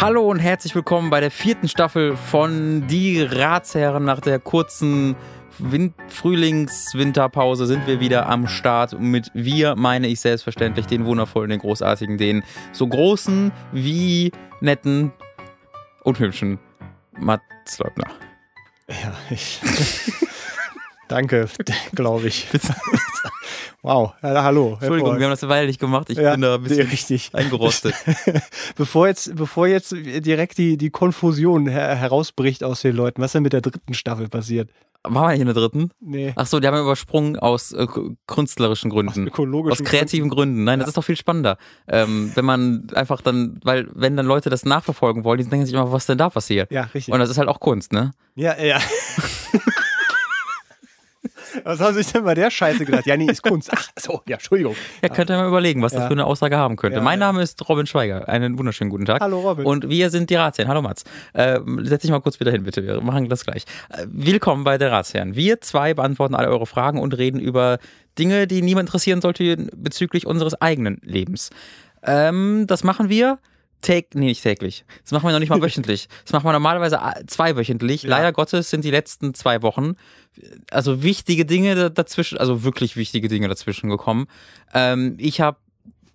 Hallo und herzlich willkommen bei der vierten Staffel von Die Ratsherren. Nach der kurzen Win Frühlings-Winterpause sind wir wieder am Start. Mit wir meine ich selbstverständlich den wundervollen, den großartigen, den so großen wie netten und hübschen Mats Leubner. Ja, ich. Danke, glaube ich. Wow, ja, hallo. Entschuldigung, wir haben das eine Weile nicht gemacht. Ich Ja, bin da ein bisschen richtig. eingerostet. bevor jetzt, bevor jetzt direkt die, die Konfusion her herausbricht aus den Leuten, was ist denn mit der dritten Staffel passiert? Waren wir nicht in der dritten? Nee. Ach so, die haben wir übersprungen aus äh, künstlerischen Gründen. ökologischen Aus kreativen Gründen. Nein, das ist doch viel spannender. Ähm, wenn man einfach dann, weil wenn dann Leute das nachverfolgen wollen, die denken sich immer, was denn da passiert? Ja, richtig. Und das ist halt auch Kunst, ne? Ja, ja. Was haben Sie sich denn bei der Scheiße gedacht? Ja, nee, ist Kunst. Ach so, ja, Entschuldigung. Ja, könnt ihr mal überlegen, was das Ja. für eine Aussage haben könnte. Ja, mein. Name ist Robin Schweiger. Einen wunderschönen guten Tag. Hallo, Robin. Und wir sind die Ratsherren. Hallo Mats. Äh, setz dich mal kurz wieder hin, bitte. Wir machen das gleich. Äh, willkommen bei der Ratsherren. Wir zwei beantworten alle eure Fragen und reden über Dinge, die niemand interessieren sollte bezüglich unseres eigenen Lebens. Ähm, das machen wir. Täg nee, nicht täglich. Das machen wir noch nicht mal wöchentlich. Das machen wir normalerweise a- zweiwöchentlich. Ja. Leider Gottes sind die letzten zwei Wochen also wichtige Dinge da- dazwischen, also wirklich wichtige Dinge dazwischen gekommen. Ähm, ich habe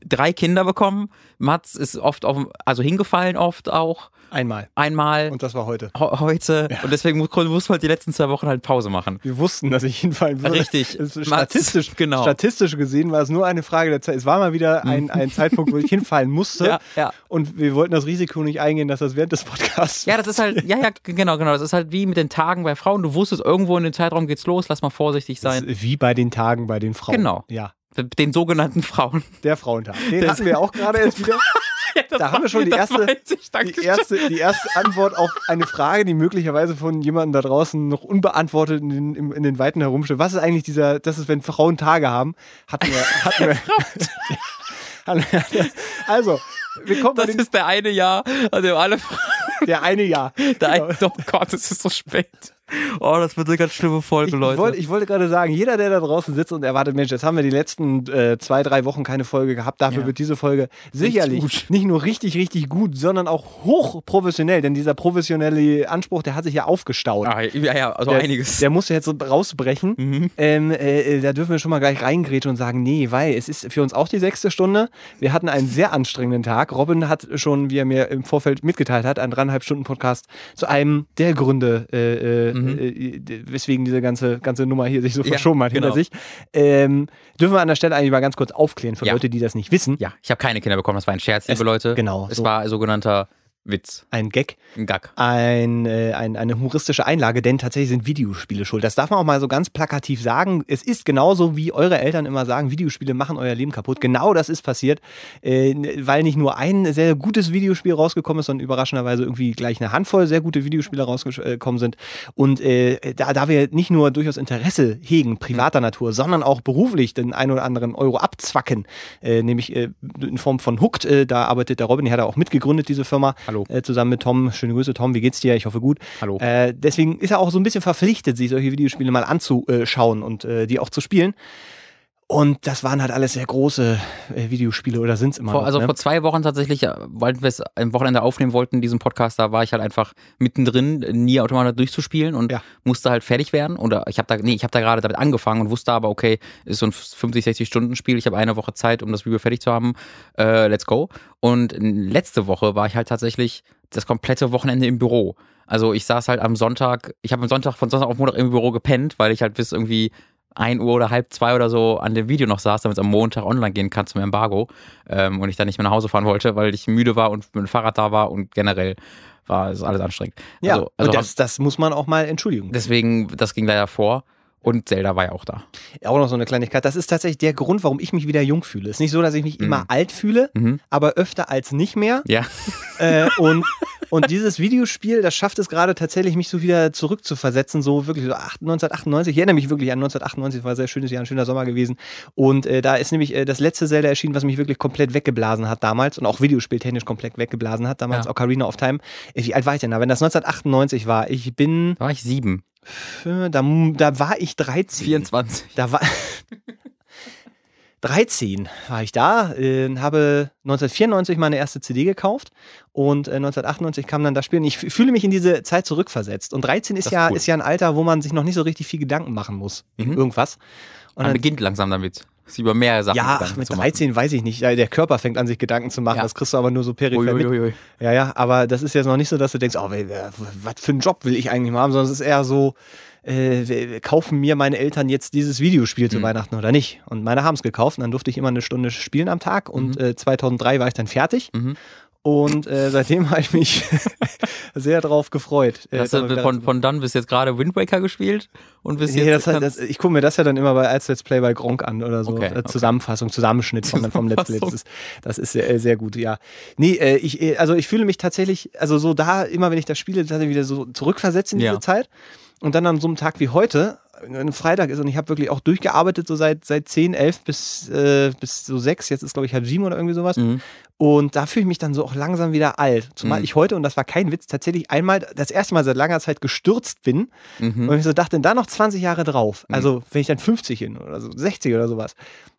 drei Kinder bekommen. Mats ist oft auf, also hingefallen oft auch. Einmal. Einmal Und das war heute. heute. Und deswegen mu- mussten wir halt die letzten zwei Wochen halt Pause machen. Wir wussten, dass ich hinfallen würde. Richtig. Ist Mats, Statistisch, genau. statistisch gesehen war es nur eine Frage der Zeit. Es war mal wieder ein, ein Zeitpunkt, wo ich hinfallen musste. Ja, ja. Und wir wollten das Risiko nicht eingehen, dass das während des Podcasts. Ja, das ist halt, ja, ja, genau, genau. Das ist halt wie mit den Tagen bei Frauen. Du wusstest, irgendwo in den Zeitraum geht's los, lass mal vorsichtig sein. Wie bei den Tagen bei den Frauen. Genau. Ja. Den sogenannten Frauen. Der Frauentag. Den hatten wir auch gerade erst wieder. Da haben wir schon die erste, ich, die erste, die erste Antwort auf eine Frage, die möglicherweise von jemandem da draußen noch unbeantwortet in den, im- in den Weiten herumsteht. Was ist eigentlich dieser, das ist, wenn Frauen Tage haben? Hatten wir, hatten wir. also, wir kommen Das den, ist der eine Jahr, an dem alle der eine Jahr. Der Genau. ein, oh Gott, es ist so spät. Oh, das wird eine ganz schlimme Folge, Ich Leute. wollte, ich wollte gerade sagen, jeder, der da draußen sitzt und erwartet, Mensch, jetzt haben wir die letzten äh, zwei, drei Wochen keine Folge gehabt. Dafür Ja. wird diese Folge sicherlich nicht nur richtig, richtig gut, sondern auch hochprofessionell. Denn dieser professionelle Anspruch, der hat sich ja aufgestaut. ah, ja, ja, also der, einiges. Mhm. Der muss ja jetzt so rausbrechen. Ähm, äh, äh, da dürfen wir schon mal gleich reingrätschen und sagen, nee, weil es ist für uns auch die sechste Stunde. Wir hatten einen sehr anstrengenden Tag. Robin hat schon, wie er mir im Vorfeld mitgeteilt hat, einen dreieinhalb Stunden Podcast zu einem der Gründe, äh, äh, äh, d- weswegen diese ganze, ganze Nummer hier sich so Mhm. Ja, verschoben hat hinter genau. sich. Ähm, dürfen wir an der Stelle eigentlich mal ganz kurz aufklären für Ja. Leute, die das nicht wissen. ja, ich habe keine Kinder bekommen, das war ein Scherz, liebe Es- Leute. genau, Es so. war ein sogenannter Witz, Ein Gag. ein Gag. ein, äh, ein, eine humoristische Einlage, denn tatsächlich sind Videospiele schuld. Das darf man auch mal so ganz plakativ sagen. Es ist genauso, wie eure Eltern immer sagen, Videospiele machen euer Leben kaputt. Genau das ist passiert, äh, weil nicht nur ein sehr gutes Videospiel rausgekommen ist, sondern überraschenderweise irgendwie gleich eine Handvoll sehr gute Videospiele rausgekommen sind. Und äh, da, da wir nicht nur durchaus Interesse hegen, privater Natur, sondern auch beruflich den ein oder anderen Euro abzwacken, äh, nämlich äh, in Form von Hooked, äh, da arbeitet der Robin, der hat auch mitgegründet, diese Firma. Hallo. Äh, zusammen mit Tom. Schöne Grüße, Tom. Wie geht's dir? Ich hoffe gut. Hallo. Äh, deswegen ist er auch so ein bisschen verpflichtet, sich solche Videospiele mal anzuschauen und äh, die auch zu spielen. Und das waren halt alles sehr große äh, Videospiele oder sind's immer Vor, noch. also ne? vor zwei Wochen tatsächlich, weil wir es am Wochenende aufnehmen wollten, diesen Podcast, da war ich halt einfach mittendrin, nie automatisch durchzuspielen und Ja. musste halt fertig werden. Oder ich habe da, nee, ich habe da gerade damit angefangen und wusste aber, okay, ist so ein 50, 60 Stunden Spiel, ich habe eine Woche Zeit, um das Review fertig zu haben. Äh, let's go. Und letzte Woche war ich halt tatsächlich das komplette Wochenende im Büro. Also ich saß halt am Sonntag, ich habe am Sonntag von Sonntag auf Montag im Büro gepennt, weil ich halt bis irgendwie 1 Uhr oder halb zwei oder so an dem Video noch saß, damit es am Montag online gehen kann zum Embargo ähm, und ich dann nicht mehr nach Hause fahren wollte, weil ich müde war und mit dem Fahrrad da war und generell war es alles anstrengend. ja, also, also und das, das muss man auch mal entschuldigen. deswegen, das ging leider vor und Zelda war ja auch da. Auch noch so eine Kleinigkeit. Das ist tatsächlich der Grund, warum ich mich wieder jung fühle. Es ist nicht so, dass ich mich immer alt fühle, Mhm. aber öfter als nicht mehr. Ja, äh, und, und dieses Videospiel, das schafft es gerade tatsächlich, mich so wieder zurückzuversetzen, so wirklich so 8, 1998. Ich erinnere mich wirklich an 1998, war ein sehr schönes Jahr, ein schöner Sommer gewesen. Und äh, da ist nämlich äh, das letzte Zelda erschienen, was mich wirklich komplett weggeblasen hat damals und auch videospieltechnisch komplett weggeblasen hat, damals Ja. Ocarina of Time. Äh, Wie alt war ich denn da? Wenn das 1998 war, ich bin, da war ich sieben. da, da war ich 13. 24. Da war. 13 war ich da, äh, habe 1994 meine erste CD gekauft und äh, 1998 kam dann das Spiel. Und ich fühle mich in diese Zeit zurückversetzt. Und 13 ist, ist ja, cool. ist ja ein Alter, wo man sich noch nicht so richtig viel Gedanken machen muss. Mhm. Irgendwas. Und Man dann, beginnt langsam damit. Sie über mehrere Sachen ja, ach, mit zu machen. 13 weiß ich nicht. Der Körper fängt an, sich Gedanken zu machen. Ja. Das kriegst du aber nur so peripher mit. Ja, ja, aber das ist jetzt noch nicht so, dass du denkst, oh, was für einen Job will ich eigentlich mal haben, sondern es ist eher so, äh, kaufen mir meine Eltern jetzt dieses Videospiel zu Mhm. Weihnachten oder nicht? Und meine haben es gekauft und dann durfte ich immer eine Stunde spielen am Tag und äh, 2003 war ich dann fertig. Und äh, seitdem habe ich mich sehr drauf gefreut. äh, Hast du von, von dann bis jetzt gerade Wind Waker gespielt und bis Nee, jetzt das, das, ich gucke mir das ja dann immer bei als Let's Play bei Gronk an oder so. Okay, Äh, okay. Zusammenfassung, Zusammenschnitt vom, vom Let's Play. Das ist, das ist sehr, sehr gut, ja. Nee, äh, ich, äh, also ich fühle mich tatsächlich, also so da, immer wenn ich das spiele, tatsächlich wieder so zurückversetzt in diese Ja. Zeit. Und dann an so einem Tag wie heute, ein Freitag ist und ich habe wirklich auch durchgearbeitet, so seit, seit 10, 11 bis, äh, bis so 6, jetzt ist glaube ich halb sieben oder irgendwie sowas. Mhm. Und da fühle ich mich dann so auch langsam wieder alt. Zumal Mhm. ich heute, und das war kein Witz, tatsächlich einmal das erste Mal seit langer Zeit gestürzt bin Mhm. und ich so dachte, da noch 20 Jahre drauf. Also, wenn ich dann 50 bin oder so, 60 oder sowas.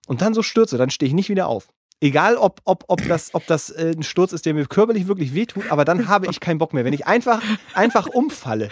Und dann so stürze, dann stehe ich nicht wieder auf. Egal, ob, ob, ob das, ob das äh, ein Sturz ist, der mir körperlich wirklich wehtut, aber dann habe ich keinen Bock mehr. Wenn ich einfach, einfach umfalle.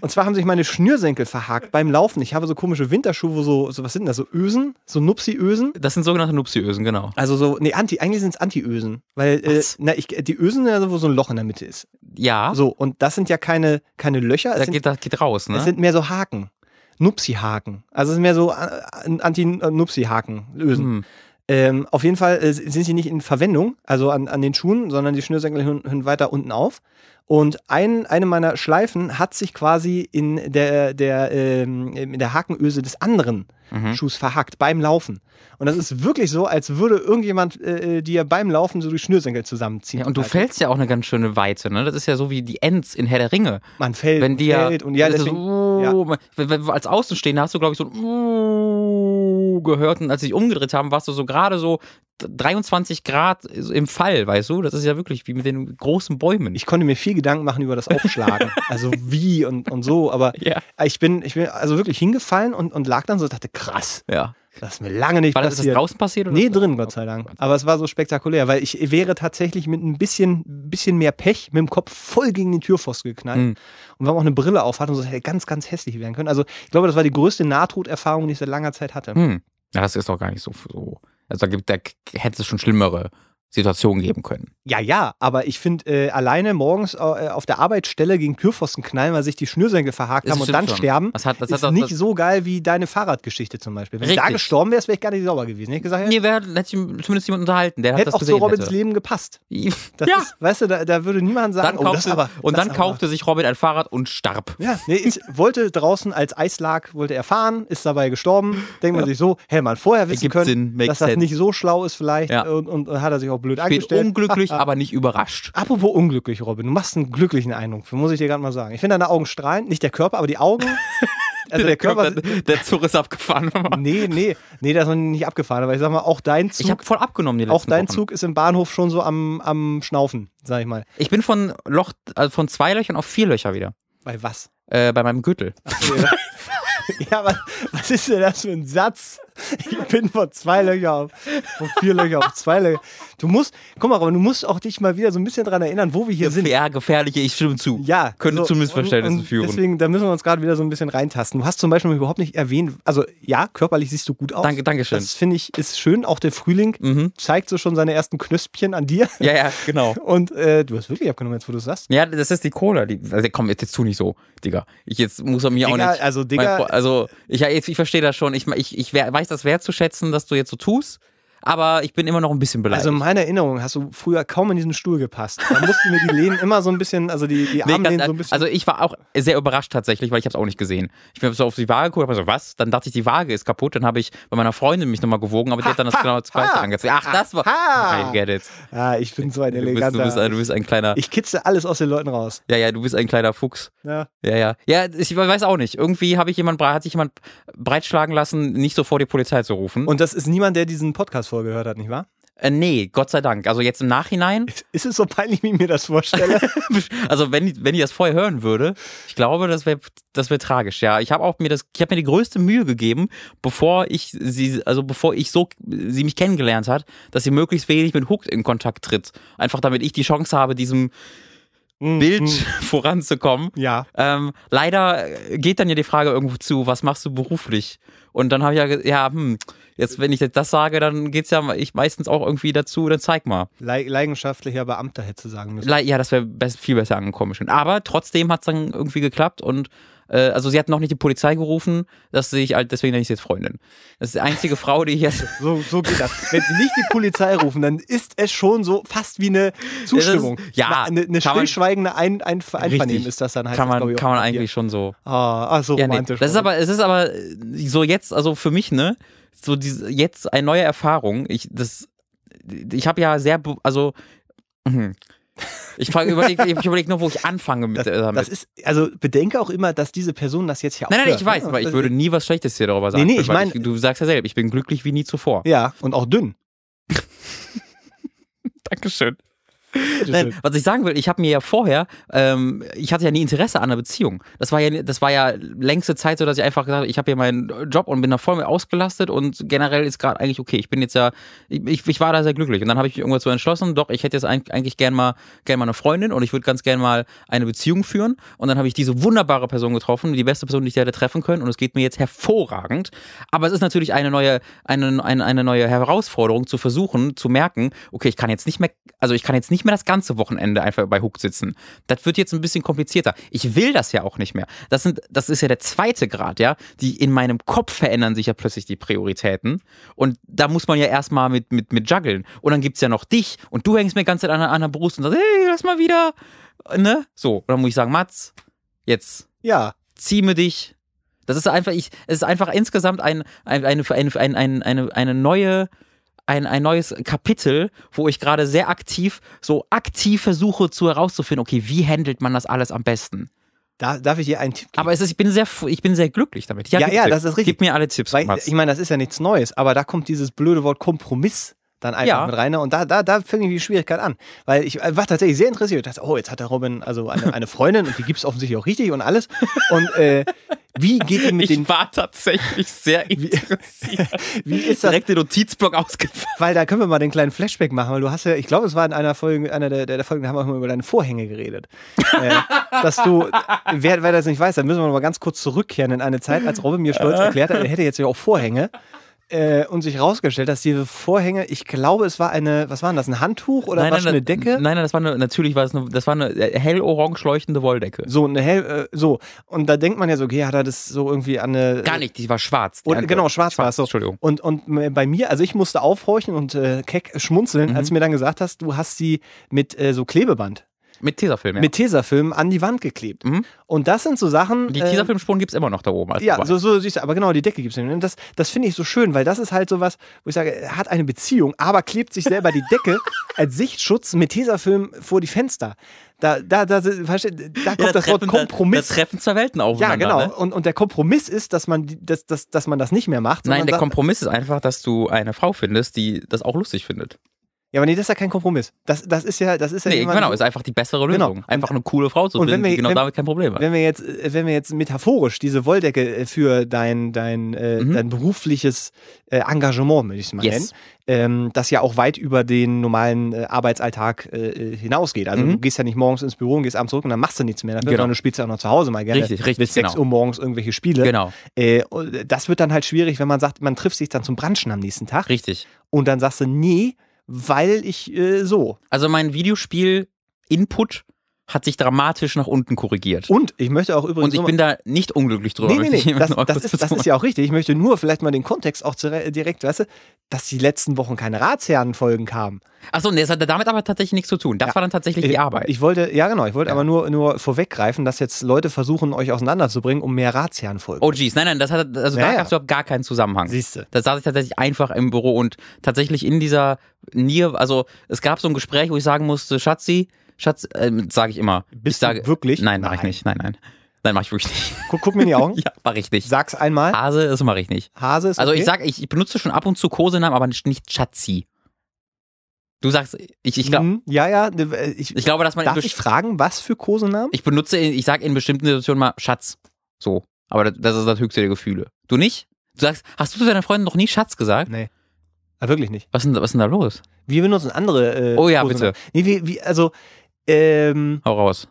Und zwar haben sich meine Schnürsenkel verhakt beim Laufen. Ich habe so komische Winterschuhe, wo so, so was sind das, so Ösen? So Nupsi-Ösen? Das sind sogenannte Nupsiösen, genau. Also so, nee, Anti, eigentlich sind es Anti-Ösen. Weil, äh, na, ich, die Ösen, ja, so, wo so ein Loch in der Mitte ist. Ja, So, und das sind ja keine, keine Löcher. es da sind geht, das geht raus, ne? es sind mehr so Haken. Nupsi-Haken. Also es sind mehr so äh, Anti-Nupsi-Haken-Lösen. Hm. Ähm, auf jeden Fall äh, sind sie nicht in Verwendung, also an, an den Schuhen, sondern die Schnürsenkel hören, hören weiter unten auf. Und ein, eine meiner Schleifen hat sich quasi in der, der, ähm, in der Hakenöse des anderen Mhm. Schuhs verhackt beim Laufen. Und das ist wirklich so, als würde irgendjemand äh, dir beim Laufen so die Schnürsenkel zusammenziehen. Ja, und du Alter. fällst ja auch eine ganz schöne Weite, ne? Das ist ja so wie die Ents in Herr der Ringe. Man fällt, Wenn die ja, fällt und ja, deswegen, so, ja. wenn- wenn- als Außenstehender hast du, glaube ich, so ein uh, gehört und als sie sich umgedreht haben, warst du so gerade so 23 Grad im Fall, weißt du? Das ist ja wirklich wie mit den großen Bäumen. ich konnte mir viel Gedanken machen über das Aufschlagen. also wie und, und so, aber ja. ich bin, ich bin also wirklich hingefallen und, und lag dann so und dachte, krass, ja. das ist mir lange nicht War das, ist das passiert. draußen passiert? Oder? Nee, drin, Gott sei Dank. Aber es war so spektakulär, weil ich wäre tatsächlich mit ein bisschen, bisschen mehr Pech mit dem Kopf voll gegen den Türpfosten geknallt. Mhm. Und wenn man auch eine Brille auf hatte und so, das hätte ganz, ganz hässlich werden können. Also ich glaube, das war die größte Nahtoderfahrung, die ich seit langer Zeit hatte. Hm. Ja, das ist doch gar nicht so. so. Also da, gibt, da hätte es schon schlimmere Situationen geben können. Ja, ja, aber ich finde, äh, alleine morgens äh, auf der Arbeitsstelle gegen Türpfosten knallen, weil sich die Schnürsenkel verhakt Das haben und dann schon. sterben, Das hat, das ist hat, das, nicht so geil wie deine Fahrradgeschichte zum Beispiel. Wenn du da Richtig. gestorben wärst, wäre ich gar nicht sauber gewesen. Ich gesagt, Nee, wer hätte ich zumindest jemand unterhalten, der hätte auch zu Robins hätte. Leben gepasst. Das ja, ist, weißt du, da, da würde niemand sagen, dann oh, kaufte, aber, und dann aber. kaufte sich Robin ein Fahrrad und starb. Ja, nee, ich wollte draußen als Eis lag, wollte er fahren, ist dabei gestorben. Denkt man sich so, hätte man vorher wissen können, Sinn, dass das nicht so schlau ist vielleicht Ja. und, und, hat er sich auch blöd Ich bin angestellt. unglücklich, Ah, aber nicht überrascht. Apropos unglücklich, Robin, du machst einen glücklichen Eindruck, muss ich dir gerade mal sagen. Ich finde deine Augen strahlen, nicht der Körper, aber die Augen. Also der Körper. der, der Zug ist abgefahren. Nee, nee, nee, der ist noch nicht abgefahren, aber ich sag mal, auch dein Zug, Ich habe voll abgenommen die letzten auch dein Wochen. Zug ist im Bahnhof schon so am, am Schnaufen, sag ich mal. Ich bin von Loch, also von zwei Löchern auf vier Löcher wieder. Bei was? Äh, bei meinem Gürtel. Ja, aber was ist denn das für ein Satz? Ich bin von zwei Löcher auf, von vier Löcher auf zwei Löcher. Du musst, guck mal, aber du musst auch dich mal wieder so ein bisschen dran erinnern, wo wir hier sind. Ja, gefährliche, ich stimme zu. Ja, Könnte so, zu Missverständnissen und, und führen. Deswegen, da müssen wir uns gerade wieder so ein bisschen reintasten. Du hast zum Beispiel überhaupt nicht erwähnt, also ja, körperlich siehst du gut aus. Danke, danke schön. Das finde ich ist schön. Auch der Frühling Mhm. zeigt so schon seine ersten Knöspchen an dir. Ja, ja, genau. Und äh, du hast wirklich abgenommen, jetzt wo du es sagst. Ja, das ist die Cola. Die, also komm, jetzt, jetzt tu nicht so, Digga. Ich jetzt muss er mir auch nicht. also, Digga- mein also ich, jetzt, ich verstehe das schon. Ich, ich, ich wer- weiß das wertzuschätzen, dass du jetzt so tust. Aber ich bin immer noch ein bisschen beleidigt. Also in meiner Erinnerung hast du früher kaum in diesen Stuhl gepasst. Da mussten mir die Lehnen immer so ein bisschen, also die, die Nee, Armlehnen ganz- so ein bisschen. also ich war auch sehr überrascht tatsächlich, weil ich habe es auch nicht gesehen. Ich bin so auf die Waage geguckt, habe so, was? Dann dachte ich, die Waage ist kaputt. Dann habe ich bei meiner Freundin mich nochmal gewogen, aber die hat dann das genau das gleiche angezeigt. Ach, das war... ha. I get it. ja, ich bin so ein Du bist, du, eleganter. bist, du bist ein kleiner... ich kitze alles aus den Leuten raus. Ja, ja, du bist ein kleiner Fuchs. Ja. Ja, ja. Ja, ich weiß auch nicht. Irgendwie habe ich jemand, hat sich jemand breitschlagen lassen, nicht so vor die Polizei zu rufen. Und das ist niemand, der diesen Podcast vorgehört hat, nicht wahr? Äh, nee, Gott sei Dank. Also jetzt im Nachhinein. Ist es so peinlich, wie ich mir das vorstelle? also wenn, wenn ich das vorher hören würde, ich glaube, das wäre das wäre tragisch. Ja, ich habe auch mir das, ich habe mir die größte Mühe gegeben, bevor ich sie, also bevor ich so sie mich kennengelernt hat, dass sie möglichst wenig mit Hook in Kontakt tritt. Einfach damit ich die Chance habe, diesem Bild mhm. voranzukommen. Ja. Ähm, leider geht dann ja die Frage irgendwo zu, was machst du beruflich? Und dann habe ich ja, ja, hm, jetzt, wenn ich jetzt das sage, dann geht's ja ich meistens auch irgendwie dazu, dann zeig mal. Le leidenschaftlicher Beamter hätte sagen müssen. Le ja, das wäre viel besser angekommen. Aber trotzdem hat's dann irgendwie geklappt und äh, also sie hat noch nicht die Polizei gerufen, dass sie ich halt, deswegen nenne ich sie jetzt Freundin. Das ist die einzige Frau, die ich jetzt. So, so geht das. Wenn sie nicht die Polizei rufen, dann ist es schon so fast wie eine Zustimmung. Ist, ja, eine, eine stillschweigende ein, ein, Einvernehmen ist das dann halt. Kann man, das, kann man eigentlich schon so. Ah, ach, so ja, romantisch. Nee. Das ist aber, es ist aber so jetzt, also für mich, ne, so diese, jetzt eine neue Erfahrung. Ich, das, ich habe ja sehr, also, mh. Ich, überlege ich überleg nur, wo ich anfange mit. Das, damit. das ist, also bedenke auch immer, dass diese Person das jetzt ja auch. Nein, nein, ich weiß, ne? aber ich würde nie was Schlechtes hier darüber sagen. Nee, nee, ich meine. Du sagst ja selbst, ich bin glücklich wie nie zuvor. Ja, und auch dünn. Dankeschön. Nein, was ich sagen will, ich habe mir ja vorher, ähm, ich hatte ja nie Interesse an einer Beziehung. Das war ja, das war ja längste Zeit so, dass ich einfach gesagt habe, ich habe hier meinen Job und bin da voll ausgelastet und generell ist gerade eigentlich okay. Ich bin jetzt ja, ich, ich war da sehr glücklich und dann habe ich mich irgendwann so entschlossen, doch, ich hätte jetzt eigentlich gern mal, gern mal eine Freundin und ich würde ganz gern mal eine Beziehung führen und dann habe ich diese wunderbare Person getroffen, die beste Person, die ich hätte treffen können und es geht mir jetzt hervorragend. Aber es ist natürlich eine neue, eine, eine, eine neue Herausforderung zu versuchen, zu merken, okay, ich kann jetzt nicht mehr, also ich kann jetzt nicht nicht mehr das ganze Wochenende einfach bei Hook sitzen. Das wird jetzt ein bisschen komplizierter. Ich will das ja auch nicht mehr. Das, sind, das ist ja der zweite Grad, ja. Die in meinem Kopf verändern sich ja plötzlich die Prioritäten. Und da muss man ja erstmal mit, mit, mit juggeln. Und dann gibt es ja noch dich und du hängst mir die ganze Zeit an, an der Brust und sagst, hey, lass mal wieder. Ne? So. Und dann muss ich sagen, Mats, jetzt. Ja. Zieh mir dich. Das ist einfach, ich, es ist einfach insgesamt ein, ein, eine, eine, eine, eine, eine neue ein, ein neues Kapitel, wo ich gerade sehr aktiv, so aktiv versuche zu herauszufinden, okay, wie handelt man das alles am besten? Da, darf ich dir einen Tipp geben? Aber es ist, ich, bin sehr, ich bin sehr glücklich damit. Ja, ja, ja das ist richtig. Gib mir alle Tipps. Weil, ich meine, das ist ja nichts Neues, aber da kommt dieses blöde Wort Kompromiss dann einfach ja. mit rein. Und da, da, da fing die Schwierigkeit an. Weil ich war tatsächlich sehr interessiert. Ich dachte, oh, jetzt hat der Robin also eine, eine Freundin und die gibt es offensichtlich auch richtig und alles. Und äh, wie geht ihr mit ich den. Ich war tatsächlich sehr interessiert. wie ist das? Direkt den Notizblock ausgefallen. Weil da können wir mal den kleinen Flashback machen, weil du hast ja, ich glaube, es war in einer Folge, einer der, der Folgen, da haben wir mal über deine Vorhänge geredet. äh, dass du, wer, wer das nicht weiß, dann müssen wir mal ganz kurz zurückkehren in eine Zeit, als Robin mir stolz erklärt hat, er hätte jetzt ja auch Vorhänge äh, und sich herausgestellt, dass diese Vorhänge, ich glaube, es war eine, was war denn das, ein Handtuch oder nein, war nein, eine Decke? Nein, nein, das war eine, natürlich war es eine, das war eine äh, hellorange leuchtende Wolldecke. So, eine hell, äh, so. Und da denkt man ja so, okay, hat er das so irgendwie an eine. Gar nicht, die war schwarz. Die und, genau, schwarz, schwarz war es so. Entschuldigung. Und, und bei mir, also ich musste aufhorchen und äh, keck schmunzeln, mhm. als du mir dann gesagt hast, du hast sie mit äh, so Klebeband mit Tesafilm, ja. Mit Tesafilm an die Wand geklebt. Mhm. Und das sind so Sachen. Die Tesafilmspuren gibt es immer noch da oben. ja, so, so siehst du, aber genau, die Decke gibt es nicht. Und das, das finde ich so schön, weil das ist halt so was, wo ich sage, er hat eine Beziehung, aber klebt sich selber die Decke als Sichtschutz mit Tesafilm vor die Fenster. Da, da, da, da, kommt ja, das Wort Kompromiss. Da treffen zwei Welten aufeinander. Ja, genau. Ne? Und, und der Kompromiss ist, dass man, dass, dass, dass man das nicht mehr macht. Nein, der Kompromiss ist einfach, dass du eine Frau findest, die das auch lustig findet. Ja, aber nee, das ist ja kein Kompromiss. Das, das ist ja, das ist ja. Nee, genau, ist einfach die bessere genau. Lösung. Genau. Einfach eine coole Frau zu finden, wir, die genau wenn, damit kein Problem hat. Wenn wir jetzt, wenn wir jetzt metaphorisch diese Wolldecke äh, für dein, dein, äh, mhm. dein berufliches äh, Engagement, würde ich es mal yes. nennen, ähm, das ja auch weit über den normalen äh, Arbeitsalltag äh, äh, hinausgeht. Also mhm. du gehst ja nicht morgens ins Büro und gehst abends zurück und dann machst du nichts mehr. Dafür, genau. sondern du spielst ja auch noch zu Hause mal gerne. Richtig, richtig. Bis 6 genau. Uhr morgens irgendwelche Spiele. Genau. Äh, das wird dann halt schwierig, wenn man sagt, man trifft sich dann zum Brunchen am nächsten Tag. Richtig. Und dann sagst du, nee, weil ich äh, so. Also mein Videospiel-Input hat sich dramatisch nach unten korrigiert. Und ich möchte auch übrigens. Und ich bin da nicht unglücklich drüber. Nee, nee, nee. Das, das, ist, das ist ja auch richtig. Ich möchte nur vielleicht mal den Kontext auch direkt, weißt du, dass die letzten Wochen keine Ratsherrenfolgen kamen. Achso, nee, das hatte damit aber tatsächlich nichts zu tun. Das ja. war dann tatsächlich ich, die Arbeit. Ich wollte, ja genau, ich wollte ja. aber nur, nur vorweggreifen, dass jetzt Leute versuchen, euch auseinanderzubringen, um mehr Ratsherrenfolgen. Oh jeez, nein, nein, das hat, also ja, da gab es überhaupt gar keinen Zusammenhang. Siehst du. Da saß ich tatsächlich einfach im Büro und tatsächlich in dieser Nier, also es gab so ein Gespräch, wo ich sagen musste, Schatzi, Schatz, äh, sage ich immer. Bist ich sage, wirklich? Nein, mache ich nicht. Nein, nein. Nein, mache ich wirklich nicht. Guck, guck mir in die Augen. ja, mache ich nicht. Sag's einmal. Hase, das mache ich nicht. Hase ist also okay. Ich sage, ich benutze schon ab und zu Kosenamen, aber nicht, Schatzi. Du sagst, ich, ich, glaub, Mhm, ja, ja. äh, Ich, ich glaube, dass man darf ich fragen, was für Kosenamen? ich benutze, ich sag in bestimmten Situationen mal Schatz. So. Aber das, das ist das höchste der Gefühle. Du nicht? Du sagst, hast du zu deiner Freundin noch nie Schatz gesagt? Nee. Ah, wirklich nicht. Was ist denn, was ist denn da los? Wir benutzen andere. Äh, Oh ja, Kosenamen. Nee, wie, wie, also, ähm, Hau raus.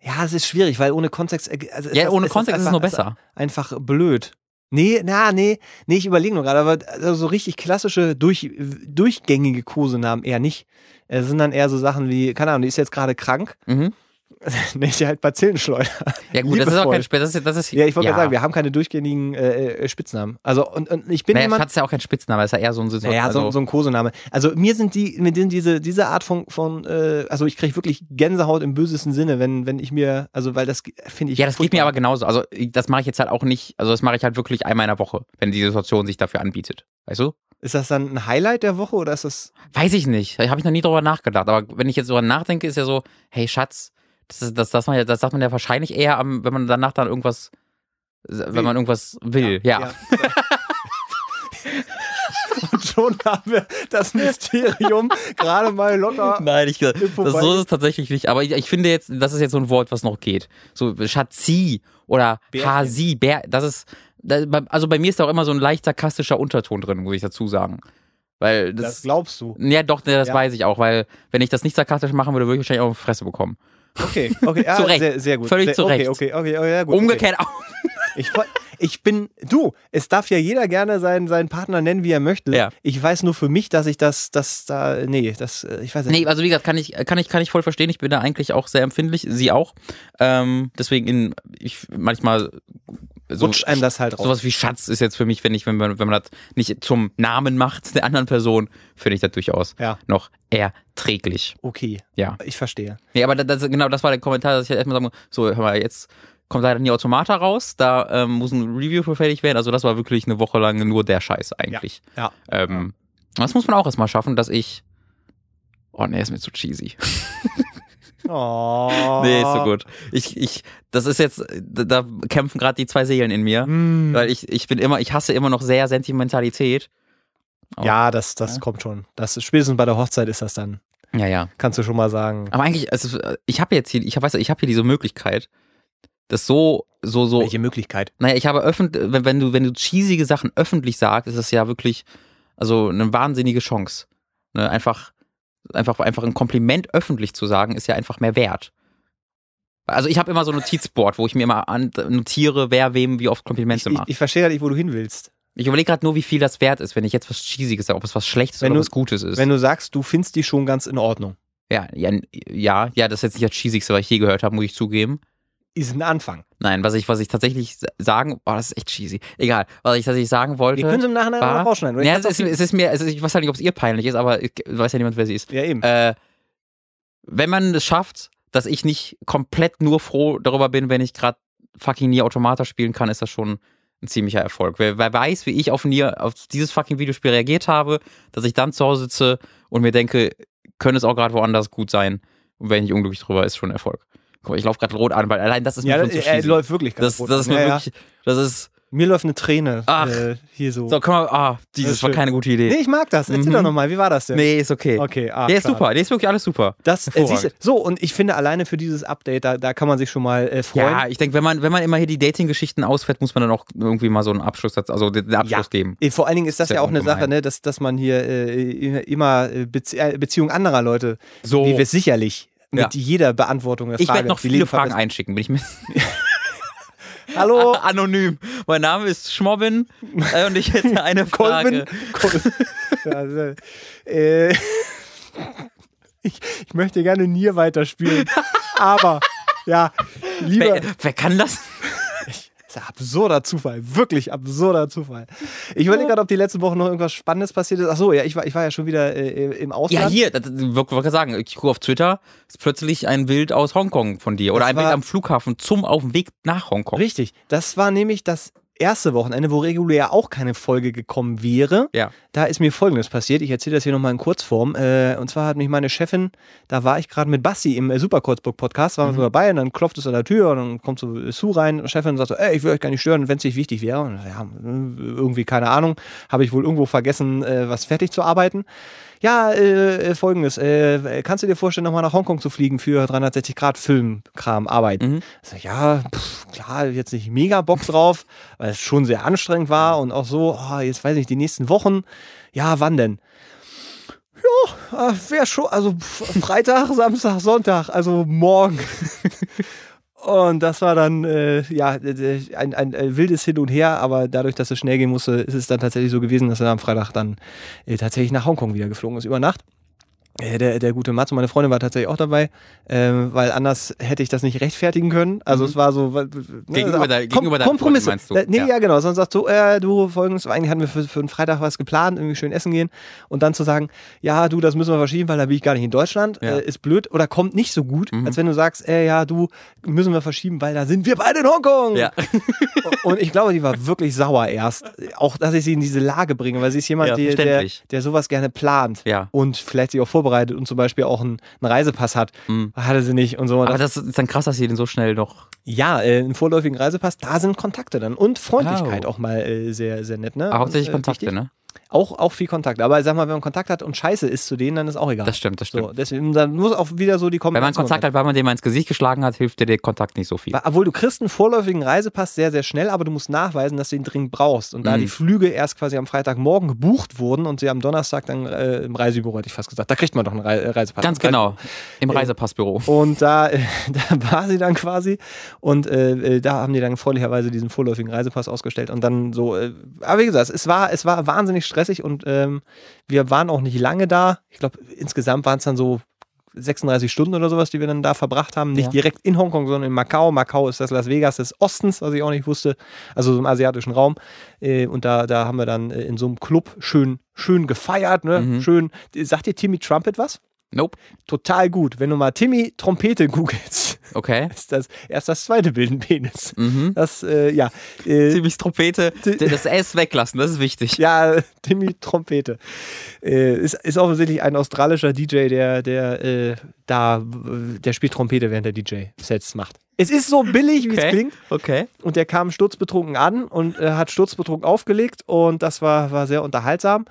ja, es ist schwierig, weil ohne Kontext. äh, Also Ja, das- ohne Kontext ist es nur besser. Einfach blöd. Nee, na, nee, nee, ich überlege nur gerade, aber also so richtig klassische, durch, durchgängige Kosenamen eher nicht. Es sind dann eher so Sachen wie, keine Ahnung, die ist jetzt gerade krank, Mhm. sie halt Bazillenschleuder. Ja gut, das ist auch kein das ist, das ist Ja, ich wollte gerade sagen, wir haben keine durchgängigen äh, äh, Spitznamen. Also, und, und ich bin naja, jemand. Schatz ist ja auch kein Spitzname, das ist ja eher so ein Situation. Naja, also, so, so ein Kosename. Also mir sind die, mir sind diese, diese Art von, von äh, also ich kriege wirklich Gänsehaut im bösesten Sinne, wenn, wenn ich mir, also weil das finde ich. ja, das geht mir aber genauso. Also das mache ich jetzt halt auch nicht, also das mache ich halt wirklich einmal in der Woche, wenn die Situation sich dafür anbietet. Weißt du? Ist das dann ein Highlight der Woche oder ist das. Weiß ich nicht. Da habe ich noch nie drüber nachgedacht. Aber wenn ich jetzt drüber nachdenke, ist ja so, hey Schatz, das, das, das, man ja, das sagt man ja wahrscheinlich eher, am, wenn man danach dann irgendwas, wenn man irgendwas will. Ja. Und schon haben wir das Mysterium gerade mal locker. Nein, ich, das, so ist es tatsächlich nicht. Aber ich, ich finde jetzt, das ist jetzt so ein Wort, was noch geht. So Schatzi oder Bärchen. Hasi, Bär, das ist, das, also bei mir ist da auch immer so ein leicht sarkastischer Unterton drin, muss ich dazu sagen. Weil das, Das glaubst du. ja doch, ne, das Ja. weiß ich auch, weil wenn ich das nicht sarkastisch machen würde, würde ich wahrscheinlich auch eine Fresse bekommen. Okay, okay, ja, Zu Recht. Sehr, sehr gut. Völlig sehr, zu okay, Recht. Okay, okay, okay, ja, gut. Umgekehrt auch. Okay. Ich, woll- ich bin, du, es darf ja jeder gerne seinen, seinen Partner nennen, wie er möchte. Ja. Ich weiß nur für mich, dass ich das, das da, nee, das, äh, ich weiß nicht. Nee, also wie gesagt, kann ich, kann ich, kann ich voll verstehen. Ich bin da eigentlich auch sehr empfindlich, sie auch. Ähm, deswegen in, ich manchmal so, Rutscht einem das halt raus. Sowas wie Schatz ist jetzt für mich, wenn ich, wenn man, wenn man das nicht zum Namen macht der anderen Person, finde ich das durchaus Ja. noch erträglich. Okay, Ja. ich verstehe. Nee, aber das, genau, das war der Kommentar, dass ich halt erstmal sagen muss, so, hör mal, jetzt kommt leider nie Automata raus, da ähm, muss ein Review für fertig werden. Also das war wirklich eine Woche lang nur der Scheiß eigentlich. Ja. Ähm, das muss man auch erstmal schaffen, dass ich. Oh nee, ist mir zu cheesy. Oh. Nee, ist so gut. Ich, ich, das ist jetzt, da, kämpfen gerade die zwei Seelen in mir. Hm. Weil ich, ich bin immer, ich hasse immer noch sehr Sentimentalität. Oh. Ja, das, das Ja. kommt schon. Das spätestens bei der Hochzeit ist das dann. Ja, ja. Kannst du schon mal sagen. Aber eigentlich, also, ich habe jetzt hier, ich du, ich habe hier diese Möglichkeit, das so, so, so. Welche Möglichkeit? Naja, ich habe öffentlich, wenn, wenn du, wenn du cheesige Sachen öffentlich sagst, ist das ja wirklich, also eine wahnsinnige Chance. Ne? Einfach, einfach, einfach ein Kompliment öffentlich zu sagen, ist ja einfach mehr wert. Also ich habe immer so ein Notizboard, wo ich mir immer notiere, wer wem wie oft Ich, Komplimente ich, macht. ich verstehe halt nicht, wo du hin willst. Ich überlege gerade nur, wie viel das wert ist, wenn ich jetzt was Cheesiges sage, ob es was Schlechtes Wenn oder du- was Gutes ist. Wenn du sagst, du findest die schon ganz in Ordnung. ja, ja, ja, ja, das ist jetzt nicht das Cheesigste, was ich je gehört habe, muss ich zugeben. Ist ein Anfang. Nein, was ich, was ich tatsächlich sagen, oh, das ist echt cheesy. Egal, was ich tatsächlich sagen wollte. Wir können es im Nachhinein war- rausschneiden. oder? Ja, es ist, es ist mir, es ist, ich weiß halt nicht, ob es ihr peinlich ist, aber ich weiß ja niemand, wer sie ist. ja, eben. Äh, wenn man es schafft, dass ich nicht komplett nur froh darüber bin, wenn ich gerade fucking Nier Automata spielen kann, ist das schon ein ziemlicher Erfolg. Wer, wer weiß, wie ich auf Nier, auf dieses fucking Videospiel reagiert habe, dass ich dann zu Hause sitze und mir denke, könnte es auch gerade woanders gut sein. Und wenn ich unglücklich drüber, ist schon ein Erfolg. Guck mal, ich laufe gerade rot an, weil allein das ist ja, mir das, schon zu er cheesy. läuft wirklich das, kaputt. das ist mir ja, ja. wirklich, das ist, Mir läuft eine Träne Ach. äh, hier so. so, komm mal, ah, Das dieses war keine gute Idee. Nee, ich mag das. Erzähl Mhm. doch nochmal, wie war das denn? Nee, ist okay. Okay, ah, Der ist super, der ist wirklich alles super. Das, äh, siehst so, und ich finde alleine für dieses Update, da, da kann man sich schon mal äh, freuen. Ja, ich denke, wenn man, wenn man immer hier die Dating-Geschichten ausfährt, muss man dann auch irgendwie mal so einen Abschluss, also den Abschluss geben. Äh, Vor allen Dingen ist das Sehr ja auch eine. Sache, ne, dass, dass man hier äh, immer äh, Bezie äh, Beziehungen anderer Leute, So. wie wir es sicherlich Ja. mit jeder Beantwortung der Ich Frage. werde noch viele Fragen einschicken, bin ich mir. Hallo, Anonym. Mein Name ist Schmobbin äh, und ich hätte eine Kolben. Frage. Kol ja, also, äh, ich, ich möchte gerne Nier weiterspielen, aber ja, lieber. Wer, wer kann das? Das ist ein absurder Zufall, wirklich absurder Zufall. Ich überlege gerade, ob die letzten Wochen noch irgendwas Spannendes passiert ist. Ach so, ja, ich war, ich war ja schon wieder äh, im Ausland. Ja, hier, das, ich wollte sagen, ich gucke auf Twitter, ist plötzlich ein Bild aus Hongkong von dir. Oder Das ein Bild am Flughafen zum auf dem Weg nach Hongkong. Richtig. Das war nämlich das erste Wochenende, wo regulär auch keine Folge gekommen wäre. Ja. Da ist mir Folgendes passiert. Ich erzähle das hier nochmal in Kurzform. Äh, und zwar hat mich meine Chefin, da war ich gerade mit Basti im äh, Superkurzburg-Podcast, waren wir so dabei und dann klopft es an der Tür und dann kommt so Sue rein und Chefin sagt so, ey, ich will euch gar nicht stören, wenn es nicht wichtig wäre. Und ja, irgendwie, keine Ahnung, habe ich wohl irgendwo vergessen, äh, was fertig zu arbeiten. Ja, äh, folgendes, äh, kannst du dir vorstellen, nochmal nach Hongkong zu fliegen für 360 Grad Filmkram, Arbeit? Mhm. So, ja, pff, klar, jetzt nicht mega Bock drauf, weil es schon sehr anstrengend war und auch so, oh, jetzt weiß ich, die nächsten Wochen, ja, wann denn? Ja, wäre schon, also Freitag, Samstag, Sonntag, also morgen. Und das war dann äh, ja ein, ein, ein wildes Hin und Her, aber dadurch, dass es schnell gehen musste, ist es dann tatsächlich so gewesen, dass er am Freitag dann äh, tatsächlich nach Hongkong wieder geflogen ist über Nacht. Äh, Der, der gute Mats und meine Freundin war tatsächlich auch dabei, ähm, weil anders hätte ich das nicht rechtfertigen können. Also Mhm. es war so weil- ne, Gegenüber auch der- gegenüber deinen Kompromisse. Freunden, meinst du? Äh, Nee, Ja. ja, genau. Sonst sagst du, äh, du folgendes, eigentlich hatten wir für, für einen Freitag was geplant, irgendwie schön essen gehen und dann zu sagen, ja, du, das müssen wir verschieben, weil da bin ich gar nicht in Deutschland, Ja. äh, ist blöd oder kommt nicht so gut, Mhm. als wenn du sagst, äh, ja, du, müssen wir verschieben, weil da sind wir beide in Hongkong. Ja. Und ich glaube, die war wirklich sauer erst. Auch, dass ich sie in diese Lage bringe, weil sie ist jemand, Ja, der, verständlich. der sowas gerne plant und vielleicht sich auch vorbereitet und zum Beispiel auch einen, einen Reisepass hat. Mhm. Hatte sie nicht und so. Aber das ist dann krass, dass sie den so schnell noch. ja, äh, einen vorläufigen Reisepass, da sind Kontakte dann. Und Freundlichkeit Oh. auch mal äh, sehr, sehr nett. Ne? Aber hauptsächlich äh, Kontakte, wichtig. ne? Auch, auch viel Kontakt. Aber sag mal, wenn man Kontakt hat und scheiße ist zu denen, dann ist auch egal. Das stimmt, das stimmt. So, deswegen dann muss auch wieder so die Wenn man Kombination Kontakt hat, weil man dem mal ins Gesicht geschlagen hat, hilft dir der Kontakt nicht so viel. Obwohl du kriegst einen vorläufigen Reisepass sehr, sehr schnell, aber du musst nachweisen, dass du ihn dringend brauchst. Und da Mhm. die Flüge erst quasi am Freitagmorgen gebucht wurden und sie am Donnerstag dann äh, im Reisebüro, hätte ich fast gesagt, da kriegt man doch einen Rei- äh, Reisepass. Ganz genau. Im Äh, Reisepassbüro. Und da, äh, da war sie dann quasi und äh, äh, da haben die dann freundlicherweise diesen vorläufigen Reisepass ausgestellt und dann so, aber wie gesagt, es war, es war wahnsinnig stressig und ähm, wir waren auch nicht lange da. Ich glaube, insgesamt waren es dann so 36 Stunden oder sowas, die wir dann da verbracht haben. Nicht Ja. direkt in Hongkong, sondern in Macau. Macau ist das Las Vegas des Ostens, was ich auch nicht wusste. Also so im asiatischen Raum. Äh, und da, da haben wir dann äh, in so einem Club schön, schön gefeiert. Ne? Mhm. Schön. Sagt dir Timmy Trumpet was? Nope. Total gut. Wenn du mal Timmy Trompete googelst, Okay. ist das erst das zweite Bild ein Penis. Mhm. Das, äh, ja. Äh, Ziemlich Trompete. Das S weglassen, das ist wichtig. ja, Timmy Trompete. Äh, ist, ist offensichtlich ein australischer DJ, der, der äh, da, der spielt Trompete, während der DJ-Sets macht. Es ist so billig, wie es Okay. klingt. Okay. Und der kam sturzbetrunken an und äh, hat sturzbetrunken aufgelegt und das war, war sehr unterhaltsam.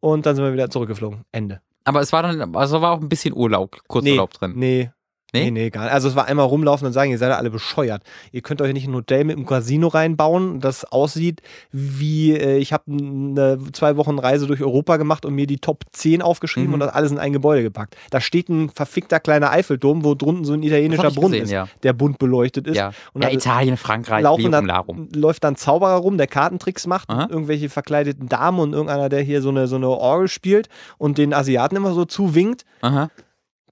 Und dann sind wir wieder zurückgeflogen. Ende. Aber es war dann, also war auch ein bisschen Urlaub, Kurzurlaub drin. Nee. Nee? Nee, nee, gar nicht. Also es war einmal rumlaufen und sagen, ihr seid ja alle bescheuert. Ihr könnt euch nicht ein Hotel mit einem Casino reinbauen, das aussieht wie, äh, ich habe eine zwei Wochen Reise durch Europa gemacht und mir die Top 10 aufgeschrieben Mhm. und das alles in ein Gebäude gepackt. Da steht ein verfickter kleiner Eiffelturm, wo drunten so ein italienischer Brunnen gesehen, ist, ja. der bunt beleuchtet ist. Ja, Und ja Italien, Frankreich, laufen dann, Larum. läuft dann Zauberer rum, der Kartentricks macht, irgendwelche verkleideten Damen und irgendeiner, der hier so eine, so eine Orgel spielt und den Asiaten immer so zuwinkt. Aha.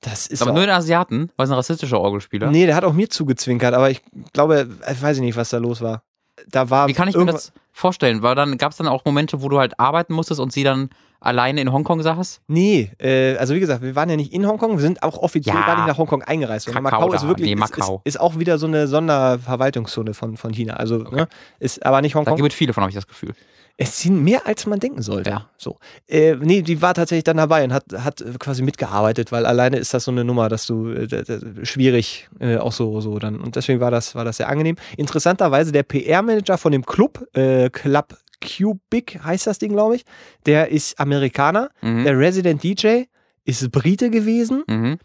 Das ist Aber nur den Asiaten, weil es ein rassistischer Orgelspieler. Nee, der hat auch mir zugezwinkert, aber ich glaube, ich weiß nicht, was da los war. Da war Wie kann ich mir das vorstellen? Weil dann gab es dann auch Momente, wo du halt arbeiten musstest und sie dann alleine in Hongkong saß? Nee, äh, also wie gesagt, wir waren ja nicht in Hongkong, wir sind auch offiziell Ja. gar nicht nach Hongkong eingereist. Kakao Macau ist da, wirklich nee, ist, ist, Macau. ist auch wieder so eine Sonderverwaltungszone von, von China. Also ne, ist aber nicht Da Hongkong. gibt es viele von, habe ich das Gefühl. Es sind mehr, als man denken sollte. Ja. So. Äh, nee, die war tatsächlich dann dabei und hat, hat äh, quasi mitgearbeitet, weil alleine ist das so eine Nummer, dass du äh, schwierig äh, auch so, so dann. Und deswegen war das, war das sehr angenehm. Interessanterweise der PR-Manager von dem Club, äh, Club Cubic heißt das Ding, glaube ich, der ist Amerikaner. Mhm. Der Resident DJ ist Brite gewesen Mhm.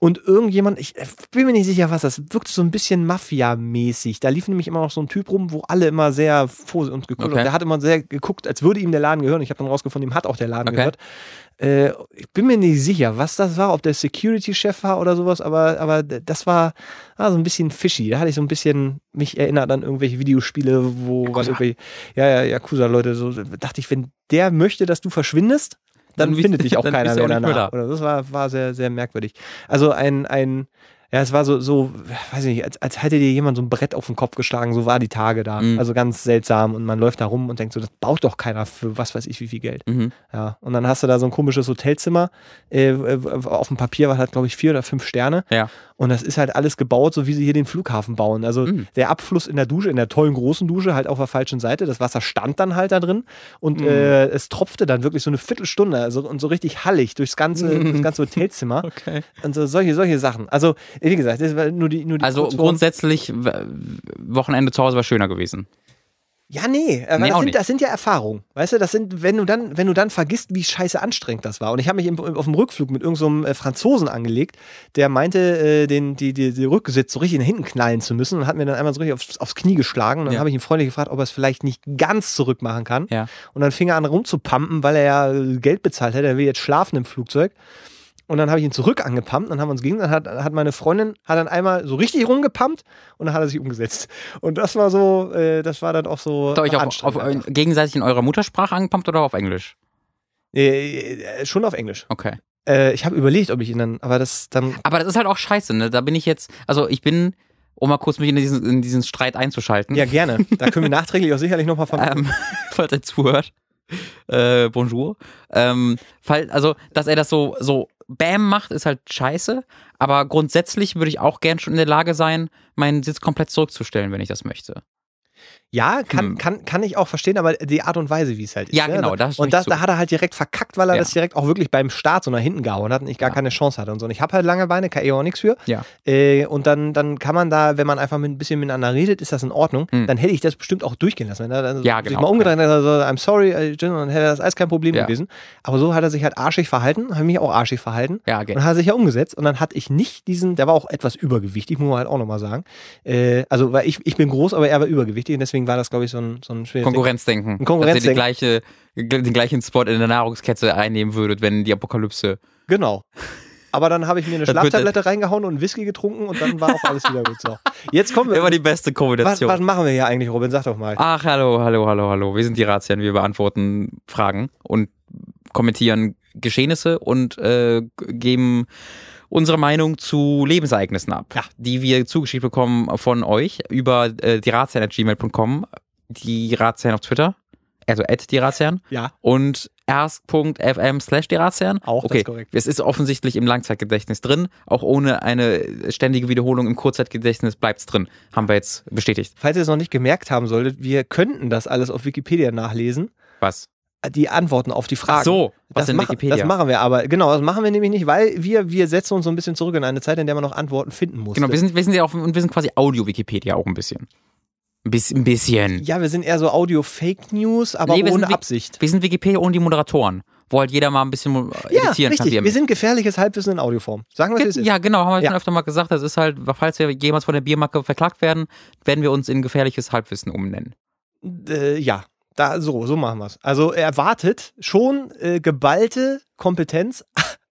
Und irgendjemand, ich äh, bin mir nicht sicher, was das wirkt so ein bisschen Mafia-mäßig. Da lief nämlich immer noch so ein Typ rum, wo alle immer sehr vor uns geguckt Okay. und der hat immer sehr geguckt, als würde ihm der Laden gehören. Ich habe dann rausgefunden, ihm hat auch der Laden Okay. gehört. Äh, ich bin mir nicht sicher, was das war, ob der Security-Chef war oder sowas, aber, aber das war ah, so ein bisschen fishy. Da hatte ich so ein bisschen mich erinnert an irgendwelche Videospiele, wo was Yakuza. irgendwie, ja, ja, Yakuza-Leute, so dachte ich, wenn der möchte, dass du verschwindest, dann, findet dich auch dann keiner mehr danach. da. Oder das war, war sehr, sehr merkwürdig. Also ein, ein, ja, es war so, so, weiß ich nicht, als, als hätte dir jemand so ein Brett auf den Kopf geschlagen, so war die Tage da. Mhm. Also ganz seltsam und man läuft da rum und denkt so, das baut doch keiner für was weiß ich wie viel Geld. Mhm. Ja, und dann hast du da so ein komisches Hotelzimmer. Äh, auf dem Papier war halt, glaube ich, vier oder fünf Sterne. Ja. Und das ist halt alles gebaut, so wie sie hier den Flughafen bauen. Also Mhm. der Abfluss in der Dusche, in der tollen großen Dusche, halt auf der falschen Seite. Das Wasser stand dann halt da drin und Mhm. äh, es tropfte dann wirklich so eine Viertelstunde also, und so richtig hallig durchs ganze, durchs ganze Hotelzimmer. Okay. Und so solche, solche Sachen. Also, wie gesagt, das war nur die, nur die Also grundsätzlich, Wochenende zu Hause war schöner gewesen. Ja, nee, aber Nee, das, sind, das sind ja Erfahrungen. Weißt du, das sind, wenn du dann, wenn du dann vergisst, wie scheiße anstrengend das war. Und ich habe mich im, auf dem Rückflug mit irgendeinem so äh, Franzosen angelegt, der meinte, äh, den, die, die, die Rücksitz so richtig nach hinten knallen zu müssen und hat mir dann einmal so richtig aufs, aufs Knie geschlagen. Und dann Ja. habe ich ihn freundlich gefragt, ob er es vielleicht nicht ganz zurück machen kann. Ja. Und dann fing er an rumzupumpen, weil er ja äh, Geld bezahlt hätte. Er will jetzt schlafen im Flugzeug. Und dann habe ich ihn zurück angepumpt, dann haben wir uns gegen, dann hat, hat meine Freundin hat dann einmal so richtig rumgepumpt und dann hat er sich umgesetzt. Und das war so, äh, das war dann auch so Habt ihr euch auf, auf, einfach. gegenseitig in eurer Muttersprache angepumpt oder auf Englisch? Äh, äh, schon auf Englisch. Okay. Äh, ich habe überlegt, ob ich ihn dann, aber das dann. Aber das ist halt auch scheiße, ne? Da bin ich jetzt, also ich bin, um mal kurz mich in diesen, in diesen Streit einzuschalten. Ja, gerne. Da können wir nachträglich auch sicherlich nochmal von. ähm, falls er zuhört. Äh, bonjour. Ähm, fall, also, dass er das so, so Bam macht, ist halt scheiße. Aber grundsätzlich würde ich auch gern schon in der Lage sein, meinen Sitz komplett zurückzustellen, wenn ich das möchte. Ja, kann, Hm. kann, kann ich auch verstehen, aber die Art und Weise, wie es halt ist. Ja, ne? genau, da stimme Und das, da hat er halt direkt verkackt, weil er Ja. das direkt auch wirklich beim Start so nach hinten gehauen hat und ich gar Ja. keine Chance hatte und so. Und ich habe halt lange Beine, kann ich auch nichts für. Ja. Äh, und dann, dann kann man da, wenn man einfach mit, ein bisschen miteinander redet, ist das in Ordnung. Hm. Dann hätte ich das bestimmt auch durchgehen lassen. Wenn er dann Ja, sich genau. mal umgedreht hat, also, I'm sorry, äh, Jim, dann hätte das alles kein Problem gewesen. Aber so hat er sich halt arschig verhalten, habe mich auch arschig verhalten. Ja, Und okay. dann hat er sich ja umgesetzt und dann hatte ich nicht diesen, der war auch etwas übergewichtig, muss man halt auch nochmal sagen. Äh, also, weil ich, ich bin groß, aber er war übergewichtig und deswegen war das, glaube ich, so ein, so ein schweres Ding. Konkurrenzdenken. Ein Konkurrenzdenken. Dass ihr die gleiche, den gleichen Spot in der Nahrungskette einnehmen würdet, wenn die Apokalypse. Genau. Aber dann habe ich mir eine Schlaftablette reingehauen und einen Whisky getrunken und dann war auch alles wieder gut. So. Jetzt kommen wir. Immer die beste Was, Kombination. was machen wir hier eigentlich, Robin? Sag doch mal. Ach, hallo, hallo, hallo, hallo. Wir sind die Razian. Wir beantworten Fragen und kommentieren Geschehnisse und äh, geben unsere Meinung zu Lebensereignissen ab, Ja. die wir zugeschickt bekommen von euch über äh, die Razian.gmail.com, die Razian auf Twitter, also at die Razian Ja, und ask.fm slash die Razian. auch das Okay, ist korrekt. es ist offensichtlich im Langzeitgedächtnis drin, auch ohne eine ständige Wiederholung im Kurzzeitgedächtnis bleibt es drin. Haben wir jetzt bestätigt. Falls ihr es noch nicht gemerkt haben solltet, wir könnten das alles auf Wikipedia nachlesen. Was? Die Antworten auf die Fragen. Ach so, was das, in mach- Wikipedia? das machen wir aber. Genau, das machen wir nämlich nicht, weil wir, wir setzen uns so ein bisschen zurück in eine Zeit, in der man noch Antworten finden musste. Genau, wir sind, wir sind ja auch, und wir sind quasi Audio-Wikipedia auch ein bisschen. Ein bisschen. Ein bisschen. ja, wir sind eher so Audio-Fake-News, aber Nee, ohne sind Absicht. Wir sind Wikipedia ohne die Moderatoren, wo halt jeder mal ein bisschen Ja, editieren kann. richtig. Er Wir sind gefährliches Halbwissen in Audioform. Sagen wir, es ist. ja, genau, haben wir Ja. schon öfter mal gesagt. Das ist halt, falls wir jemals von der Biermarke verklagt werden, werden wir uns in gefährliches Halbwissen umnennen. Äh, ja, da, so, so machen wir es. Also er erwartet schon äh, geballte Kompetenz,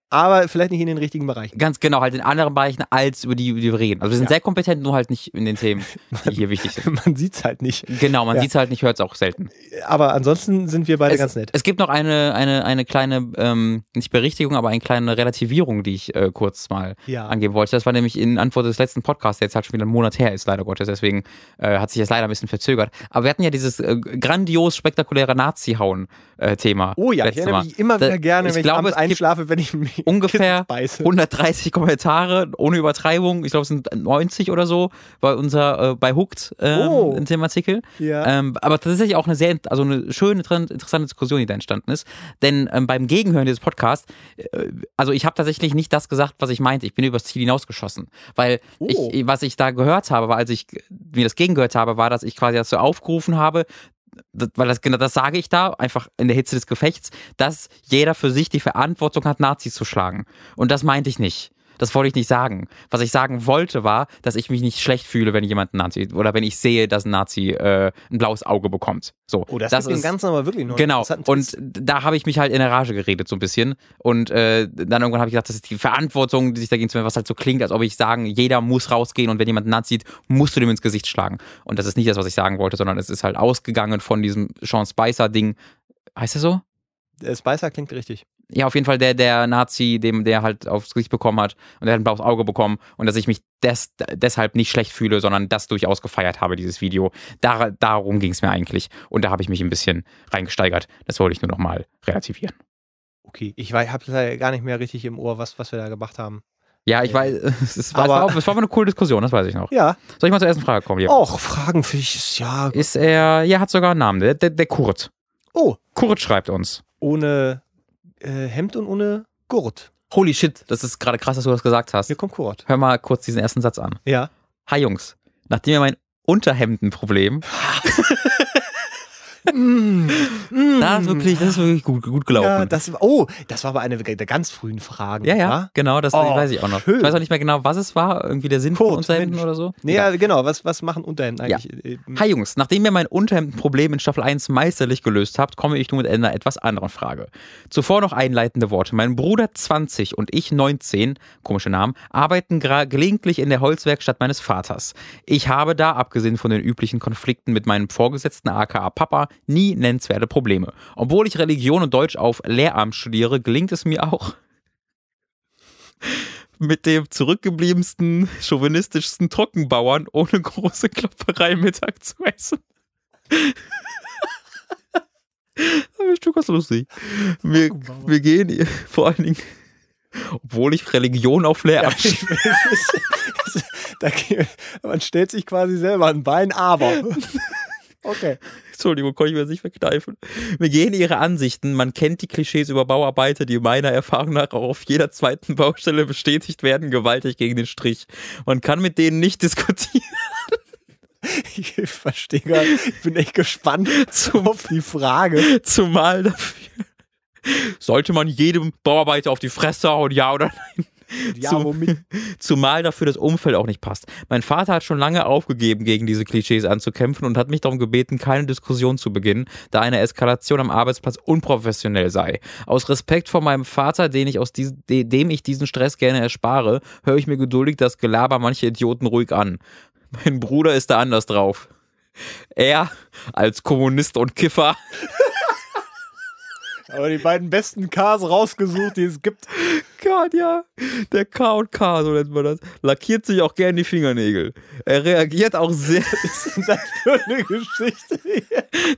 aber vielleicht nicht in den richtigen Bereichen. Ganz genau, halt in anderen Bereichen, als über die, über die wir reden. Also wir sind Ja. sehr kompetent, nur halt nicht in den Themen, die hier wichtig sind. Man sieht es halt nicht. Genau, man Ja. sieht's halt nicht, hört's auch selten. Aber ansonsten sind wir beide es, ganz nett. Es gibt noch eine, eine, eine kleine, ähm, nicht Berichtigung, aber eine kleine Relativierung, die ich äh, kurz mal Ja. angeben wollte. Das war nämlich in Antwort des letzten Podcasts, der jetzt halt schon wieder einen Monat her ist, leider Gottes. Deswegen äh, hat sich das leider ein bisschen verzögert. Aber wir hatten ja dieses äh, grandios spektakuläre Nazi-Hauen-Thema. Oh ja, ich erinnere mich immer Da- wieder gerne, ich wenn glaube, ich abends es gibt einschlafe, wenn ich mich ungefähr beiße. 130 Kommentare, ohne Übertreibung. Ich glaube, es sind 90 oder so bei unser, äh, bei Hooked ähm, Oh. in dem Artikel. Ja. Ähm, aber tatsächlich auch eine sehr, also eine schöne, interessante Diskussion, die da entstanden ist. Denn ähm, beim Gegenhören dieses Podcasts, äh, also ich habe tatsächlich nicht das gesagt, was ich meinte. Ich bin übers Ziel hinausgeschossen. Weil Oh. ich, was ich da gehört habe, war, als ich mir das gegengehört habe, war, dass ich quasi dazu aufgerufen habe, weil das genau das sage ich da, einfach in der Hitze des Gefechts, dass jeder für sich die Verantwortung hat, Nazis zu schlagen. Und das meinte ich nicht. Das wollte ich nicht sagen. Was ich sagen wollte, war, dass ich mich nicht schlecht fühle, wenn jemand ein Nazi oder wenn ich sehe, dass ein Nazi äh, ein blaues Auge bekommt. So, oh, das, ist im Ganzen aber wirklich noch Genau. Und da habe ich mich halt in der Rage geredet, so ein bisschen. Und äh, dann irgendwann habe ich gesagt, das ist die Verantwortung, die sich dagegen zu was halt so klingt, als ob ich sagen, jeder muss rausgehen und wenn jemand einen Nazi sieht, musst du dem ins Gesicht schlagen. Und das ist nicht das, was ich sagen wollte, sondern es ist halt ausgegangen von diesem Sean Spicer-Ding. Heißt er so? Der Spicer klingt richtig. Ja, auf jeden Fall der, der Nazi, dem der halt aufs Gesicht bekommen hat und der hat ein blaues Auge bekommen und dass ich mich des, deshalb nicht schlecht fühle, sondern das durchaus gefeiert habe, dieses Video. Da, darum ging es mir eigentlich und da habe ich mich ein bisschen reingesteigert. Das wollte ich nur nochmal relativieren. Okay, ich habe gar nicht mehr richtig im Ohr, was, was wir da gemacht haben. Ja, ich weiß, es war, Aber- es war, es war aber eine coole Diskussion, das weiß ich noch. Ja. Soll ich mal zur ersten Frage kommen? Hier? Och, Fragen für ich, ja. Ist er, ja, hat sogar einen Namen, der, der, der Kurt. Oh, Kurt schreibt uns. ohne äh, Hemd und ohne Gurt. Holy shit, das ist gerade krass, dass du das gesagt hast. Hier kommt Kurt. Hör mal kurz diesen ersten Satz an. Ja. Hi Jungs, nachdem ihr mein Unterhemdenproblem Mm, mm. Das ist wirklich, das ist wirklich gut, gut gelaufen. Ja, das, oh, das war aber eine der ganz frühen Fragen. Ja, ja, wa? genau, das Oh, weiß ich auch noch. schön. Ich weiß auch nicht mehr genau, was es war, irgendwie der Sinn von Kurt, Unterhemden Mensch. oder so. Nee, ja, genau. Was, was machen Unterhemden Ja. eigentlich? Äh, Hi Jungs, nachdem ihr mein Unterhemdenproblem in Staffel 1 meisterlich gelöst habt, komme ich nun mit einer etwas anderen Frage. Zuvor noch einleitende Worte. Mein Bruder 20 und ich 19, komische Namen, arbeiten gelegentlich in der Holzwerkstatt meines Vaters. Ich habe da, abgesehen von den üblichen Konflikten mit meinem Vorgesetzten aka Papa, nie nennenswerte Probleme. Obwohl ich Religion und Deutsch auf Lehramt studiere, gelingt es mir auch, mit dem zurückgebliebensten, chauvinistischsten Trockenbauern ohne große Klopperei Mittag zu essen. Aber ist schon ganz lustig. Wir, wir gehen vor allen Dingen, obwohl ich Religion auf ja, Lehramt ich, da, man stellt sich quasi selber ein Bein, aber. Okay. Entschuldigung, konnte ich mir das nicht verkneifen. Wir gehen ihre Ansichten. Man kennt die Klischees über Bauarbeiter, die meiner Erfahrung nach auch auf jeder zweiten Baustelle bestätigt werden, gewaltig gegen den Strich. Man kann mit denen nicht diskutieren. Ich verstehe gar nicht. Ich bin echt gespannt auf die Frage. Zumal dafür. Sollte man jedem Bauarbeiter auf die Fresse hauen, ja oder nein? Ja, Zum- womit? Zumal dafür das Umfeld auch nicht passt. Mein Vater hat schon lange aufgegeben, gegen diese Klischees anzukämpfen und hat mich darum gebeten, keine Diskussion zu beginnen, da eine Eskalation am Arbeitsplatz unprofessionell sei. Aus Respekt vor meinem Vater, den ich aus dies, de, dem ich diesen Stress gerne erspare, höre ich mir geduldig das Gelaber mancher Idioten ruhig an. Mein Bruder ist da anders drauf. Er als Kommunist und Kiffer Aber die beiden besten Ks rausgesucht, die es gibt. Gott, ja. Der K und K, so nennt man das. Lackiert sich auch gern die Fingernägel. Er reagiert auch sehr. Was ist das für eine Geschichte?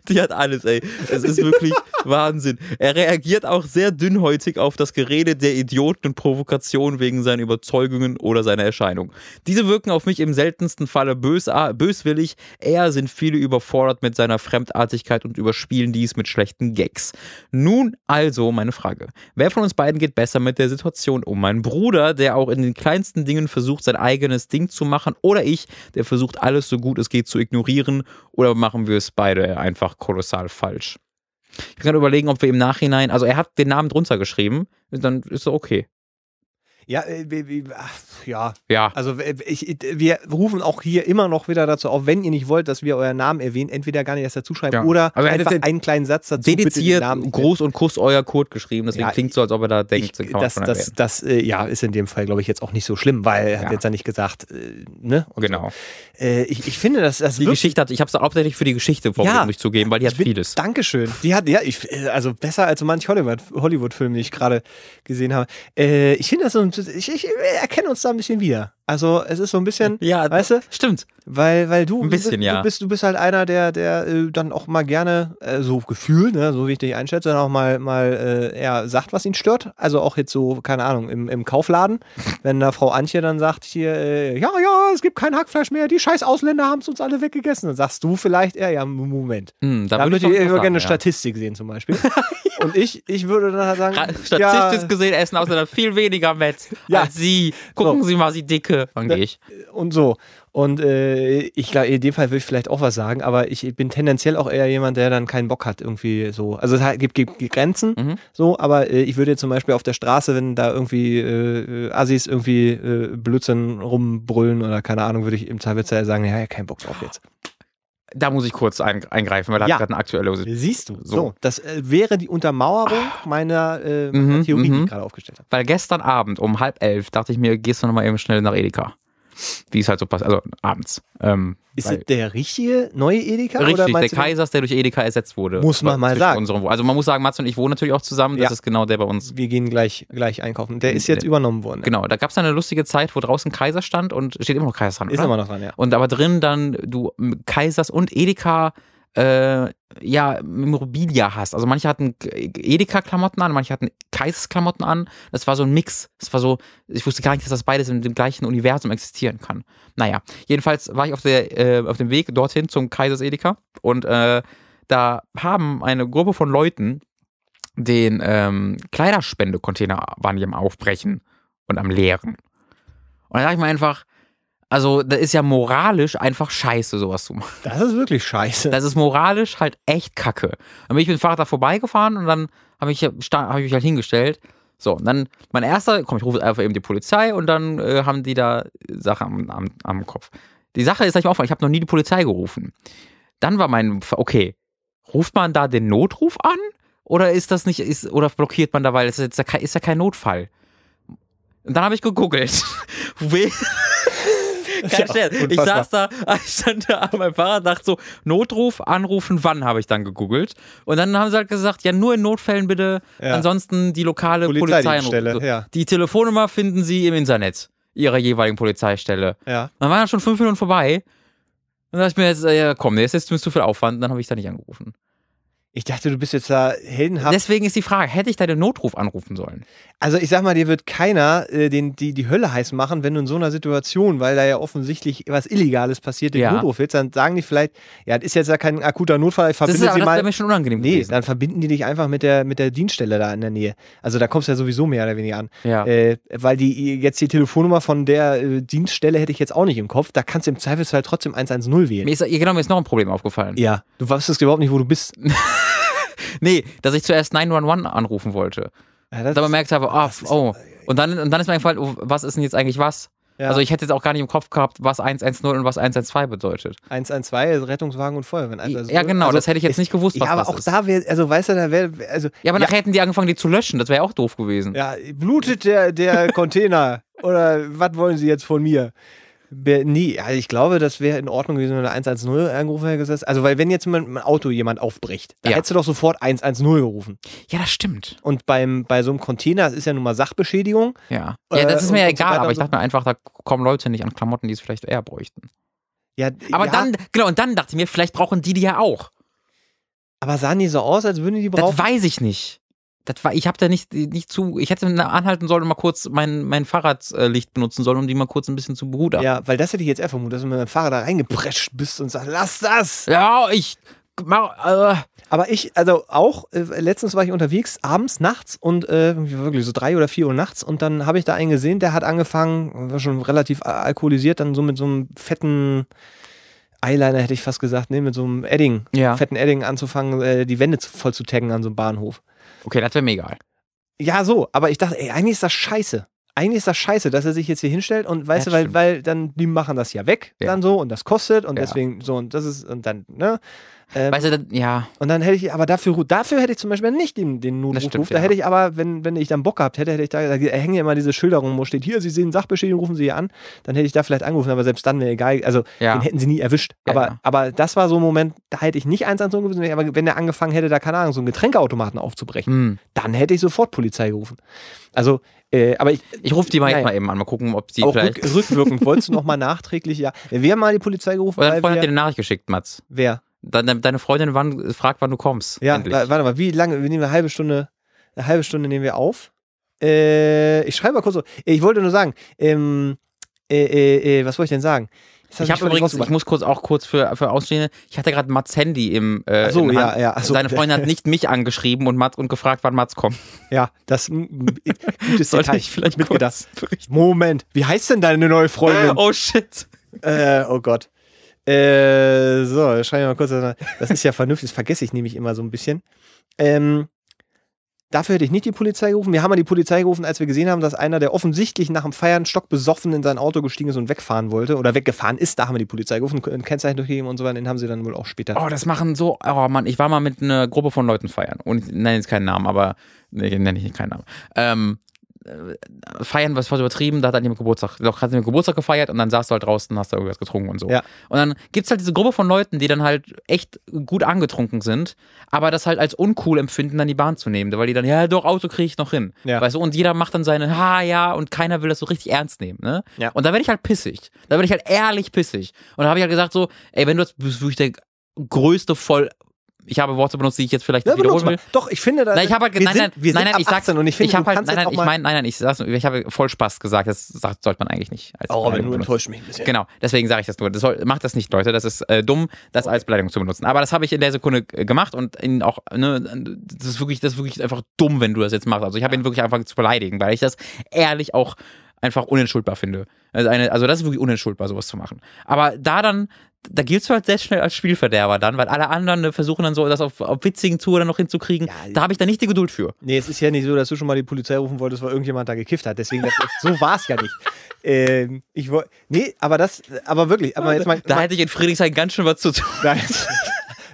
Die hat alles, ey. Es ist wirklich Wahnsinn. Er reagiert auch sehr dünnhäutig auf das Gerede der Idioten und Provokationen wegen seiner Überzeugungen oder seiner Erscheinung. Diese wirken auf mich im seltensten Falle bösa- böswillig. Eher sind viele überfordert mit seiner Fremdartigkeit und überspielen dies mit schlechten Gags. Nun also meine Frage. Wer von uns beiden geht besser mit der Situation um? Mein Bruder, der auch in den kleinsten Dingen versucht, sein eigenes Ding zu machen, oder ich, der versucht, alles so gut es geht zu ignorieren, oder machen wir es beide einfach kolossal falsch? Ich kann überlegen, ob wir im Nachhinein, also er hat den Namen drunter geschrieben, dann ist er okay. Ja, äh, ja. Ja. Also äh, ich, wir rufen auch hier immer noch wieder dazu auf, wenn ihr nicht wollt, dass wir euren Namen erwähnen, entweder gar nicht erst dazu schreiben Ja. oder Also einfach einen kleinen Satz dazu. Dediziert Namen Gruß und Kuss euer Code geschrieben, deswegen Ja, klingt so, als ob er da denkt, Ich, das, das, das äh, ja, ist in dem Fall, glaube ich, jetzt auch nicht so schlimm, weil er hat Ja. jetzt ja nicht gesagt, äh, ne? Und Genau. So. Äh, ich, ich finde, dass das Die Geschichte hat, ich habe es hauptsächlich für die Geschichte vorgelegt, Ja. um dich zu geben, weil die hat bin- vieles. Dankeschön. Die hat, ja, ich, äh, also besser als so manch Hollywood- Hollywood-Film, den ich gerade gesehen habe. Äh, ich finde das so, ein- ich, ich erkenne uns da ein bisschen wieder. Also es ist so ein bisschen, Ja, weißt du, stimmt. weil, weil du, Ein bisschen, du, ja. du, bist, du bist halt einer, der, der äh, dann auch mal gerne, äh, so Gefühl, ne, so wie ich dich einschätze, dann auch mal, mal äh, ja, sagt, was ihn stört. Also auch jetzt so, keine Ahnung, im, im Kaufladen, wenn da Frau Antje dann sagt hier, äh, ja, ja, es gibt kein Hackfleisch mehr, die scheiß Ausländer haben es uns alle weggegessen. Dann sagst du vielleicht eher, ja, Moment. Hm, da Da würde ich ich gerne eine ja. Statistik sehen zum Beispiel. Und ich, ich würde dann halt sagen, Statistisch gesehen essen Ausländer viel weniger Met Ja. als sie. Gucken So. Sie mal, sie dicke. Dann gehe ich. und so. Und äh, ich glaube, in dem Fall würde ich vielleicht auch was sagen, aber ich bin tendenziell auch eher jemand, der dann keinen Bock hat, irgendwie so. Also es gibt, gibt, Grenzen, Mhm. so, aber äh, ich würde jetzt zum Beispiel auf der Straße, wenn da irgendwie äh, Assis irgendwie äh, Blödsinn rumbrüllen oder keine Ahnung, würde ich im Zweifelsfall sagen, ja, ja, kein Bock drauf jetzt. Da muss ich kurz ein, eingreifen, weil er Ja. hat gerade eine aktuelle. Siehst du, so. So. das äh, wäre die Untermauerung meiner äh, Mhm, Theorie, die mhm. ich gerade aufgestellt habe. Weil gestern Abend um halb elf dachte ich mir, gehst du nochmal eben schnell nach Edeka. Wie es halt so passt. Also abends. Ähm, Ist es der richtige neue Edeka? oder Richtig, der du den- Kaisers, der durch Edeka ersetzt wurde. Muss man mal sagen. Unseren, also man muss sagen, Mats und ich wohnen natürlich auch zusammen. Das Ja. ist genau der bei uns. Wir gehen gleich, gleich einkaufen. Der ist jetzt Der- übernommen worden. Genau, da gab es eine lustige Zeit, wo draußen Kaiser stand und steht immer noch Kaiser dran. Ist oder? immer noch dran, ja. Und aber drin dann du Kaisers und Edeka äh, ja Memorabilia hast. Also manche hatten Edeka-Klamotten an, manche hatten Kaisers-Klamotten an. Das war so ein Mix. Das war so, ich wusste gar nicht, dass das beides in dem gleichen Universum existieren kann. Naja, jedenfalls war ich auf, der, äh, auf dem Weg dorthin zum Kaisers Edeka und äh, da haben eine Gruppe von Leuten den ähm, Kleiderspende-Container waren die am Aufbrechen und am Leeren. Und da dachte ich mir einfach, Also, das ist ja moralisch einfach scheiße, sowas zu machen. Das ist wirklich scheiße. Das ist moralisch halt echt kacke. Dann bin ich mit dem Fahrrad da vorbeigefahren und dann habe ich, hab ich mich halt hingestellt. So, und dann mein erster, komm, ich rufe einfach eben die Polizei und dann äh, haben die da Sache am, am, am Kopf. Die Sache ist, sag ich mal aufgefallen, ich habe noch nie die Polizei gerufen. Dann war mein, okay, ruft man da den Notruf an? Oder ist das nicht, ist, oder blockiert man da, weil es ist ja kein, ist ja kein Notfall? Und dann habe ich gegoogelt. Kein ja Scherz. Ich saß da, ich stand da an meinem Fahrrad, dachte so, Notruf, anrufen, wann habe ich dann gegoogelt. Und dann haben sie halt gesagt, ja, nur in Notfällen bitte, Ja. ansonsten die lokale Polizei. ja. Die Telefonnummer finden sie im Internet, ihrer jeweiligen Polizeistelle. Ja. Dann waren ja schon fünf Minuten vorbei. Und dann dachte ich mir jetzt, ja, komm, nee, ist jetzt zu viel Aufwand. Dann habe ich da nicht angerufen. Ich dachte, du bist jetzt da heldenhaft. Deswegen ist die Frage, hätte ich da den Notruf anrufen sollen? Also ich sag mal, dir wird keiner äh, den, die, die Hölle heiß machen, wenn du in so einer Situation, weil da ja offensichtlich was Illegales passiert, den Ja. Notruf willst, dann sagen die vielleicht, ja, das ist jetzt ja kein akuter Notfall, ich Das, ist, verbinde sie das mal. mir schon unangenehm Nee, gewesen. dann verbinden die dich einfach mit der, mit der Dienststelle da in der Nähe. Also da kommst du ja sowieso mehr oder weniger an. Ja. Äh, weil die jetzt die Telefonnummer von der äh, Dienststelle hätte ich jetzt auch nicht im Kopf. Da kannst du im Zweifelsfall trotzdem 110 wählen. Mir ist, genau, mir ist noch ein Problem aufgefallen. Ja, du wusstest überhaupt nicht, wo du bist. Nee, dass ich zuerst 911 anrufen wollte. Ja, das dann bemerkt habe, ah, das ist- oh. Und dann, und dann ist mir eingefallen, oh, was ist denn jetzt eigentlich was? ja, Also ich hätte jetzt auch gar nicht im Kopf gehabt, was 110 und was 112 bedeutet. 112, Rettungswagen und Feuerwehr. Also, ja, genau, also, das hätte ich jetzt es- nicht gewusst, was Ja, aber das auch ist. da wäre, also weißt du, da wäre, also ja, aber nachher hätten die angefangen, die zu löschen. Das wäre auch doof gewesen. Ja, blutet der, der Container? Oder was wollen Sie jetzt von mir? Nie, also ich glaube, das wäre in Ordnung gewesen, wenn du 110 angerufen hättest. Also, weil wenn jetzt mal ein Auto jemand aufbricht, da Ja. hättest du doch sofort 110 gerufen. Ja, das stimmt. Und beim, bei so einem Container, das ist ja nun mal Sachbeschädigung. Ja. Äh, Ja, das ist mir und- ja so egal, weiter aber ich so- dachte mir einfach, da kommen Leute nicht an Klamotten, die es vielleicht eher bräuchten. Ja, Aber ja, dann, genau, und dann dachte ich mir, vielleicht brauchen die die ja auch. Aber sahen die so aus, als würden die die Das brauchen? weiß ich nicht. Das war, ich habe da nicht, nicht zu, ich hätte anhalten sollen und mal kurz mein, mein Fahrradlicht benutzen sollen, um die mal kurz ein bisschen zu begutachten. Ja, weil das hätte ich jetzt eher vermutet, dass du mit dem Fahrrad da reingeprescht bist und sagst, lass das! Ja, ich mach, äh, Aber ich, also auch, äh, letztens war ich unterwegs, abends, nachts und äh, wirklich so drei oder vier Uhr nachts und dann habe ich da einen gesehen, der hat angefangen, war schon relativ alkoholisiert, dann so mit so einem fetten Eyeliner, hätte ich fast gesagt, ne, mit so einem Edding, Ja. fetten Edding anzufangen, äh, die Wände voll zu taggen an so einem Bahnhof. Okay, das wäre mir egal. Ja, so, aber ich dachte, ey, eigentlich ist das scheiße. Eigentlich ist das scheiße, dass er sich jetzt hier hinstellt und weißt Ja, du, weil, stimmt. weil dann, die machen das ja weg, Ja. dann so und das kostet und Ja. deswegen so und das ist und dann, ne? Ähm, Weißt du, das, ja, und dann hätte ich, aber dafür, dafür hätte ich zum Beispiel nicht den, den Notruf. stimmt, da ja. hätte ich aber, wenn, wenn ich dann Bock gehabt hätte, hätte ich da, da hängen ja immer diese Schilderungen, wo steht, hier, Sie sehen Sachbeschädigung, rufen Sie hier an. Dann hätte ich da vielleicht angerufen, aber selbst dann wäre egal. Also, Ja. den hätten sie nie erwischt. Ja, aber, ja. aber das war so ein Moment, da hätte ich nicht eins an so gewesen, aber wenn er angefangen hätte, da, keine Ahnung, so einen Getränkeautomaten aufzubrechen, hm. dann hätte ich sofort Polizei gerufen. Also, äh, aber ich, Ich rufe die mal mal eben an, mal gucken, ob die auch vielleicht. rück, rückwirkend, wolltest du nochmal nachträglich, ja. Haben mal die Polizei gerufen, Oder Freund hat dir eine Nachricht geschickt, Mats. wer? Deine, deine Freundin wann, fragt, wann du kommst. Ja, endlich. wa- warte mal, wie lange? Wir nehmen eine halbe Stunde, eine halbe Stunde nehmen wir auf. Äh, ich schreibe mal kurz so. Ich wollte nur sagen, ähm, äh, äh, äh, was wollte ich denn sagen? Ich habe übrigens, ich muss kurz auch kurz für, für Ausstehende, ich hatte gerade Mats Handy im äh, Ach so, ja, ja, ach so. Seine Freundin hat nicht mich angeschrieben und Mats und gefragt, wann Mats kommt. Ja, das gutes Sollte Detail. ich vielleicht mitgedacht. Moment, wie heißt denn deine neue Freundin? Oh shit. Äh, oh Gott. Äh, so, schreiben wir mal kurz. Das ist ja vernünftig, das vergesse ich nämlich immer so ein bisschen. Ähm, dafür hätte ich nicht die Polizei gerufen. Wir haben mal die Polizei gerufen, als wir gesehen haben, dass einer, der offensichtlich nach dem Feiern stockbesoffen in sein Auto gestiegen ist und wegfahren wollte oder weggefahren ist, da haben wir die Polizei gerufen, ein Kennzeichen durchgegeben und so weiter. Den haben sie dann wohl auch später. Oh, das machen so. Oh Mann, ich war mal mit einer Gruppe von Leuten feiern. Und ich nenne jetzt keinen Namen, aber. Nee, nenne ich nicht keinen Namen. Ähm, äh, feiern, was voll übertrieben, da hat dann jemand Geburtstag. Doch, hat jemand Geburtstag gefeiert und dann saßt du halt draußen und hast da irgendwas getrunken und so. Ja. Und dann gibt's halt diese Gruppe von Leuten, die dann halt echt gut angetrunken sind, aber das halt als uncool empfinden, dann die Bahn zu nehmen. Weil die dann, ja, doch, Auto kriege ich noch hin. Ja. Weißt du, und jeder macht dann seine, ha, ja, und keiner will das so richtig ernst nehmen, ne? Ja. Und da werde ich halt pissig. Da werde ich halt ehrlich pissig. Und da habe ich halt gesagt so, ey, wenn du bist wirklich der größte Voll... Ich habe Worte benutzt, die ich jetzt vielleicht Ja, nicht wiederholen will. Doch, ich finde, da, Nein, ich habe halt, wir nein, sind, nein, wir nein, sind nein, ich sag, 18 und ich finde, ich habe halt, nein, nein, ich meine, nein, nein, ich sag's, ich habe voll Spaß gesagt, das sagt, sollte man eigentlich nicht. Als Oh, Beleidigung du enttäuscht mich ein bisschen. Genau, deswegen sage ich das nur. Das soll, macht das nicht, Leute. Das ist äh, dumm, das als Beleidigung zu benutzen. Aber das habe ich in der Sekunde gemacht und ihn auch, ne, das ist wirklich, das ist wirklich einfach dumm, wenn du das jetzt machst. Also ich habe ihn wirklich einfach zu beleidigen, weil ich das ehrlich auch einfach unentschuldbar finde. Also, eine, also das ist wirklich unentschuldbar, sowas zu machen. Aber da dann, da giltst du halt sehr schnell als Spielverderber dann, weil alle anderen äh, versuchen dann so, das auf, auf witzigen dann noch hinzukriegen. Ja, da habe ich dann nicht die Geduld für. Nee, es ist ja nicht so, dass du schon mal die Polizei rufen wolltest, weil irgendjemand da gekifft hat. Deswegen, das, so war es ja nicht. Ähm, ich wollte. Nee, aber das, aber wirklich, aber jetzt mal. Da hätte ich in Friedrichshain ganz schön was zu tun.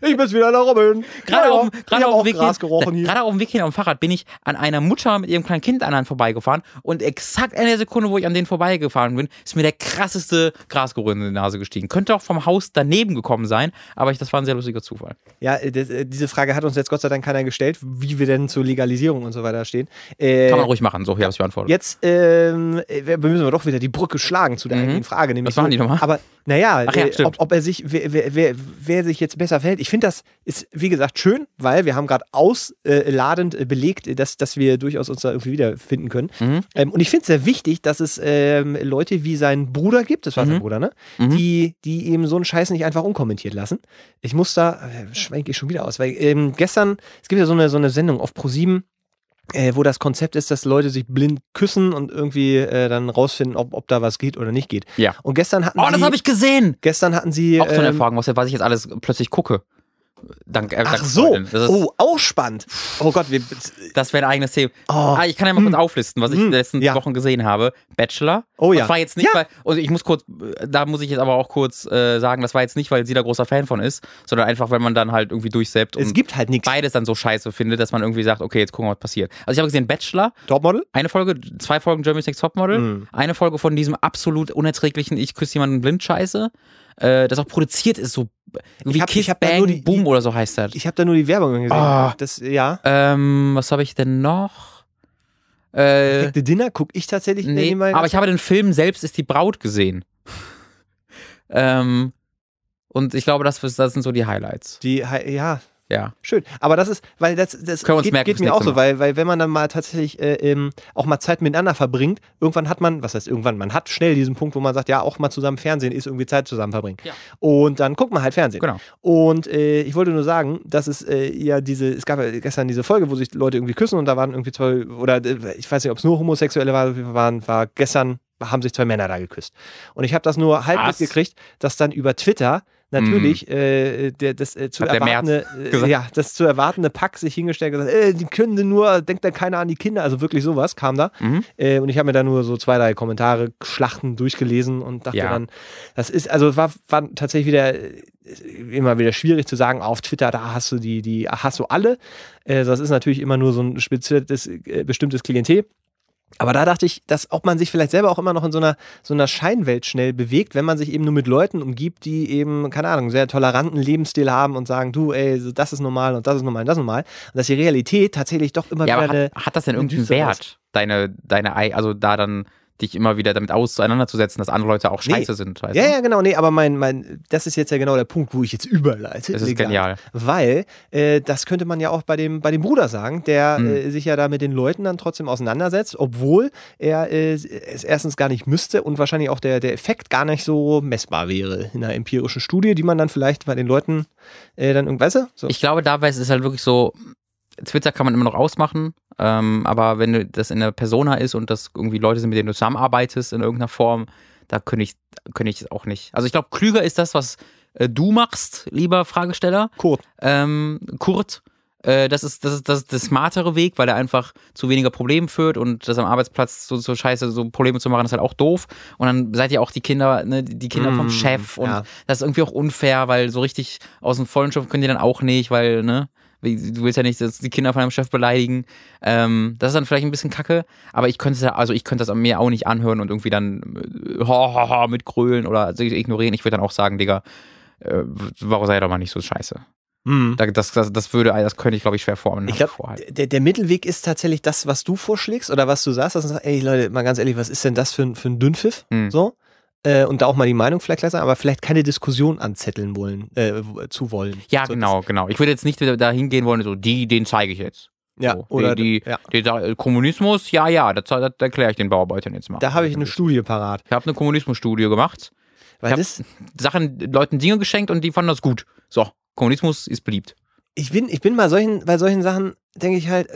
Ich bin's wieder, der Robin. Gerade Ja, auf, gerade auf Weg gerade auf dem Weg hin am Fahrrad bin ich an einer Mutter mit ihrem kleinen Kind an einem vorbeigefahren und exakt in der Sekunde, wo ich an denen vorbeigefahren bin, ist mir der krasseste Grasgeruch in die Nase gestiegen. Könnte auch vom Haus daneben gekommen sein, aber ich, das war ein sehr lustiger Zufall. Ja, äh, das, äh, diese Frage hat uns jetzt Gott sei Dank keiner gestellt, wie wir denn zur Legalisierung und so weiter stehen. Äh, Kann man ruhig machen, so, hier habe ich beantwortet. Jetzt ähm, äh, müssen wir doch wieder die Brücke schlagen zu der Mhm. eigentlichen Frage. Nämlich Was machen die nochmal? Aber naja, Ach ja, äh, ob, ob er sich, wer, wer, wer, wer sich jetzt besser verhält. Ich finde, das ist, wie gesagt, schön, weil wir haben gerade ausladend äh, belegt, dass, dass wir durchaus uns da irgendwie wiederfinden können. Mhm. Ähm, und ich finde es sehr wichtig, dass es ähm, Leute wie sein Bruder gibt, das war sein Mhm. Bruder, ne? Mhm. Die, die eben so einen Scheiß nicht einfach unkommentiert lassen. Ich muss da, äh, schwenke ich schon wieder aus, weil ähm, gestern, es gibt ja so eine, so eine Sendung auf Pro7, äh, wo das Konzept ist, dass Leute sich blind küssen und irgendwie äh, dann rausfinden, ob, ob da was geht oder nicht geht. Ja. Und gestern hatten Oh, sie, das habe ich gesehen! gestern hatten sie, Auch so eine ähm, Erfahrung, was, was ich jetzt alles plötzlich gucke. Dank, äh, ach so, oh, auch spannend. Oh Gott, wir, das wäre ein eigenes Thema. oh, Ah, ich kann ja mal kurz auflisten, was ich in Mm. den letzten Ja. Wochen gesehen habe. Bachelor. oh ja. Das war jetzt nicht, Ja. weil, also ich muss kurz, da muss ich jetzt aber auch kurz äh, sagen, das war jetzt nicht, weil sie da großer Fan von ist, sondern einfach, weil man dann halt irgendwie durchseppt es und gibt halt nichts. beides dann so scheiße findet, dass man irgendwie sagt, okay, jetzt gucken wir, was passiert. Also ich habe gesehen Bachelor, Topmodel? eine Folge, zwei Folgen Germany's Next Topmodel, Mhm. eine Folge von diesem absolut unerträglichen Ich küsse jemanden blind Scheiße, äh, das auch produziert ist, so wie Ich hab- Kiss ich hab Bang die- Boom oder so heißt das. Ich habe da nur die Werbung gesehen. Ah. Das, ja. Ähm, was habe ich denn noch? Äh, Perfekte Dinner gucke ich tatsächlich Nee, nebenbei. aber ich habe den Film selbst ist die Braut gesehen. ähm, und ich glaube, das, das sind so die Highlights. die, ja, Ja. Schön. Aber das ist, weil das, das geht, merken geht mir auch so, weil, weil wenn man dann mal tatsächlich äh, ähm, auch mal Zeit miteinander verbringt, irgendwann hat man, was heißt irgendwann, man hat schnell diesen Punkt, wo man sagt, ja, auch mal zusammen Fernsehen ist irgendwie Zeit zusammen verbringen. Ja. Und dann guckt man halt Fernsehen. Genau. Und äh, ich wollte nur sagen, dass es äh, ja diese, es gab ja gestern diese Folge, wo sich Leute irgendwie küssen und da waren irgendwie zwei, oder äh, ich weiß nicht, ob es nur Homosexuelle war, waren, war gestern haben sich zwei Männer da geküsst. Und ich habe das nur halb Was? mitgekriegt, dass dann über Twitter natürlich äh, der, das äh, zu erwartende, äh, ja, das zu erwartende Pack sich hingestellt und gesagt, äh, die können nur, denkt da keiner an die Kinder, also wirklich sowas kam da. Mhm. Äh, und ich habe mir da nur so zwei, drei Kommentare, Schlachten durchgelesen und dachte Ja. dann, das ist, also es war, war tatsächlich wieder äh, immer wieder schwierig zu sagen, auf Twitter, da hast du die, die hast du alle. Das ist natürlich immer nur so ein spezielles, bestimmtes Klientel. Aber da dachte ich, dass ob man sich vielleicht selber auch immer noch in so einer, so einer Scheinwelt schnell bewegt, wenn man sich eben nur mit Leuten umgibt, die eben, keine Ahnung, sehr toleranten Lebensstil haben und sagen, du, ey, so, das ist normal und das ist normal und das ist normal. Und dass die Realität tatsächlich doch immer Ja, wieder aber hat, hat das denn eine irgendeinen Wert, deine, deine, Ei- also da dann dich immer wieder damit auseinanderzusetzen, dass andere Leute auch Nee. scheiße sind, weißt Ja, du? ja, genau, nee, aber mein, mein, das ist jetzt ja genau der Punkt, wo ich jetzt überleite. Das ist Egal. genial. Weil, äh, das könnte man ja auch bei dem, bei dem Bruder sagen, der Hm. äh, sich ja da mit den Leuten dann trotzdem auseinandersetzt, obwohl er äh, es erstens gar nicht müsste und wahrscheinlich auch der, der Effekt gar nicht so messbar wäre in einer empirischen Studie, die man dann vielleicht bei den Leuten äh, dann irgendwie, weißt du? So. Ich glaube, dabei ist es halt wirklich so, Twitter kann man immer noch ausmachen, ähm, aber wenn du das in einer Persona ist und das irgendwie Leute sind, mit denen du zusammenarbeitest in irgendeiner Form, da könnte ich, könnte ich es auch nicht. Also ich glaube, klüger ist das, was äh, du machst, lieber Fragesteller, Kurt. ähm, Kurt. Äh, das ist, das ist, das ist der smartere Weg, weil er einfach zu weniger Problemen führt und das am Arbeitsplatz so, so scheiße, so Probleme zu machen, ist halt auch doof. Und dann seid ihr auch die Kinder, ne, die Kinder vom Mm, Chef und ja. das ist irgendwie auch unfair, weil so richtig aus dem vollen Schopf können die dann auch nicht, weil, ne, du willst ja nicht dass die Kinder von deinem Chef beleidigen. Ähm, das ist dann vielleicht ein bisschen kacke, aber ich könnte also ich könnte das mir auch nicht anhören und irgendwie dann ha, ha, ha, mit grölen oder ignorieren. Ich würde dann auch sagen, Digga, äh, warum sei doch mal nicht so scheiße. Mhm. Da- Das, das, das würde, das könnte ich, glaube ich, schwer vor, Ich glaube, der, der Mittelweg ist tatsächlich das, was du vorschlägst oder was du sagst, dass du sagst, ey Leute, mal ganz ehrlich, was ist denn das für, ein- für ein Dünnpfiff? Mhm. So. Äh, und da auch mal die Meinung vielleicht sagen, aber vielleicht keine Diskussion anzetteln wollen, äh, zu wollen. Ja, so, genau, genau. Ich würde jetzt nicht wieder dahin gehen wollen, so, die, den zeige ich jetzt. Ja, so, oder die, die, ja. die, Kommunismus, ja, ja, das, das erkläre ich den Bauarbeitern jetzt mal. Da habe ich eine Studie parat. Ich habe eine Kommunismusstudie gemacht. Weil Ich hab- das, Sachen, Leuten Dinge geschenkt und die fanden das gut. So, Kommunismus ist beliebt. ich bin, ich bin bei solchen, bei solchen Sachen, denke ich halt,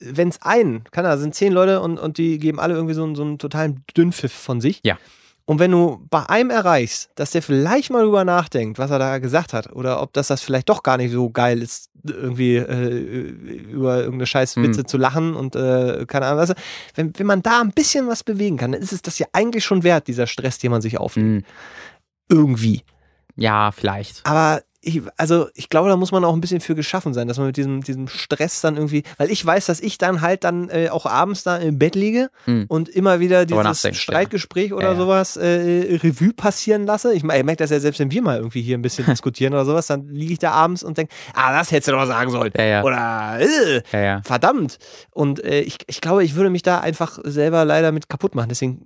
wenn es einen, kann da sind zehn Leute und, und die geben alle irgendwie so, einen- so einen totalen Dünnpfiff von sich. Ja. Und wenn du bei einem erreichst, dass der vielleicht mal drüber nachdenkt, was er da gesagt hat, oder ob das das vielleicht doch gar nicht so geil ist, irgendwie äh, über irgendeine scheiß Witze Hm. zu lachen und äh, keine Ahnung, was. Wenn, wenn man da ein bisschen was bewegen kann, dann ist es das ja eigentlich schon wert, dieser Stress, den man sich auflegt. Hm, Irgendwie. ja, vielleicht. Aber ich, also ich glaube, da muss man auch ein bisschen für geschaffen sein, dass man mit diesem, diesem Stress dann irgendwie, weil ich weiß, dass ich dann halt dann äh, auch abends da im Bett liege Hm. und immer wieder dieses Streitgespräch oder Ja, ja. sowas äh, Revue passieren lasse. Ich, ich merke das ja selbst, wenn wir mal irgendwie hier ein bisschen diskutieren oder sowas, dann liege ich da abends und denke, ah, das hättest du doch sagen sollen. Ja, ja. Oder äh, Ja, ja. verdammt. Und äh, ich, ich glaube, ich würde mich da einfach selber leider mit kaputt machen. Deswegen,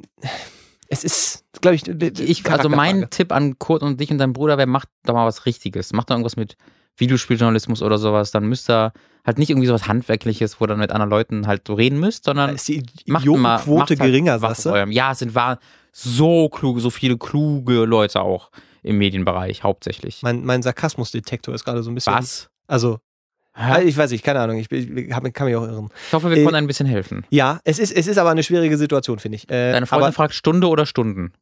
es ist, glaube ich, Ich, also mein Tipp an Kurt und dich und deinen Bruder wäre, macht doch mal was Richtiges. Macht doch irgendwas mit Videospieljournalismus oder sowas. Dann müsst ihr halt nicht irgendwie sowas Handwerkliches, wo ihr dann mit anderen Leuten halt so reden müsst, sondern ist die macht mal, macht halt geringer, was du? aus eurem- Ja, es sind war so kluge, so viele kluge Leute auch im Medienbereich hauptsächlich. Mein, mein Sarkasmusdetektor ist gerade so ein bisschen. Was? Also, Hä? ich weiß nicht, keine Ahnung. Ich, ich hab- kann mich auch irren. Ich hoffe, wir Äh, konnten ein bisschen helfen. Ja, es ist, es ist aber eine schwierige Situation, finde ich. Äh, Deine Freundin fragt Stunde oder Stunden.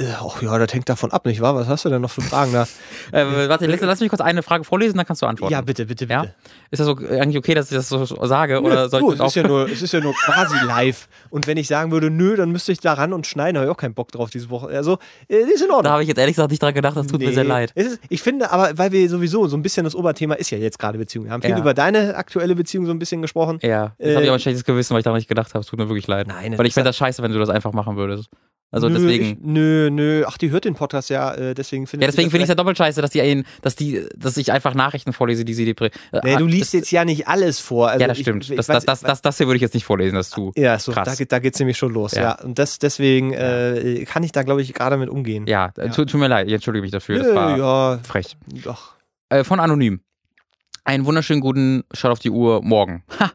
Äh, ach ja, das hängt davon ab, nicht wahr? Was hast du denn noch für Fragen da? Äh, warte, lass, lass mich kurz eine Frage vorlesen, dann kannst du antworten. ja, bitte, bitte, bitte. Ja? Ist das so, eigentlich okay, dass ich das so sage? Oder soll du, ich es, das ist auch? ja nur, es ist ja nur quasi live. Und wenn ich sagen würde, nö, dann müsste ich da ran und schneiden, habe ich auch keinen Bock drauf diese Woche. Also, äh, ist in Da Ordnung. habe ich jetzt ehrlich gesagt nicht dran gedacht, das tut mir Nee, sehr leid. Ist, ich finde aber, weil wir sowieso so ein bisschen das Oberthema ist ja jetzt gerade Beziehung. Wir haben viel Ja. über deine aktuelle Beziehung so ein bisschen gesprochen. Ja, jetzt Äh, habe ich aber ein schlechtes Gewissen, weil ich daran nicht gedacht habe. Es tut mir wirklich leid. Nein, weil ich fände das scheiße, wenn du das einfach machen würdest. Also nö, deswegen. Ich, nö, nö. Ach, die hört den Podcast ja, äh, deswegen findet ja, deswegen finde ich es das ja doppelt scheiße, dass die, einen- dass die, dass ich einfach Nachrichten vorlese, die sie die. Äh, Nee, du liest jetzt ja nicht alles vor. Also Ja, das ich- stimmt. Ich, das, weiß- das, das, das, das hier würde ich jetzt nicht vorlesen, das du. ja, so, krass. da, geht- da geht's nämlich schon los. Ja. Ja. Und das, deswegen äh, kann ich da, glaube ich, gerade mit umgehen. Ja, äh, Tut, tut mir leid, ich entschuldige mich dafür. Das war ja, frech. doch. Äh, von Anonym. Einen wunderschönen guten Schaut auf die Uhr morgen. Ha!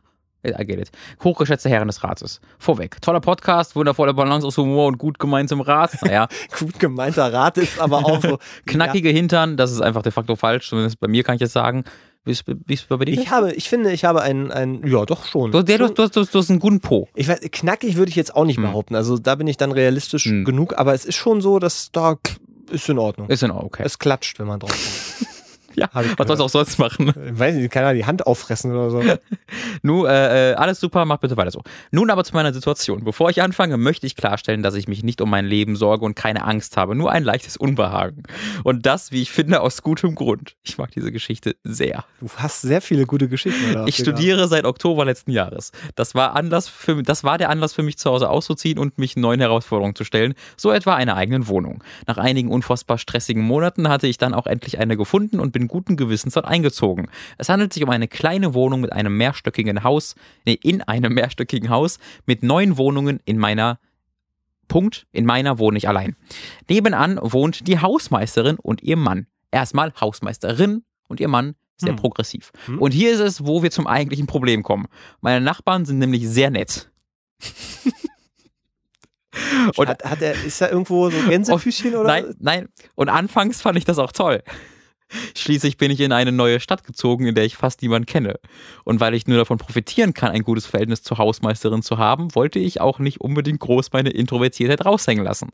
I get it. Hochgeschätzte Herren des Rates. Vorweg. Toller Podcast, wundervolle Balance aus Humor und gut gemeintem Rat. Naja, Gut gemeinter Rat ist aber auch so. knackige Hintern, das ist einfach de facto falsch. Zumindest bei mir kann ich jetzt sagen. Wie ist wie ist es bei dir? Ich habe, ich finde, ich habe einen, einen ja, doch schon. du, der, du, du, du, du hast einen guten Po. Ich weiß, knackig würde ich jetzt auch nicht Hm. behaupten. Also da bin ich dann realistisch Hm. genug, aber es ist schon so, dass da ist in Ordnung. Ist in Ordnung, okay. Es klatscht, wenn man drauf kommt. Ja, was soll's gehört. auch sonst machen? Weiß nicht, kann er die Hand auffressen oder so. Nun, äh, äh, alles super, mach bitte weiter so. Nun aber zu meiner Situation. Bevor ich anfange, möchte ich klarstellen, dass ich mich nicht um mein Leben sorge und keine Angst habe, nur ein leichtes Unbehagen. Und das, wie ich finde, aus gutem Grund. Ich mag diese Geschichte sehr. Du hast sehr viele gute Geschichten. oder? Ich studiere seit Oktober letzten Jahres. Das war Anlass für das war der Anlass für mich zu Hause auszuziehen und mich neuen Herausforderungen zu stellen, so etwa einer eigenen Wohnung. Nach einigen unfassbar stressigen Monaten hatte ich dann auch endlich eine gefunden und bin guten Gewissens dort eingezogen. Es handelt sich um eine kleine Wohnung mit einem mehrstöckigen Haus, nee, in einem mehrstöckigen Haus mit neun Wohnungen in meiner Punkt, in meiner wohne ich allein. Nebenan wohnt die Hausmeisterin und ihr Mann. Erstmal Hausmeisterin und ihr Mann sehr Hm. progressiv. Hm. Und hier ist es, wo wir zum eigentlichen Problem kommen. Meine Nachbarn sind nämlich sehr nett. Und hat, hat er, ist da irgendwo so Gänsefüßchen oder? nein, nein. Und anfangs fand ich das auch toll. Schließlich bin ich in eine neue Stadt gezogen, in der ich fast niemanden kenne. Und weil ich nur davon profitieren kann, ein gutes Verhältnis zur Hausmeisterin zu haben, wollte ich auch nicht unbedingt groß meine Introvertiertheit raushängen lassen.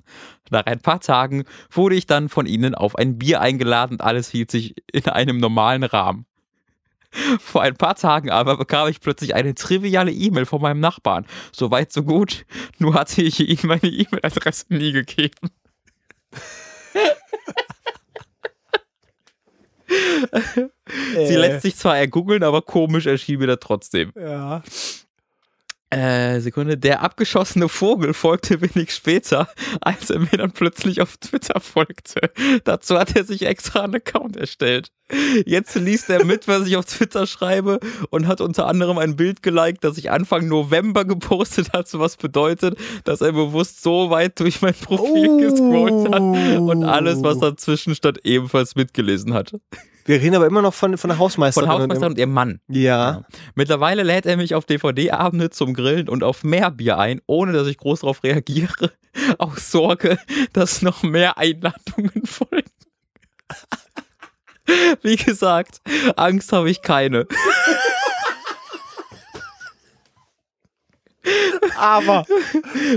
Nach ein paar Tagen wurde ich dann von ihnen auf ein Bier eingeladen und alles hielt sich in einem normalen Rahmen. Vor ein paar Tagen aber bekam ich plötzlich eine triviale E-Mail von meinem Nachbarn. So weit, so gut. Nur hatte ich ihm meine E-Mail-Adresse nie gegeben. Sie Äh, lässt sich zwar ergoogeln, aber komisch erschien mir das trotzdem. Ja. Äh, Sekunde. Der abgeschossene Vogel folgte wenig später, als er mir dann plötzlich auf Twitter folgte. Dazu hat er sich extra einen Account erstellt. Jetzt liest er mit, was ich auf Twitter schreibe und hat unter anderem ein Bild geliked, das ich Anfang November gepostet hat, was bedeutet, dass er bewusst so weit durch mein Profil Oh. gescrollt hat und alles, was dazwischen stand, ebenfalls mitgelesen hat. Wir reden aber immer noch von, von der Hausmeisterin. Von Hausmeisterin und ihrem Mann. Ja. Mittlerweile lädt er mich auf DVD-Abende zum Grillen und auf mehr Bier ein, ohne dass ich groß darauf reagiere. Aus Sorge, dass noch mehr Einladungen folgen. Wie gesagt, Angst habe ich keine. Aber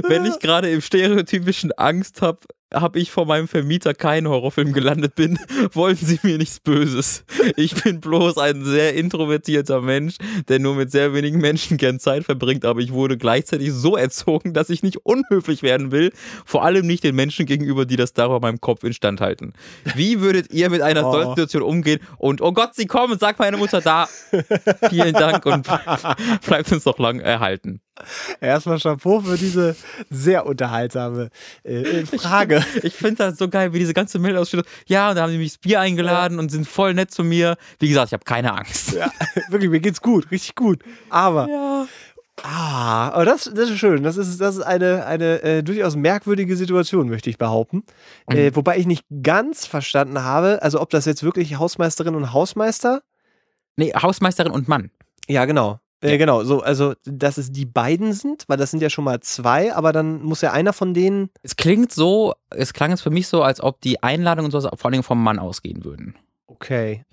Wenn ich gerade im stereotypischen Angst habe, habe ich vor meinem Vermieter keinen Horrorfilm gelandet bin, wollen Sie mir nichts Böses. Ich bin bloß ein sehr introvertierter Mensch, der nur mit sehr wenigen Menschen gern Zeit verbringt, aber ich wurde gleichzeitig so erzogen, dass ich nicht unhöflich werden will, vor allem nicht den Menschen gegenüber, die das darüber meinem Kopf instand halten. Wie würdet ihr mit einer Oh. solchen Situation umgehen? Und oh Gott, Sie kommen, sagt meine Mutter da. Vielen Dank und bleibt uns noch lang erhalten. erstmal Chapeau für diese sehr unterhaltsame äh, Frage. Ich finde das so geil, wie diese ganze Meldausstellung. Ja, und da haben die mich das Bier eingeladen und sind voll nett zu mir. Wie gesagt, ich habe keine Angst. Ja, wirklich, mir geht's gut, richtig gut. Aber, Ja. ah, aber das, das ist schön. Das ist, das ist eine, eine äh, durchaus merkwürdige Situation, möchte ich behaupten. Äh, wobei ich nicht ganz verstanden habe, also ob das jetzt wirklich Hausmeisterin und Hausmeister. Nee, Hausmeisterin und Mann. Ja, genau. Äh, Ja. Genau, so, also, dass es die beiden sind, weil das sind ja schon mal zwei, aber dann muss ja einer von denen. Es klingt so, es klang jetzt für mich so, als ob die Einladung und so vor allen Dingen vom Mann ausgehen würden. Okay.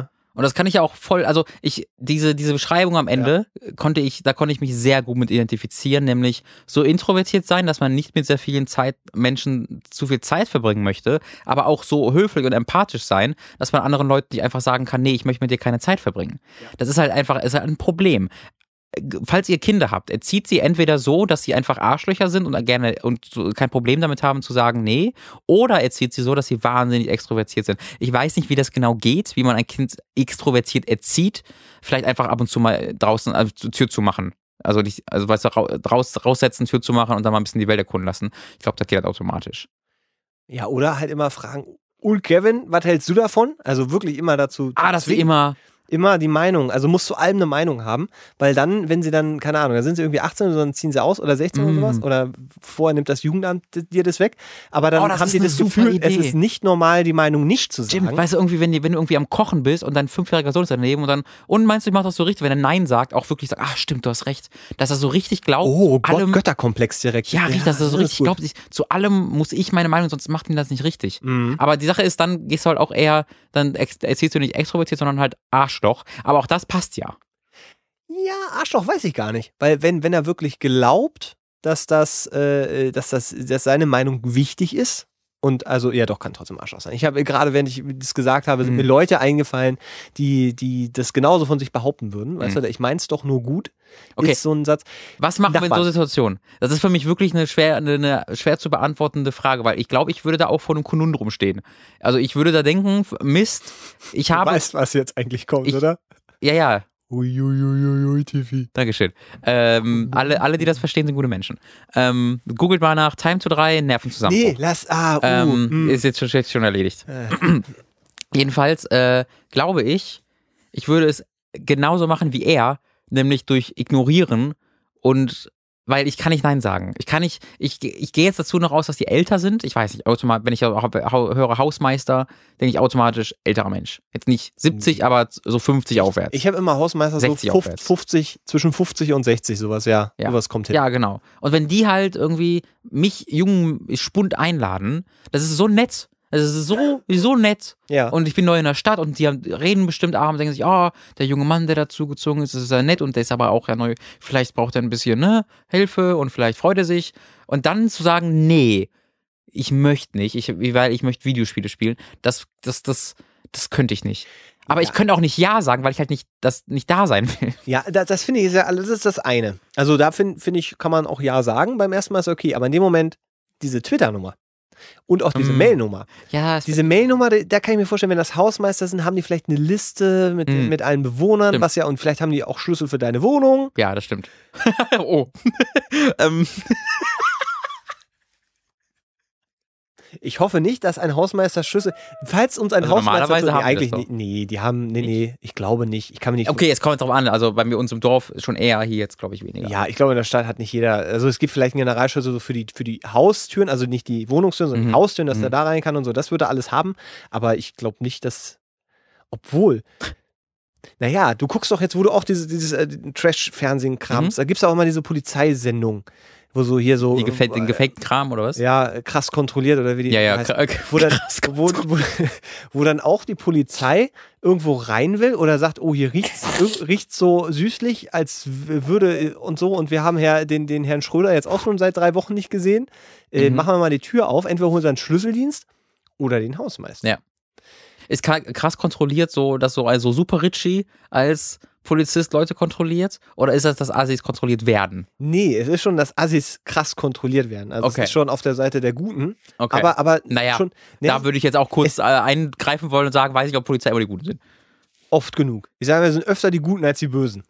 Äh, Und das kann ich ja auch voll, also ich, diese, diese Beschreibung am Ende konnte ich, da konnte ich mich sehr gut mit identifizieren, nämlich so introvertiert sein, dass man nicht mit sehr vielen Zeit, Menschen zu viel Zeit verbringen möchte, aber auch so höflich und empathisch sein, dass man anderen Leuten nicht einfach sagen kann, nee, ich möchte mit dir keine Zeit verbringen. Das ist halt einfach, ist halt ein Problem. Falls ihr Kinder habt, erzieht sie entweder so, dass sie einfach Arschlöcher sind und gerne und kein Problem damit haben zu sagen, nee, oder erzieht sie so, dass sie wahnsinnig extrovertiert sind. Ich weiß nicht, wie das genau geht, wie man ein Kind extrovertiert erzieht. Vielleicht einfach ab und zu mal draußen also Tür zu machen. Also nicht, also weißt du, rau- raus, raussetzen, Tür zu machen und dann mal ein bisschen die Welt erkunden lassen. Ich glaube, das geht halt automatisch. ja, oder halt immer fragen, und Kevin, was hältst du davon? Also wirklich immer dazu. Ah, das wie immer. Immer die Meinung, also musst zu allem eine Meinung haben, weil dann, wenn sie dann, keine Ahnung, da sind sie irgendwie 18 und dann ziehen sie aus oder 16 oder Mm. sowas oder vorher nimmt das Jugendamt dir das weg, aber dann Oh, haben sie das Gefühl, es Idee. ist nicht normal, die Meinung nicht zu sagen. weißt du, irgendwie, wenn, wenn du irgendwie am Kochen bist und dein fünfjähriger Sohn ist daneben und dann, und meinst du, ich mach das so richtig, wenn er Nein sagt, auch wirklich sagt, ah, stimmt, du hast recht, dass er so richtig glaubt, oh Gott, allem, Götterkomplex direkt. ja, richtig, dass er so richtig glaubt, ich, zu allem muss ich meine Meinung, sonst macht ihn das nicht richtig. Mhm. Aber die Sache ist, dann gehst du halt auch eher, dann erzählst du nicht extrovertiert, sondern halt Arschloch. Aber auch das passt ja. Ja, Arschloch weiß ich gar nicht. Weil wenn, wenn er wirklich glaubt, dass das, äh, dass das, dass seine Meinung wichtig ist, und also, ja doch, kann trotzdem Arschloch sein. Ich habe gerade, während ich das gesagt habe, sind Mhm. mir Leute eingefallen, die, die das genauso von sich behaupten würden. Weißt Mhm. du, ich mein's doch nur gut. Okay. Ist so ein Satz. Was machen wir in Nachbarn. so Situationen? Das ist für mich wirklich eine schwer, eine schwer zu beantwortende Frage, weil ich glaube, ich würde da auch vor einem Konundrum stehen. Also ich würde da denken, Mist, ich habe, du weißt, was jetzt eigentlich kommt, Ich- oder? ja, ja, Uiuiuiui, TV. Dankeschön. Ähm, alle, alle, die das verstehen, sind gute Menschen. Ähm, googelt mal nach Time to 3, Nerven zusammen. Nee, lass, ah, uh, ähm, mm. ist jetzt schon, schon erledigt. Äh. Jedenfalls äh, glaube ich, ich würde es genauso machen wie er, nämlich durch Ignorieren und weil ich kann nicht Nein sagen. Ich kann nicht, ich, ich gehe jetzt dazu noch aus, dass die älter sind. Ich weiß nicht, automatisch, wenn ich höre Hausmeister, denke ich automatisch älterer Mensch. Jetzt nicht 70, aber so 50 aufwärts. Ich habe immer Hausmeister so 60 50, aufwärts. 50, zwischen 50 und 60, sowas, ja. Ja. Sowas kommt hin. Ja, genau. Und wenn die halt irgendwie mich, jungen Spund, einladen, das ist so nett. Das ist so, so nett. Ja. Und ich bin neu in der Stadt und die haben, reden bestimmt abends, denken sich, oh, der junge Mann, der dazugezogen ist, ist ja nett und der ist aber auch ja neu. Vielleicht braucht er ein bisschen, ne, Hilfe und vielleicht freut er sich. Und dann zu sagen, nee, ich möchte nicht, ich, weil ich möchte Videospiele spielen, das, das, das, das könnte ich nicht. Aber ich Ja. könnte auch nicht Ja sagen, weil ich halt nicht, das nicht da sein will. Ja, das, das finde ich, ist ja, das ist das eine. Also da finde find ich, kann man auch Ja sagen, beim ersten Mal ist okay, aber in dem Moment diese Twitter-Nummer und auch diese Mm. Mail-Nummer. Ja, es Diese Mail-Nummer, da da kann ich mir vorstellen, wenn das Hausmeister sind, haben die vielleicht eine Liste mit, Mm. mit allen Bewohnern, Stimmt. was ja, und vielleicht haben die auch Schlüssel für deine Wohnung. Ja, das stimmt. oh. ähm, Ich hoffe nicht, dass ein Hausmeister Schlüssel, falls uns ein Also Hausmeister normalerweise nee, eigentlich nicht, nee, die haben, nee, nee, ich glaube nicht. Ich kann mir nicht okay, es kommt drauf an. Also bei mir uns im Dorf schon eher hier jetzt, glaube ich, weniger. Ja, ich glaube, in der Stadt hat nicht jeder, also es gibt vielleicht einen Generalschlüssel so für die, für die Haustüren, also nicht die Wohnungstüren, sondern Mhm. die Haustüren, dass Mhm. der da rein kann und so. Das würde er alles haben, aber ich glaube nicht, dass, obwohl, naja, du guckst doch jetzt, wo du auch diese, dieses äh, Trash-Fernsehen kramst, Mhm. da gibt es auch immer diese Polizeisendung, wo so hier so. Die gefällt, den gefakten Kram oder was? Ja, krass kontrolliert oder wie die ja, ja heißt. Wo dann, krass wo, wo, wo dann auch die Polizei irgendwo rein will oder sagt, oh, hier riecht's, ir- riecht's so süßlich, als würde und so. Und wir haben Herr, den, den Herrn Schröder jetzt auch schon seit drei Wochen nicht gesehen. Äh, Mhm. Machen wir mal die Tür auf. Entweder holen sie einen Schlüsseldienst oder den Hausmeister. Ja. Ist kra- krass kontrolliert, so, dass so also Super Richie als Polizist Leute kontrolliert? Oder ist das, dass Assis kontrolliert werden? Nee, es ist schon, dass Assis krass kontrolliert werden. Also Okay. es ist schon auf der Seite der Guten. Okay. Aber, aber Naja, schon nee, da würde ich jetzt auch kurz äh, eingreifen wollen und sagen, weiß ich, ob Polizei immer die Guten sind. oft genug. Ich sage, wir sind öfter die Guten als die Bösen.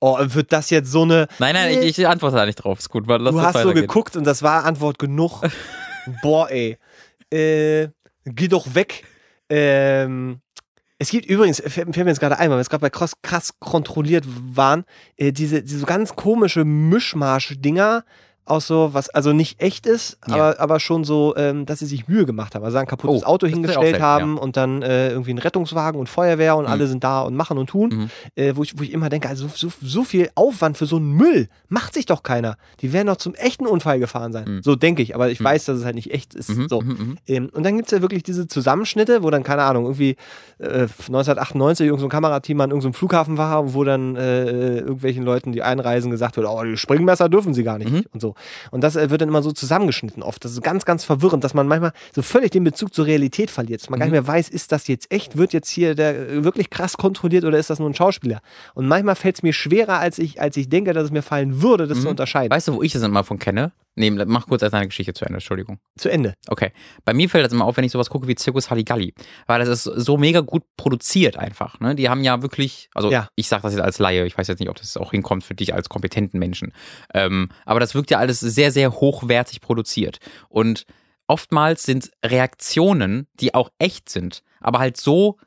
Oh, wird das jetzt so eine. Nein, nein, ich, ich antworte da nicht drauf. Ist gut, du hast so geguckt und das war Antwort genug. Boah, ey. Äh, geh doch weg. Ähm, es gibt übrigens, fällt mir jetzt gerade ein, weil wir jetzt gerade bei krass, krass kontrolliert waren, äh, diese, diese ganz komische Mischmarsch-Dinger aus so, was also nicht echt ist, Ja. aber, aber schon so, ähm, dass sie sich Mühe gemacht haben. Also ein kaputtes Oh, Auto auch hingestellt haben und dann äh, irgendwie ein Rettungswagen und Feuerwehr und Mhm. alle sind da und machen und tun. Mhm. Äh, wo, ich, wo ich immer denke, also so, so viel Aufwand für so einen Müll macht sich doch keiner. Die werden doch zum echten Unfall gefahren sein. Mhm. So denke ich, aber ich Mhm. weiß, dass es halt nicht echt ist. Mhm, So. mhm. Ähm, und dann gibt es ja wirklich diese Zusammenschnitte, wo dann, keine Ahnung, irgendwie äh, 1998 irgendein so ein Kamerateam an irgendeinem Flughafen war, wo dann äh, irgendwelchen Leuten, die einreisen, gesagt wird, oh, die Springmesser dürfen sie gar nicht und so. Und das äh, wird dann immer so zusammengeschnitten oft. Das ist ganz, ganz verwirrend, dass man manchmal so völlig den Bezug zur Realität verliert. Dass man gar nicht Mhm. mehr weiß, ist das jetzt echt? Wird jetzt hier der äh, wirklich krass kontrolliert oder ist das nur ein Schauspieler? Und manchmal fällt es mir schwerer, als ich, als ich denke, dass es mir fallen würde, das Mhm. zu unterscheiden. Weißt du, wo ich das immer von kenne? Nee, mach kurz erst deine Geschichte zu Ende, Entschuldigung. zu Ende. Okay. Bei mir fällt das immer auf, wenn ich sowas gucke wie Zirkus Halligalli. Weil das ist so mega gut produziert einfach. Ne? Die haben ja wirklich, also Ja. ich sage das jetzt als Laie, ich weiß jetzt nicht, ob das auch hinkommt für dich als kompetenten Menschen. Ähm, aber das wirkt ja alles sehr, sehr hochwertig produziert. Und oftmals sind Reaktionen, die auch echt sind, aber halt so,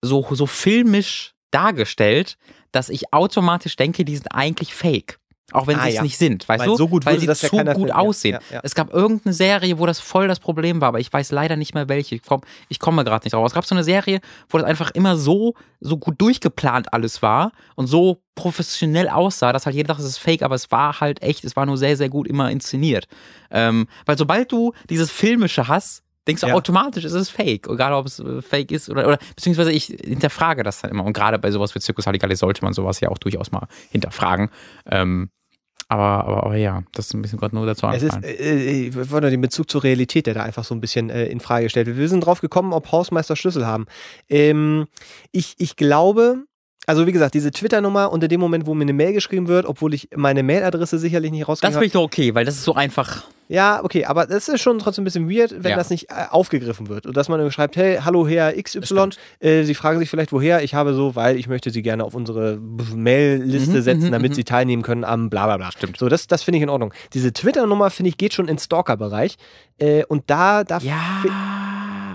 so, so filmisch dargestellt, dass ich automatisch denke, die sind eigentlich fake. Auch wenn Ah, sie es ja. nicht sind, weißt Weil du? so gut Weil sie das ja zu keiner gut finden. Ja, aussehen. ja, ja. Es gab irgendeine Serie, wo das voll das Problem war, aber ich weiß leider nicht mehr welche. Ich komme ich komme gerade nicht drauf. Es gab so eine Serie, wo das einfach immer so, so gut durchgeplant alles war und so professionell aussah, dass halt jeder dachte, es ist fake, aber es war halt echt, es war nur sehr, sehr gut immer inszeniert. Ähm, weil sobald du dieses Filmische hast, denkst du Ja. automatisch, es ist fake. Egal, ob es äh, fake ist oder, oder, beziehungsweise ich hinterfrage das dann immer. Und gerade bei sowas wie Zirkus Halligalli sollte man sowas ja auch durchaus mal hinterfragen. Ähm, aber, aber, aber ja, das ist ein bisschen gerade nur dazu Es ist, angefallen. äh, ich wollte den Bezug zur Realität, der da einfach so ein bisschen äh, in Frage gestellt wird. Wir sind drauf gekommen, ob Hausmeister Schlüssel haben. Ähm, ich, ich glaube, also wie gesagt, diese Twitter-Nummer unter dem Moment, wo mir eine Mail geschrieben wird, obwohl ich meine Mailadresse sicherlich nicht Das rausgegeben finde habe. ich doch okay, weil das ist so einfach. Ja, okay, aber das ist schon trotzdem ein bisschen weird, wenn Ja. das nicht äh, aufgegriffen wird. Und dass man schreibt, hey, hallo Herr XY, äh, Sie fragen sich vielleicht woher, ich habe so, weil ich möchte Sie gerne auf unsere Mail-Liste Mhm, setzen, mhm, damit mhm. Sie teilnehmen können am bla bla bla. Stimmt. So, das, das finde ich in Ordnung. Diese Twitter-Nummer, finde ich, geht schon in Stalker-Bereich. Äh, und da, da Ja.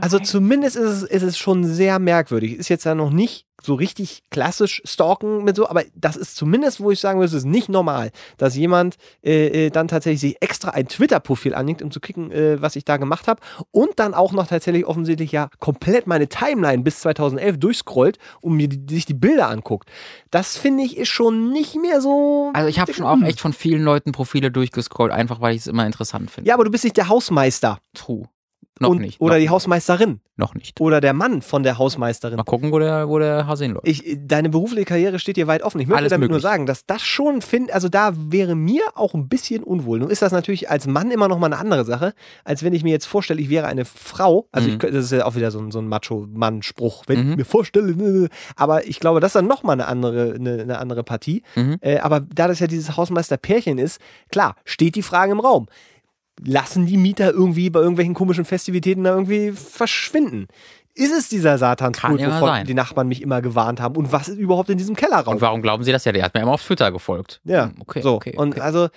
Also zumindest ist es, ist es schon sehr merkwürdig. Ist jetzt ja noch nicht so richtig klassisch stalken mit so, aber das ist zumindest, wo ich sagen würde, es ist nicht normal, dass jemand äh, äh, dann tatsächlich sich extra ein Twitter-Profil anlegt, um zu kicken, äh, was ich da gemacht habe und dann auch noch tatsächlich offensichtlich ja komplett meine Timeline bis 2011 durchscrollt und mir die, sich die Bilder anguckt. Das finde ich ist schon nicht mehr so. Also ich habe schon auch echt von vielen Leuten Profile durchgescrollt, einfach weil ich es immer interessant finde. Ja, aber du bist nicht der Hausmeister. True. Noch und, nicht. Oder noch die nicht. Hausmeisterin. Noch nicht. Oder der Mann von der Hausmeisterin. Mal gucken, wo der, wo der Hase hinläuft. Ich, deine berufliche Karriere steht dir weit offen. Ich möchte Alles damit nur möglich. sagen, dass das schon finde, also da wäre mir auch ein bisschen unwohl. Nun ist das natürlich als Mann immer noch mal eine andere Sache, als wenn ich mir jetzt vorstelle, ich wäre eine Frau. Also Mhm. ich, das ist ja auch wieder so ein, so ein Macho-Mann-Spruch, wenn Mhm. ich mir vorstelle. ne, Aber ich glaube, das ist dann noch mal eine andere, eine, eine andere Partie. Mhm. Äh, aber da das ja dieses Hausmeister-Pärchen ist, klar, steht die Frage im Raum. Lassen die Mieter irgendwie bei irgendwelchen komischen Festivitäten da irgendwie verschwinden? Ist es dieser Satanskult, immer wovon sein. die Nachbarn mich immer gewarnt haben? Und was ist überhaupt in diesem Kellerraum? Und warum glauben Sie das ja? Der hat mir immer auf Twitter gefolgt. Ja, Hm, Okay, so. okay, Und okay. also,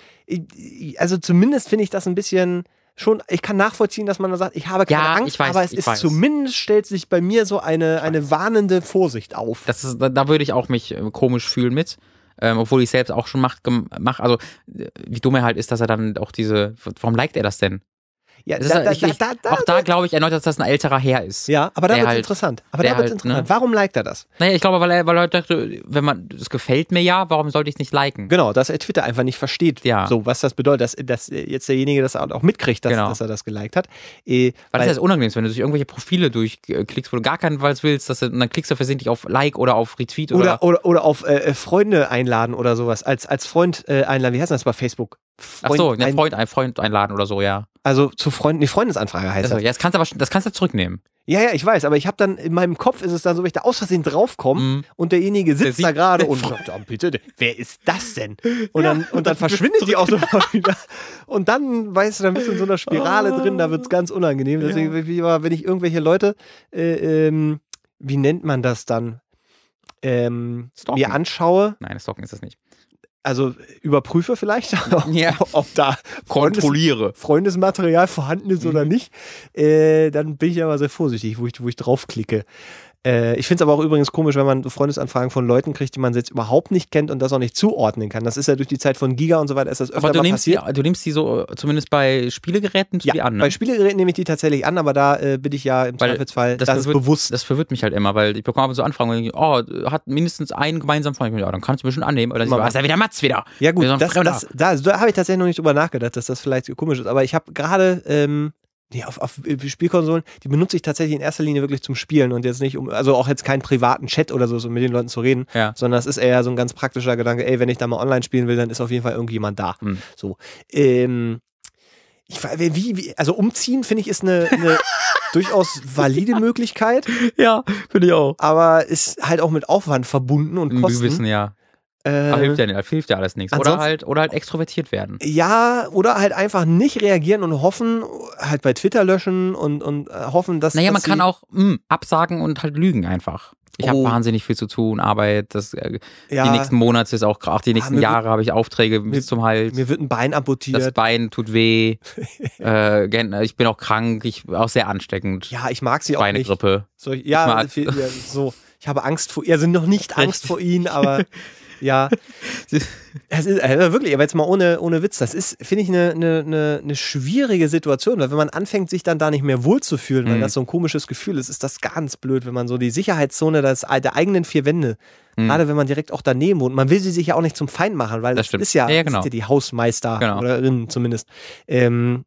also zumindest finde ich das ein bisschen schon, ich kann nachvollziehen, dass man da sagt, ich habe keine Ja, Angst, weiß, aber es ist weiß. zumindest stellt sich bei mir so eine, eine warnende Vorsicht auf. Das ist, da, da würde ich auch mich äh, komisch fühlen mit. Ähm, obwohl ich selbst auch schon mache. Mach, also, wie dumm er halt ist, dass er dann auch diese. Warum liked er das denn? Ja, Das ist, da, da, ich, ich, da, auch da glaube ich erneut, dass das ein älterer Herr ist. ja, aber da wird halt- interessant. Aber da wird halt, interessant. ne? Warum liked er das? Naja, ich glaube, weil er, weil er dachte, wenn man, das gefällt mir ja, warum sollte ich es nicht liken? Genau, dass er Twitter einfach nicht versteht, Ja. so was das bedeutet, dass, dass jetzt derjenige das auch mitkriegt, dass, Genau. dass er das geliked hat. Äh, Weil das ist ja unangenehm, ist, wenn du durch irgendwelche Profile durchklickst, wo du gar keinen Weiß willst, dass du, und dann klickst du versehentlich auf Like oder auf Retweet oder. oder, oder, oder auf äh, Freunde einladen oder sowas. Als, als Freund äh, einladen. Wie heißt das bei Facebook? Ach so, ein- ein Freund, ein Freund einladen oder so, ja. Also zu Freunden, die Freundesanfrage heißt Also, das. ja, das kannst du aber, das kannst du zurücknehmen. Ja, ja, ich weiß, aber ich habe dann, in meinem Kopf ist es dann so, wenn ich da aus Versehen draufkomme Mhm. und derjenige sitzt Der da gerade und sagt, ja, bitte, wer ist das denn? Und dann, und dann verschwindet die auch sofort wieder. Und dann, weißt du, dann bist du in so einer Spirale drin, da wird es ganz unangenehm. Deswegen, immer, wenn ich irgendwelche Leute, äh, ähm, wie nennt man das dann? Ähm, mir anschaue, Nein, Stalken ist das nicht. Also überprüfe vielleicht, Ja. ob da Freundes, Kontrolliere. Freundesmaterial vorhanden ist oder nicht, äh, dann bin ich aber sehr vorsichtig, wo ich, wo ich draufklicke. Äh, ich finde es aber auch übrigens komisch, wenn man Freundesanfragen von Leuten kriegt, die man jetzt überhaupt nicht kennt und das auch nicht zuordnen kann. Das ist ja durch die Zeit von Giga und so weiter, ist das öfter Aber du mal nimmst, die, passiert. du nimmst die so, äh, zumindest bei Spielegeräten, Ja, die an, ne? bei Spielegeräten nehme ich die tatsächlich an, aber da äh, bin ich ja im Weil Zweifelsfall, das, das ist bewusst. Das verwirrt mich halt immer, weil ich bekomme so Anfragen, und ich, oh, hat mindestens einen gemeinsamen Freund. Ja, dann kannst du bestimmt annehmen. Oder ist ja wieder Mats wieder. Ja gut, das, das, da, da habe ich tatsächlich noch nicht drüber nachgedacht, dass das vielleicht komisch ist. Aber ich habe gerade ähm, nee, auf, auf äh, Spielkonsolen, die benutze ich tatsächlich in erster Linie wirklich zum Spielen und jetzt nicht um, also auch jetzt keinen privaten Chat oder so, so mit den Leuten zu reden, Ja. sondern das ist eher so ein ganz praktischer Gedanke, ey, wenn ich da mal online spielen will, dann ist auf jeden Fall irgendjemand da. Hm. So. Ähm, ich, wie, wie, also umziehen, finde ich, ist eine, eine durchaus valide Möglichkeit, Ja, finde ich auch. aber ist halt auch mit Aufwand verbunden und Wir Kosten. wissen ja. Äh, hilft ja, nicht, hilft ja alles nichts. Oder halt, oder halt extrovertiert werden. Ja, oder halt einfach nicht reagieren und hoffen, halt bei Twitter löschen und, und äh, hoffen, dass. Naja, dass man kann auch mh, absagen und halt lügen einfach. Ich habe Oh. wahnsinnig viel zu tun, Arbeit, das, äh, Ja, die nächsten Monate ist auch, auch die nächsten mir Jahre habe ich Aufträge bis zum Hals. Mir wird ein Bein Das amputiert. Bein tut weh. äh, ich bin auch krank, ich auch sehr ansteckend. Ja, ich mag sie auch nicht. Schweinegrippe. So, ja, mag- viel- ja, so. Ich habe Angst vor ihr. Also noch nicht Angst vor ihnen, aber ja. Es ist also wirklich, aber jetzt mal ohne, ohne Witz, das ist, finde ich, eine, eine, eine, schwierige Situation, weil wenn man anfängt, sich dann da nicht mehr wohlzufühlen, weil Mhm. das so ein komisches Gefühl ist, ist das ganz blöd, wenn man so die Sicherheitszone des, der eigenen vier Wände, Mhm. gerade wenn man direkt auch daneben wohnt, man will sie sich ja auch nicht zum Feind machen, weil Das das, ist ja, Ja, das genau. sind ja die Hausmeister Genau. oder Rinnen zumindest. Ähm,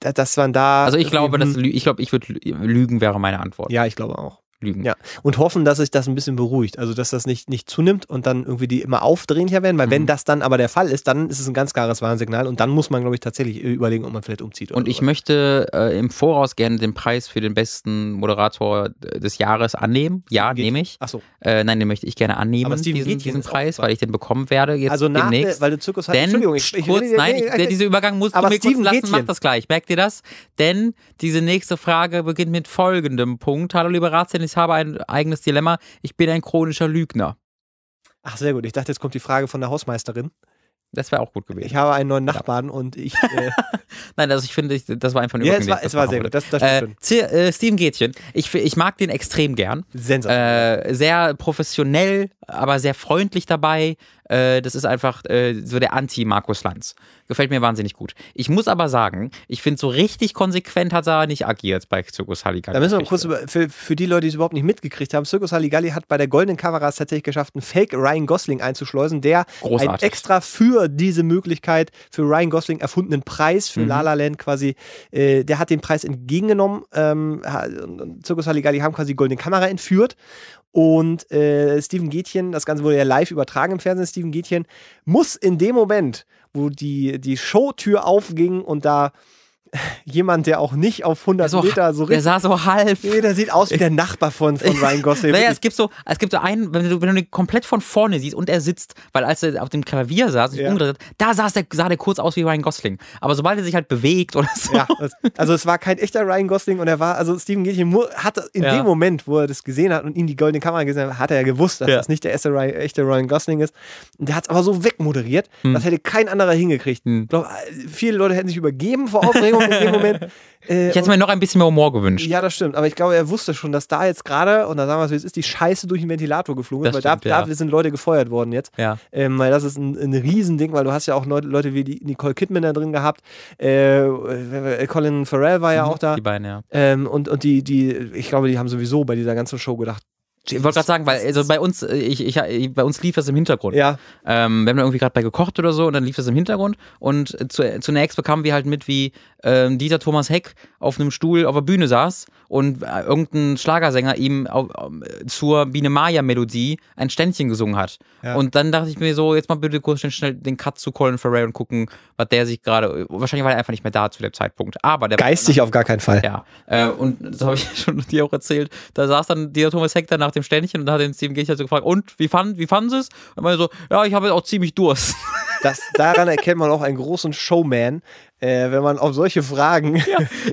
da- dass man da. Also ich glaube, dass, ich glaube, ich würde lügen wäre meine Antwort. Ja, ich glaube auch. Lügen. Ja. Und hoffen, dass sich das ein bisschen beruhigt. Also, dass das nicht, nicht zunimmt und dann irgendwie die immer aufdringlicher werden. Weil, Mhm. wenn das dann aber der Fall ist, dann ist es ein ganz klares Warnsignal. Und dann muss man, glaube ich, tatsächlich äh, überlegen, ob man vielleicht umzieht. Und ich sowas. möchte äh, im Voraus gerne den Preis für den besten Moderator äh, des Jahres annehmen. Ja, Geht- nehme ich. Ach so. Äh, nein, den möchte ich gerne annehmen, Aber Steven diesen, diesen auch Preis, weil ich den bekommen werde jetzt Also, nach der, demnächst. weil du Zirkus hast. Denn, Entschuldigung, ich, ich kurz, nein, ich, dieser Übergang musst Aber du mir Steven kurz lassen, mach das gleich. Merkt ihr das? Denn diese nächste Frage beginnt mit folgendem Punkt. Hallo liebe Ratien, ich habe ein eigenes Dilemma. Ich bin ein chronischer Lügner. Ach, sehr gut. Ich dachte, jetzt kommt die Frage von der Hausmeisterin. Das wäre auch gut gewesen. Ich habe einen neuen Nachbarn und ich. Äh, Nein, also ich finde, ich, das war einfach ein ja, es war, es war sehr gut. Das, das Äh, äh, Steven Gätchen, ich, ich mag den extrem gern. Sensationell. Äh, sehr professionell, aber sehr freundlich dabei. Äh, das ist einfach äh, so der Anti-Markus Lanz. Gefällt mir wahnsinnig gut. Ich muss aber sagen, ich finde, so richtig konsequent hat er nicht agiert bei Zirkus Halligalli. Da müssen wir kurz über, für, für die Leute, die es überhaupt nicht mitgekriegt haben, Circus Halligalli hat bei der Goldenen Kamera es tatsächlich geschafft, einen Fake Ryan Gosling einzuschleusen, der einen Großartig. extra für diese Möglichkeit für Ryan Gosling erfundenen Preis für Mhm. La La Land quasi, äh, der hat den Preis entgegengenommen. Ähm, Circus Halligalli haben quasi die Goldene Kamera entführt. Und äh, Steven Gätchen, das Ganze wurde ja live übertragen im Fernsehen, Steven Gätchen, muss in dem Moment, wo die, die Showtür aufging und da jemand, der auch nicht auf 100 so, Meter so der richtig sah so halb. Nee, der sieht aus wie der Nachbar von, von Ryan Gosling. Naja, es gibt so, es gibt so einen, wenn du, wenn du ihn komplett von vorne siehst und er sitzt, weil als er auf dem Klavier saß, sich Ja. umgedreht hat, da saß der, sah der kurz aus wie Ryan Gosling. Aber sobald er sich halt bewegt oder so, ja, also es war kein echter Ryan Gosling und er war, also Steven Gätchen hat in Ja. dem Moment, wo er das gesehen hat und ihm die goldene Kamera gesehen hat, hat er ja gewusst, dass das nicht der erste echte Ryan Gosling ist. Und der hat es aber so wegmoderiert, das hätte kein anderer hingekriegt. Hm. Ich glaube, viele Leute hätten sich übergeben vor Aufregung Moment, in dem Moment äh, Ich hätte mir noch ein bisschen mehr Humor gewünscht. ja, das stimmt. Aber ich glaube, er wusste schon, dass da jetzt gerade, und da sagen wir es, wie es ist, die Scheiße durch den Ventilator geflogen ist, Das weil stimmt, da, ja. da sind Leute gefeuert worden jetzt. Ja. Ähm, weil das ist ein, ein Riesending, weil du hast ja auch Leute, wie die Nicole Kidman da drin gehabt. Äh, äh, Colin Farrell war ja auch da. Die beiden, ja. Ähm, und und die, die, ich glaube, die haben sowieso bei dieser ganzen Show gedacht. Ich wollte gerade sagen, weil also bei uns, äh, ich, ich, bei uns lief das im Hintergrund. Ja, Ähm, wir haben da irgendwie gerade bei gekocht oder so und dann lief das im Hintergrund und äh, zu, zunächst bekamen wir halt mit, wie ähm, Dieter Thomas Heck auf einem Stuhl auf der Bühne saß und äh, irgendein Schlagersänger ihm au- au- zur Biene Maya Melodie ein Ständchen gesungen hat. Ja. Und dann dachte ich mir so, jetzt mal bitte kurz schnell, den Cut zu Colin Farrell und gucken, was der sich gerade, wahrscheinlich war er einfach nicht mehr da zu dem Zeitpunkt, aber der war- geistig auf gar keinen Fall. ja, äh, und das habe ich schon dir auch erzählt. Da saß dann Dieter Thomas Heck da nach dem Ständchen und hat den Steven Gätchen so gefragt, und wie fanden, wie fanden sie es? Und er meinte so, ja, ich habe jetzt auch ziemlich Durst. Das, daran erkennt man auch einen großen Showman, äh, wenn man auf solche Fragen.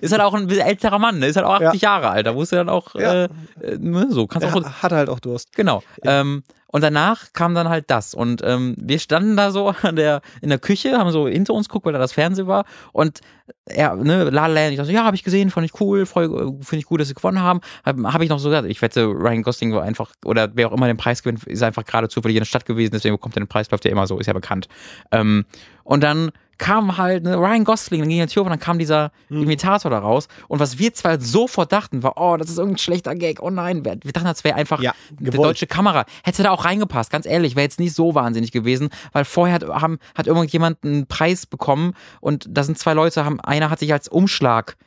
Ist halt auch ein bisschen älterer Mann, ne? ist halt auch 80 Jahre alt. Da musst du dann auch Ja. äh, äh, ne, so, kannst auch Er hat halt auch Durst. Genau. Ähm, und danach kam dann halt das. Und ähm, wir standen da so an der, in der Küche, haben so hinter uns geguckt, weil da das Fernsehen war. Und er, ne, La ich dachte so, ja, habe ich gesehen, fand ich cool, voll, äh, finde ich gut, dass sie gewonnen haben. Habe hab ich noch so gesagt, ich wette, Ryan Gosling war einfach, oder wer auch immer den Preis gewinnt, ist einfach gerade zufällig in der Stadt gewesen, deswegen bekommt er den Preis, läuft ja immer so, ist ja bekannt. Ähm, und dann kam halt ne, Ryan Gosling, dann ging die Tür auf und dann kam dieser Imitator da raus. Und was wir zwei sofort dachten, war, oh, das ist irgendein schlechter Gag, oh nein, wir, dachten, das wäre einfach Ja, eine gewollt. deutsche Kamera. Hätte da auch reingepasst, ganz ehrlich, wäre jetzt nicht so wahnsinnig gewesen, weil vorher hat, haben, hat irgendjemand einen Preis bekommen und da sind zwei Leute, haben, einer hat sich als Umschlag,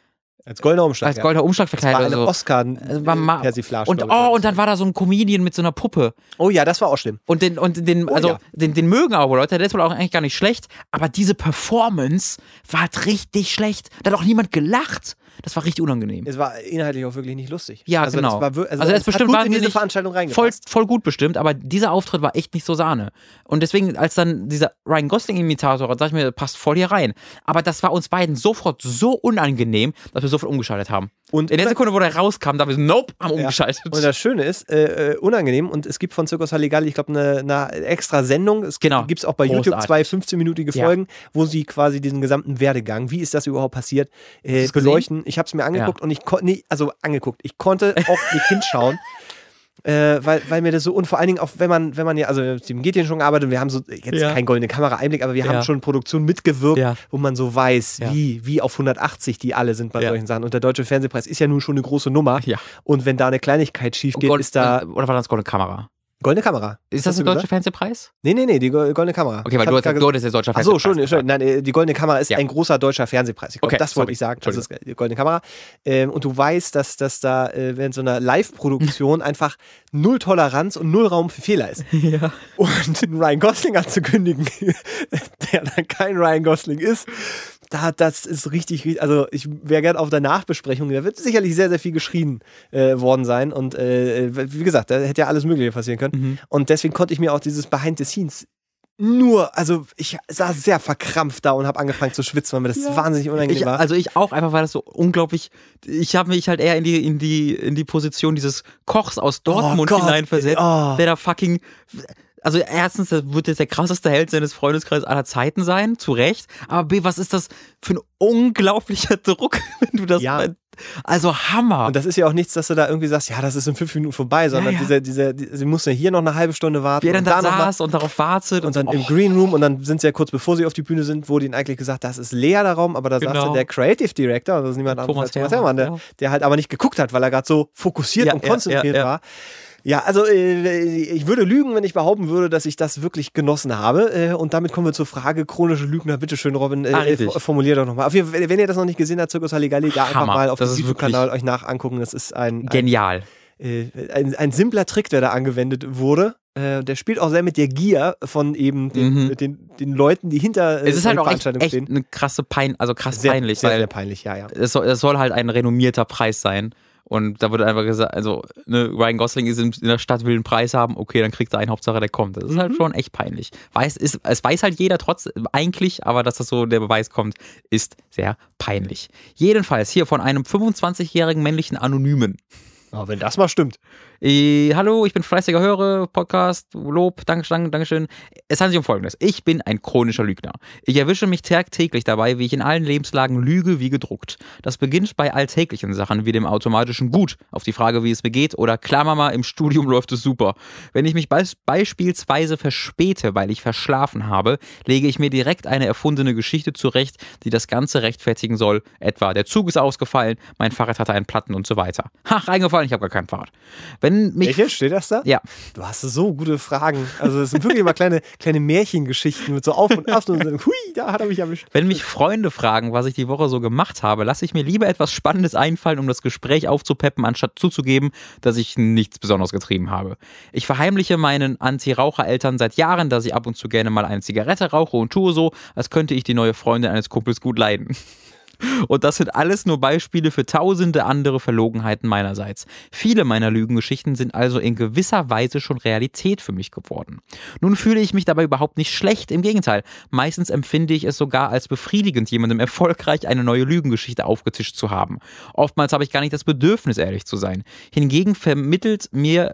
Als goldener Umschlag. als goldener Umschlag ja. verkleidet war oder eine so. Oscar Also Persiflage. und oh, war und das. dann war da so ein Comedian mit so einer Puppe. Oh ja, das war auch schlimm. Und den, und den, Oh also, ja. den, den mögen aber Leute, der ist wohl auch eigentlich gar nicht schlecht, aber diese Performance war halt richtig schlecht. Da hat auch niemand gelacht. Das war richtig unangenehm. Es war inhaltlich auch wirklich nicht lustig. Ja, also genau. War, also, Also es ist bestimmt gut in diese Veranstaltung Voll, reingepasst. voll gut bestimmt, aber dieser Auftritt war echt nicht so Sahne. Und deswegen, als dann dieser Ryan Gosling-Imitator, sag ich mir, passt voll hier rein. Aber das war uns beiden sofort so unangenehm, dass wir sofort umgeschaltet haben. Und In der Sekunde, wo der rauskam, da wir so, nope, haben Ja. umgeschaltet. Und das Schöne ist, äh, äh, unangenehm, und es gibt von Circus Halligalli, ich glaube, eine, eine extra Sendung. Es Genau. gibt es auch bei YouTube Großartig. zwei 15-minütige Ja. Folgen, wo sie quasi diesen gesamten Werdegang, wie ist das überhaupt passiert, äh, beleuchten. Ich habe es mir angeguckt und ich konnte, nee, also angeguckt, ich konnte auch nicht hinschauen. Äh, weil, weil mir das so, und vor allen Dingen auch, wenn man, wenn man ja, also mit dem geht schon gearbeitet, und wir haben so, jetzt Ja. kein goldene Kamera-Einblick, aber wir Ja. haben schon Produktion mitgewirkt, Ja. wo man so weiß, Ja. wie, wie auf 180 die alle sind bei Ja. solchen Sachen. Und der Deutsche Fernsehpreis ist ja nun schon eine große Nummer. Ja. Und wenn da eine Kleinigkeit schief geht, Gold- ist da Oder war das Goldene Kamera? Goldene Kamera. Ist das ein deutscher gesagt? Fernsehpreis? Nee, nee, nee, die go- goldene Kamera. Okay, weil du, hast, grad du hattest der deutscher Ach so, Fernsehpreis. schon, gesagt. schon. Nein, äh, die Goldene Kamera ist Ja. ein großer deutscher Fernsehpreis. Ich glaube, Okay, das wollte ich sagen. Das ist die Goldene Kamera. Ähm, und du weißt, dass, dass da äh, während so einer Live-Produktion einfach null Toleranz und null Raum für Fehler ist. Ja. Und den Ryan Gosling anzukündigen, der dann kein Ryan Gosling ist, da, das ist richtig, richtig- also ich wäre gern auf der Nachbesprechung, da wird sicherlich sehr, sehr viel geschrien äh, worden sein und äh, wie gesagt, da hätte ja alles Mögliche passieren können Mhm. und deswegen konnte ich mir auch dieses Behind the Scenes nur, also ich saß sehr verkrampft da und habe angefangen zu schwitzen, weil mir das Ja. wahnsinnig unangenehm Ich, war. also ich auch, einfach weil das so unglaublich. Ich habe mich halt eher in die, in die, in die Position dieses Kochs aus Dortmund Oh hineinversetzt, oh. der da fucking. Also erstens, das wird jetzt der krasseste Held seines Freundeskreises aller Zeiten sein, zu Recht. Aber B, was ist das für ein unglaublicher Druck, wenn du das. Ja. Also Hammer. und das ist ja auch nichts, dass du da irgendwie sagst, ja, das ist in fünf Minuten vorbei, sondern ja. diese, diese, die, sie muss ja hier noch eine halbe Stunde warten Wie er dann und da saß und darauf wartet und dann oh, im Green Room und dann sind sie ja kurz bevor sie auf die Bühne sind, wurde ihnen eigentlich gesagt, das ist leer der Raum, aber da saß Genau. dann der Creative Director, das ist niemand anderes Thomas als Thomas Herrmann, der, ja. der halt aber nicht geguckt hat, weil er gerade so fokussiert Ja, und ja, konzentriert ja, ja. war. Ja, also äh, ich würde lügen, wenn ich behaupten würde, dass ich das wirklich genossen habe. Äh, und damit kommen wir zur Frage, chronische Lügner. Bitte schön, Robin, äh, Ah, äh, formulier doch nochmal. Wenn ihr das noch nicht gesehen habt, Zirkus Halligalli, da einfach mal auf Das dem YouTube-Kanal euch nach angucken. Das ist ein, ein, genial. ein, ein simpler Trick, der da angewendet wurde. Der spielt auch sehr mit der Gier von eben den, Mhm. den, den Leuten, die hinter äh, Es ist halt auch echt, echt stehen. eine krasse Pein, also krass Sehr, peinlich, sehr, sehr peinlich, ja, ja. es soll, es soll halt ein renommierter Preis sein. Und da wird einfach gesagt, also ne, Ryan Gosling ist in, in der Stadt, will einen Preis haben, okay, dann kriegt er einen, Hauptsache der kommt. Das ist Mhm. halt schon echt peinlich. Weiß, ist, es weiß halt jeder trotz, eigentlich, aber dass das so der Beweis kommt, ist sehr peinlich. Jedenfalls hier von einem 25-jährigen männlichen Anonymen. Aber wenn das mal stimmt. Äh, hallo, ich bin fleißiger Hörer, Podcast, Lob, Dankeschön, Dankeschön. Es handelt sich um Folgendes. Ich bin ein chronischer Lügner. Ich erwische mich tagtäglich dabei, wie ich in allen Lebenslagen lüge wie gedruckt. Das beginnt bei alltäglichen Sachen wie dem automatischen Gut auf die Frage, wie es mir geht oder klar Mama, im Studium läuft es super. Wenn ich mich be beispielsweise verspäte, weil ich verschlafen habe, lege ich mir direkt eine erfundene Geschichte zurecht, die das Ganze rechtfertigen soll. Etwa, der Zug ist ausgefallen, mein Fahrrad hatte einen Platten und so weiter. Ha, reingefallen, ich habe gar kein Fahrrad. Wenn mich, Welche? Steht das da? Ja. Du hast so gute Fragen. Also es sind wirklich immer kleine, kleine Märchengeschichten mit so Auf und Ab und so, hui, da hat er mich erwischt. Wenn mich Freunde fragen, was ich die Woche so gemacht habe, lasse ich mir lieber etwas Spannendes einfallen, um das Gespräch aufzupeppen, anstatt zuzugeben, dass ich nichts Besonderes getrieben habe. Ich verheimliche meinen Anti-Raucher-Eltern seit Jahren, dass ich ab und zu gerne mal eine Zigarette rauche und tue so, als könnte ich die neue Freundin eines Kumpels gut leiden. Und das sind alles nur Beispiele für tausende andere Verlogenheiten meinerseits. Viele meiner Lügengeschichten sind also in gewisser Weise schon Realität für mich geworden. Nun fühle ich mich dabei überhaupt nicht schlecht, im Gegenteil. Meistens empfinde ich es sogar als befriedigend, jemandem erfolgreich eine neue Lügengeschichte aufgetischt zu haben. Oftmals habe ich gar nicht das Bedürfnis, ehrlich zu sein. Hingegen vermittelt mir...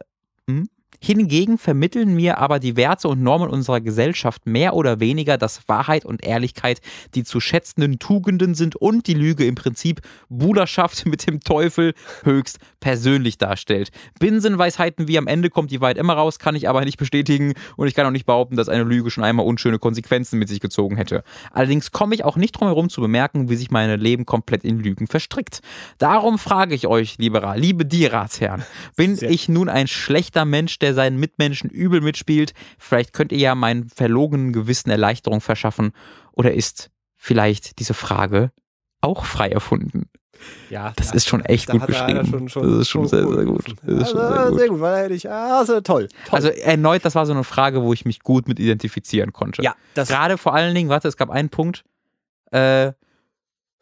Hingegen vermitteln mir aber die Werte und Normen unserer Gesellschaft mehr oder weniger, dass Wahrheit und Ehrlichkeit die zu schätzenden Tugenden sind und die Lüge im Prinzip Bruderschaft mit dem Teufel höchst persönlich darstellt. Binsenweisheiten wie am Ende kommt die Wahrheit immer raus, kann ich aber nicht bestätigen und ich kann auch nicht behaupten, dass eine Lüge schon einmal unschöne Konsequenzen mit sich gezogen hätte. Allerdings komme ich auch nicht drum herum zu bemerken, wie sich mein Leben komplett in Lügen verstrickt. Darum frage ich euch, liebe, liebe die Ratsherren, bin ich nun ein schlechter Mensch, der seinen Mitmenschen übel mitspielt? Vielleicht könnt ihr ja meinen verlogenen Gewissen Erleichterung verschaffen. Oder ist vielleicht diese Frage auch frei erfunden? Ja, Das ja, ist schon echt gut er beschrieben. Schon, schon, das ist schon sehr, sehr gut. Das ist schon also, sehr gut. sehr gut, weil ich, also toll, toll. Also erneut, das war so eine Frage, wo ich mich gut mit identifizieren konnte. ja, das Gerade vor allen Dingen, warte, es gab einen Punkt, äh,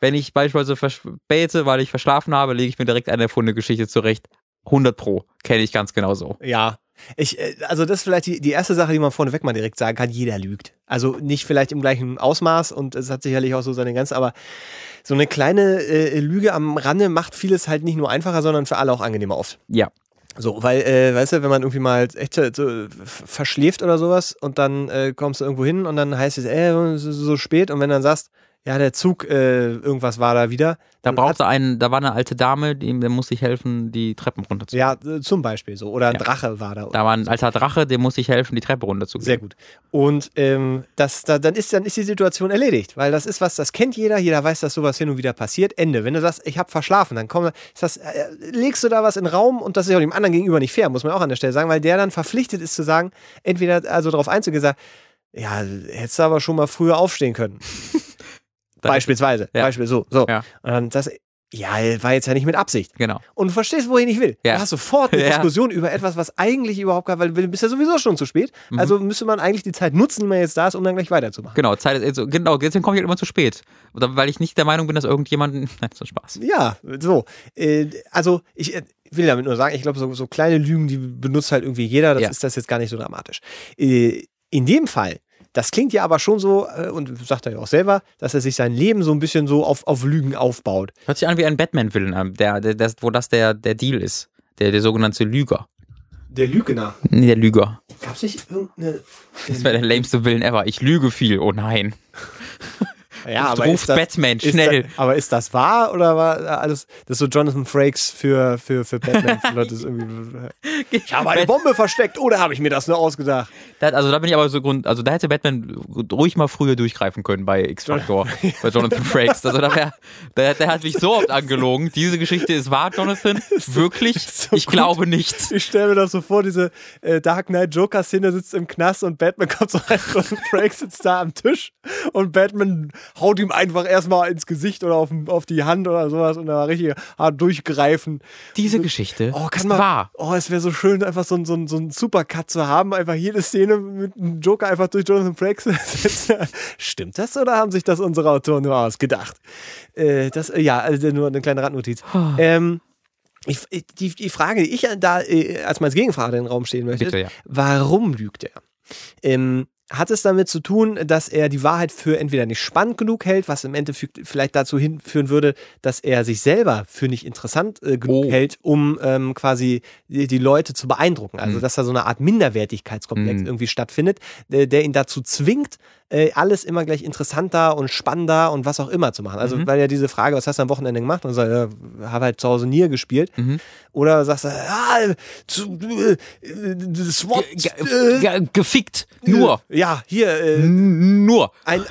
wenn ich beispielsweise verspäte, weil ich verschlafen habe, lege ich mir direkt eine erfundene Geschichte zurecht. 100 pro, kenne ich ganz genau so. Ja. Ich, äh, also das ist vielleicht die, die erste Sache, die man vorneweg mal direkt sagen kann, jeder lügt. Also nicht vielleicht im gleichen Ausmaß und es hat sicherlich auch so seine Grenzen, aber so eine kleine äh, Lüge am Rande macht vieles halt nicht nur einfacher, sondern für alle auch angenehmer oft. Ja, So, weil, äh, weißt du, wenn man irgendwie mal echt so, verschläft oder sowas und dann äh, kommst du irgendwo hin und dann heißt es, äh, es ist so spät und wenn du dann sagst, ja, der Zug, äh, irgendwas war da wieder. da brauchte einen, da war eine alte Dame, die, der musste ich helfen, die Treppen runterzugehen. Ja, äh, zum Beispiel so. Oder ein Ja. Drache war da. Da war ein alter Drache, dem musste ich helfen, die Treppe runterzugehen. Sehr gut. Und ähm, das, da, dann, ist, dann ist die Situation erledigt, weil das ist was, das kennt jeder, jeder weiß, dass sowas hin und wieder passiert. Ende. Wenn du sagst, ich habe verschlafen, dann komm, ist das, äh, legst du da was in den Raum und das ist ja auch dem anderen gegenüber nicht fair, muss man auch an der Stelle sagen, weil der dann verpflichtet ist zu sagen, entweder also darauf einzugehen, sagen, ja, hättest du aber schon mal früher aufstehen können. Beispielsweise. Ja. Beispiel so. so. Ja. Und dann das, ja, war jetzt ja nicht mit Absicht. Genau. Und du verstehst, wohin ich will. Ja. Du hast sofort eine Ja. Diskussion über etwas, was eigentlich überhaupt gar, weil du bist ja sowieso schon zu spät. Mhm. Also müsste man eigentlich die Zeit nutzen, die man jetzt da ist, um dann gleich weiterzumachen. Genau, Zeit ist, also, genau, deswegen komme ich halt immer zu spät. Weil ich nicht der Meinung bin, dass irgendjemanden. Nein, ist Spaß. Ja, so. Äh, also ich äh, will damit nur sagen, ich glaube, so, so kleine Lügen, die benutzt halt irgendwie jeder, das Ja. ist das jetzt gar nicht so dramatisch. Äh, in dem Fall, das klingt ja aber schon so, äh, und sagt er ja auch selber, dass er sich sein Leben so ein bisschen so auf, auf Lügen aufbaut. Hört sich an wie ein Batman-Villain, an, der, der, der, wo das der, der Deal ist. Der, der sogenannte Lüger. Der Lügner. Nee, der Lüger. Gab es nicht irgendeine. Das wäre der lameste Villain ever. Ich lüge viel. Oh nein. Ja, aber Ruf das, Batman, schnell. Das, aber ist das wahr oder war alles. Das ist so Jonathan Frakes für, für, für Batman. Das ich habe eine Bombe versteckt oder habe ich mir das nur ausgedacht? Da, also da bin ich aber so Grund, also da hätte Batman ruhig mal früher durchgreifen können bei X-Factor, bei Jonathan Frakes. Also da wär, der, der hat mich so oft angelogen. Diese Geschichte ist wahr, Jonathan? Wirklich? so ich gut. glaube nicht. Ich stelle mir das so vor, diese äh, Dark Knight Joker-Szene sitzt im Knast und Batman kommt so rein und Frank sitzt da am Tisch und Batman haut ihm einfach erstmal ins Gesicht oder auf, auf die Hand oder sowas und da richtig hart durchgreifen. Diese Geschichte Oh, kann ist man, wahr. Oh, es wäre so schön, einfach so, so, so einen Supercut zu haben, einfach jede Szene mit einem Joker einfach durch Jonathan Frakes. Stimmt das oder haben sich das unsere Autoren nur ausgedacht? Äh, das, äh, ja, also nur eine kleine Randnotiz. ähm, ich, die, die Frage, die ich da äh, als Gegenfrage in den Raum stehen möchte, Bitte, ja. warum lügt er? Ähm, hat es damit zu tun, dass er die Wahrheit für entweder nicht spannend genug hält, was im Endeffekt vielleicht dazu hinführen würde, dass er sich selber für nicht interessant äh, genug Oh. hält, um ähm, quasi die, die Leute zu beeindrucken. Also Mhm. dass da so eine Art Minderwertigkeitskomplex Mhm. irgendwie stattfindet, der, der ihn dazu zwingt, äh, alles immer gleich interessanter und spannender und was auch immer zu machen. Also Mhm. weil ja diese Frage, was hast du am Wochenende gemacht? Und sagt, ja, habe halt zu Hause Nier gespielt. Mhm. Oder sagst du, ah, zu, äh, äh, SWAT, Ge äh, ge gefickt. Nur. ja, hier, äh, Nur. ein,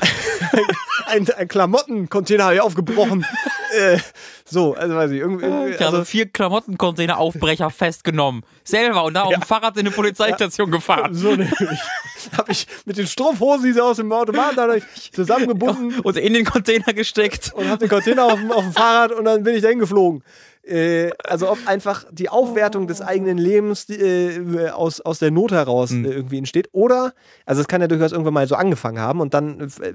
ein, ein Klamottencontainer habe ich aufgebrochen. äh, so, also weiß ich, irgendwie, irgendwie Ich habe also, vier Klamottencontainer-Aufbrecher festgenommen. Selber und da auf dem Fahrrad in eine Polizeistation gefahren. so nämlich. Habe ich mit den Strumpfhosen, die sie aus dem Automaten da zusammengebunden Und in den Container gesteckt. und habe den Container auf, dem- auf dem Fahrrad und dann bin ich dahin geflogen. Äh, also ob einfach die Aufwertung des eigenen Lebens äh, aus, aus der Not heraus Hm. äh, irgendwie entsteht. Oder, also es kann ja durchaus irgendwann mal so angefangen haben und dann äh,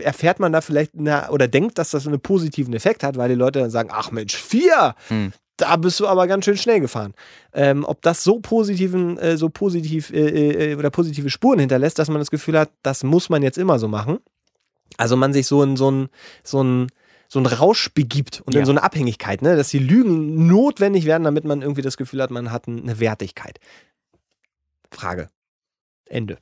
erfährt man da vielleicht eine, oder denkt, dass das einen positiven Effekt hat, weil die Leute dann sagen, ach Mensch, vier! Hm. Da bist du aber ganz schön schnell gefahren. Ähm, ob das so positiven, äh, so positiv äh, äh, oder positive Spuren hinterlässt, dass man das Gefühl hat, das muss man jetzt immer so machen. Also man sich so in so ein, so ein, so ein Rausch begibt und Ja. in so eine Abhängigkeit, ne? dass die Lügen notwendig werden, damit man irgendwie das Gefühl hat, man hat eine Wertigkeit. Frage. Ende.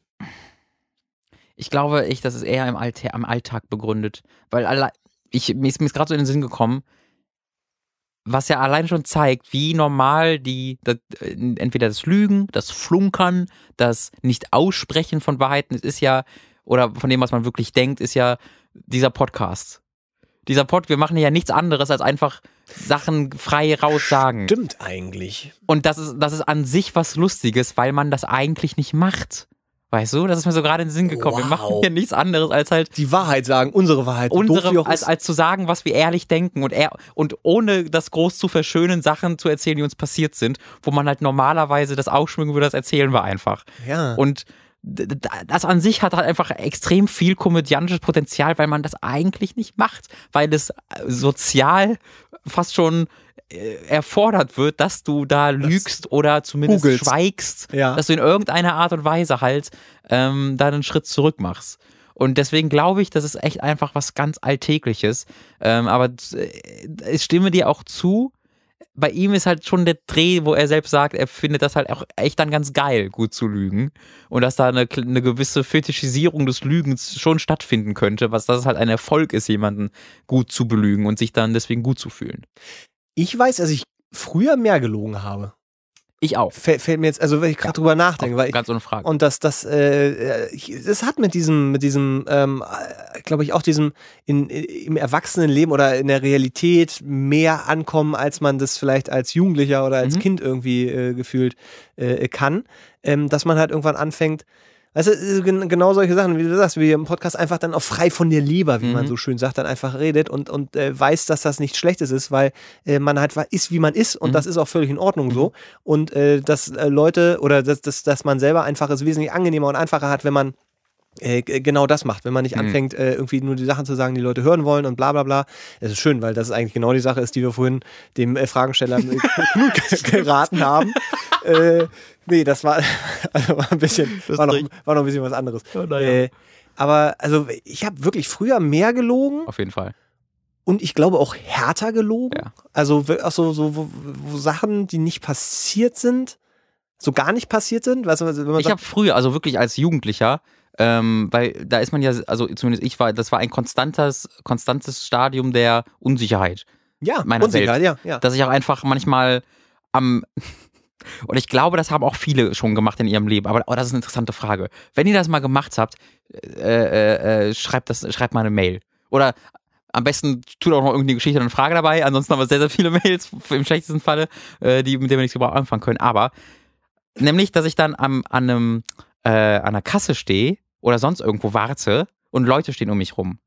Ich glaube echt, das ist eher im, Alltä am Alltag begründet. Weil alle, ich, mir ist, mir ist gerade so in den Sinn gekommen, was ja allein schon zeigt, wie normal die, das, äh, entweder das Lügen, das Flunkern, das Nicht-Aussprechen von Wahrheiten, es ist ja, oder von dem, was man wirklich denkt, ist ja dieser Podcast. Dieser Pod, wir machen ja nichts anderes, als einfach Sachen frei raus sagen. Stimmt eigentlich. Und das ist, das ist an sich was Lustiges, weil man das eigentlich nicht macht. Weißt du, das ist mir so gerade in den Sinn gekommen. Wir Wow. machen hier nichts anderes, als halt Die Wahrheit sagen, unsere Wahrheit. unsere, als, als zu sagen, was wir ehrlich denken und, er, und ohne das groß zu verschönen, Sachen zu erzählen, die uns passiert sind, wo man halt normalerweise das ausschmücken würde, das erzählen wir einfach. ja. Und das an sich hat halt einfach extrem viel komödiantisches Potenzial, weil man das eigentlich nicht macht, weil es sozial fast schon äh, erfordert wird, dass du da lügst oder zumindest googelst. schweigst, Ja. dass du in irgendeiner Art und Weise halt ähm, da einen Schritt zurück machst. Und deswegen glaube ich, das ist echt einfach was ganz Alltägliches. Ähm, aber äh, ich stimme dir auch zu. Bei ihm ist halt schon der Dreh, wo er selbst sagt, er findet das halt auch echt dann ganz geil, gut zu lügen. Und dass da eine, eine gewisse Fetischisierung des Lügens schon stattfinden könnte, was das halt ein Erfolg ist, jemanden gut zu belügen und sich dann deswegen gut zu fühlen. Ich weiß, dass ich früher mehr gelogen habe. Ich auch. Fällt, fällt mir jetzt, also wenn ich gerade drüber nachdenke, weil ich, Ganz ohne Frage. Und das, das, äh, es hat mit diesem, mit diesem, ähm, glaube ich, auch diesem in, im Erwachsenenleben oder in der Realität mehr ankommen, als man das vielleicht als Jugendlicher oder als Mhm. Kind irgendwie äh, gefühlt äh, kann, ähm, dass man halt irgendwann anfängt. Weißt du, gen- genau solche Sachen, wie du sagst, wie im Podcast einfach dann auch frei von der Leber, wie man Mhm. so schön sagt, dann einfach redet und, und äh, weiß, dass das nichts Schlechtes ist, weil äh, man halt ist, wie man ist und Mhm. das ist auch völlig in Ordnung so. Und äh, dass äh, Leute oder dass, dass, dass man selber einfach es wesentlich angenehmer und einfacher hat, wenn man äh, g- genau das macht, wenn man nicht Mhm. anfängt, äh, irgendwie nur die Sachen zu sagen, die Leute hören wollen und bla bla bla. Es ist schön, weil das ist eigentlich genau die Sache ist, die wir vorhin dem äh, Fragensteller äh, Knut geraten haben. äh, nee, das war, also war ein bisschen, war noch, war noch ein bisschen was anderes. Ja, na ja. äh, aber also ich habe wirklich früher mehr gelogen Auf jeden Fall. und ich glaube auch härter gelogen. Ja. Also auch so, so wo, wo Sachen, die nicht passiert sind, so gar nicht passiert sind. Weißt du, Ich habe früher, also wirklich als Jugendlicher, ähm, weil da ist man ja, also zumindest ich war, das war ein konstantes, konstantes Stadium der Unsicherheit. ja, meiner Unsicherheit, ja, ja. Dass ich auch einfach manchmal am und ich glaube, das haben auch viele schon gemacht in ihrem Leben. Aber oh, das ist eine interessante Frage. Wenn ihr das mal gemacht habt, äh, äh, äh, schreibt das, schreibt mal eine Mail. Oder am besten tut auch noch irgendeine Geschichte und eine Frage dabei. Ansonsten haben wir sehr, sehr viele Mails im schlechtesten Falle, äh, die, mit denen wir nichts überhaupt anfangen können. Aber nämlich, dass ich dann am, an, einem, äh, an einer Kasse stehe oder sonst irgendwo warte und Leute stehen um mich rum.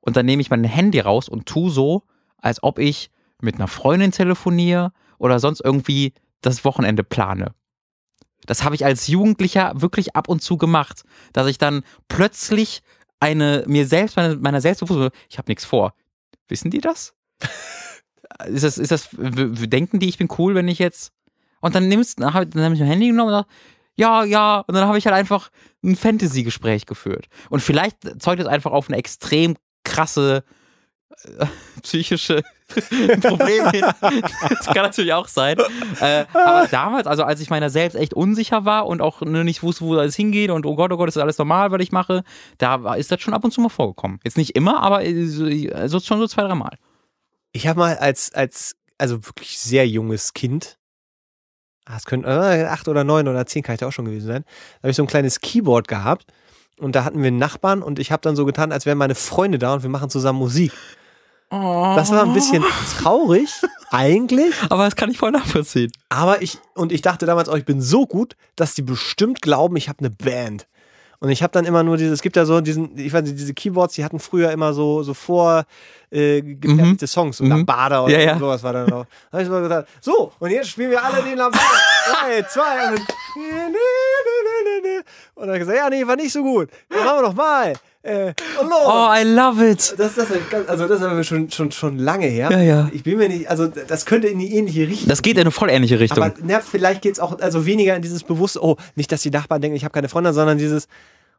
Und dann nehme ich mein Handy raus und tu so, als ob ich mit einer Freundin telefoniere oder sonst irgendwie das Wochenende plane. Das habe ich als Jugendlicher wirklich ab und zu gemacht, dass ich dann plötzlich eine mir selbst meine, meiner Selbstbewusstsein, ich habe nichts vor. Wissen die das? ist das ist das denken die ich bin cool, wenn ich jetzt und dann nimmst dann habe ich mein Handy genommen und sag, ja, ja. Und dann habe ich halt einfach ein Fantasy-Gespräch geführt. Und vielleicht zeugt es einfach auf eine extrem krasse äh, psychische Probleme hin. Das kann natürlich auch sein. Äh, aber damals, also als ich meiner selbst echt unsicher war und auch nicht wusste, wo alles hingeht und oh Gott, oh Gott, ist das alles normal, was ich mache, da ist das schon ab und zu mal vorgekommen. Jetzt nicht immer, aber äh, so, also schon so zwei, drei Mal. Ich habe mal als, als, also wirklich sehr junges Kind, ah, es könnte äh, acht oder neun oder zehn kann ich da auch schon gewesen sein, da habe ich so ein kleines Keyboard gehabt und da hatten wir einen Nachbarn und ich habe dann so getan, als wären meine Freunde da und wir machen zusammen Musik. Das war ein bisschen traurig, eigentlich, Aber das kann ich voll nachvollziehen. aber ich, und ich dachte damals auch, ich bin so gut, dass die bestimmt glauben, ich habe eine Band. Und ich habe dann immer nur dieses, es gibt ja so diesen, ich weiß nicht, diese Keyboards, die hatten früher immer so, so vor äh, gefertigte Songs, so Mhm. Lambada oder Ja, ja. sowas war dann noch. Da hab ich so gesagt, so, und jetzt spielen wir alle den Lambada. Drei, zwei, und dann, und dann hab ich gesagt, ja, nee, war nicht so gut. Dann machen wir noch mal. Äh, los. Oh, I love it. Das, das, also das ist aber schon, schon, schon lange her. Ja, ja. Ich bin mir nicht, also das könnte in die ähnliche Richtung. Das geht in eine voll ähnliche Richtung. Aber na, vielleicht geht es auch also weniger in dieses Bewusste, oh, nicht, dass die Nachbarn denken, ich habe keine Freunde, sondern dieses,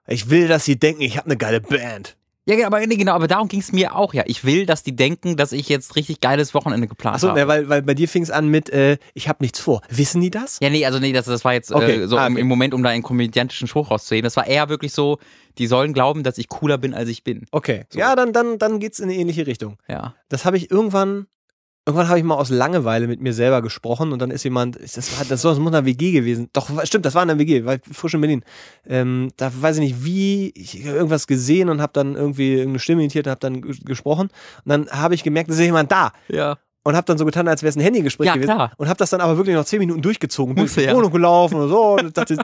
ich will, dass sie denken, ich habe eine geile Band. ja, genau, aber, nee, genau, aber darum ging es mir auch, ja. Ich will, dass die denken, dass ich jetzt richtig geiles Wochenende geplant Achso, habe. ne, weil, weil bei dir fing es an mit, äh, ich habe nichts vor. Wissen die das? Ja, nee, also nee, das, das war jetzt Okay. äh, so Ah, im, okay. im Moment, um da einen komödiantischen Spruch rauszuheben. Das war eher wirklich so, die sollen glauben, dass ich cooler bin, als ich bin. Okay. Ja, dann, dann, dann geht's in eine ähnliche Richtung. Ja. Das habe ich irgendwann, irgendwann habe ich mal aus Langeweile mit mir selber gesprochen und dann ist jemand, das war, das, das muss eine WG gewesen. Doch, stimmt, das war eine WG, war frisch in Berlin. Ähm, da weiß ich nicht wie, ich irgendwas gesehen und habe dann irgendwie irgendeine Stimme imitiert und habe dann ges- gesprochen. Und dann habe ich gemerkt, es ist jemand da. Ja. Und habe dann so getan, als wäre es ein Handygespräch Ja, gewesen klar. und habe das dann aber wirklich noch zehn Minuten durchgezogen, bin in die ja. Wohnung gelaufen und so. Und dachte,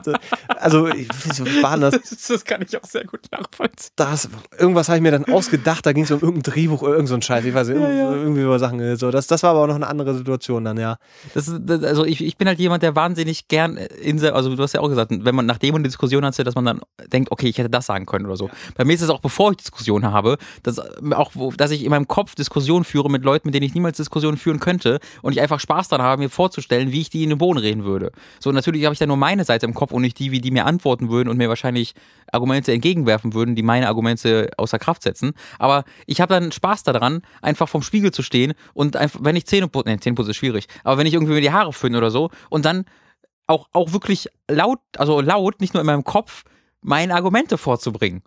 also ich, wie war denn das? Das kann ich auch sehr gut nachvollziehen. das? Irgendwas habe ich mir dann ausgedacht, da ging es um irgendein Drehbuch oder irgend so Scheiß, ich weiß nicht, Ja, ja. irgendwie über Sachen. äh, So. Das, das war aber auch noch eine andere Situation dann, ja. Das, das, also ich, ich bin halt jemand, der wahnsinnig gern in se- also du hast ja auch gesagt, wenn man nachdem man eine Diskussion hatte, dass man dann denkt, okay, ich hätte das sagen können oder so. Bei mir ist es auch, bevor ich Diskussionen habe, dass, äh, auch, dass ich in meinem Kopf Diskussionen führe mit Leuten, mit denen ich niemals Diskussionen führen könnte und ich einfach Spaß daran habe, mir vorzustellen, wie ich die in den Boden reden würde. So, natürlich habe ich dann nur meine Seite im Kopf und nicht die, wie die mir antworten würden und mir wahrscheinlich Argumente entgegenwerfen würden, die meine Argumente außer Kraft setzen. Aber ich habe dann Spaß daran, einfach vorm Spiegel zu stehen und einfach, wenn ich Zähne putze, nee, Zähne putze ist schwierig, aber wenn ich irgendwie mir die Haare föhne oder so und dann auch, auch wirklich laut, also laut, nicht nur in meinem Kopf, meine Argumente vorzubringen.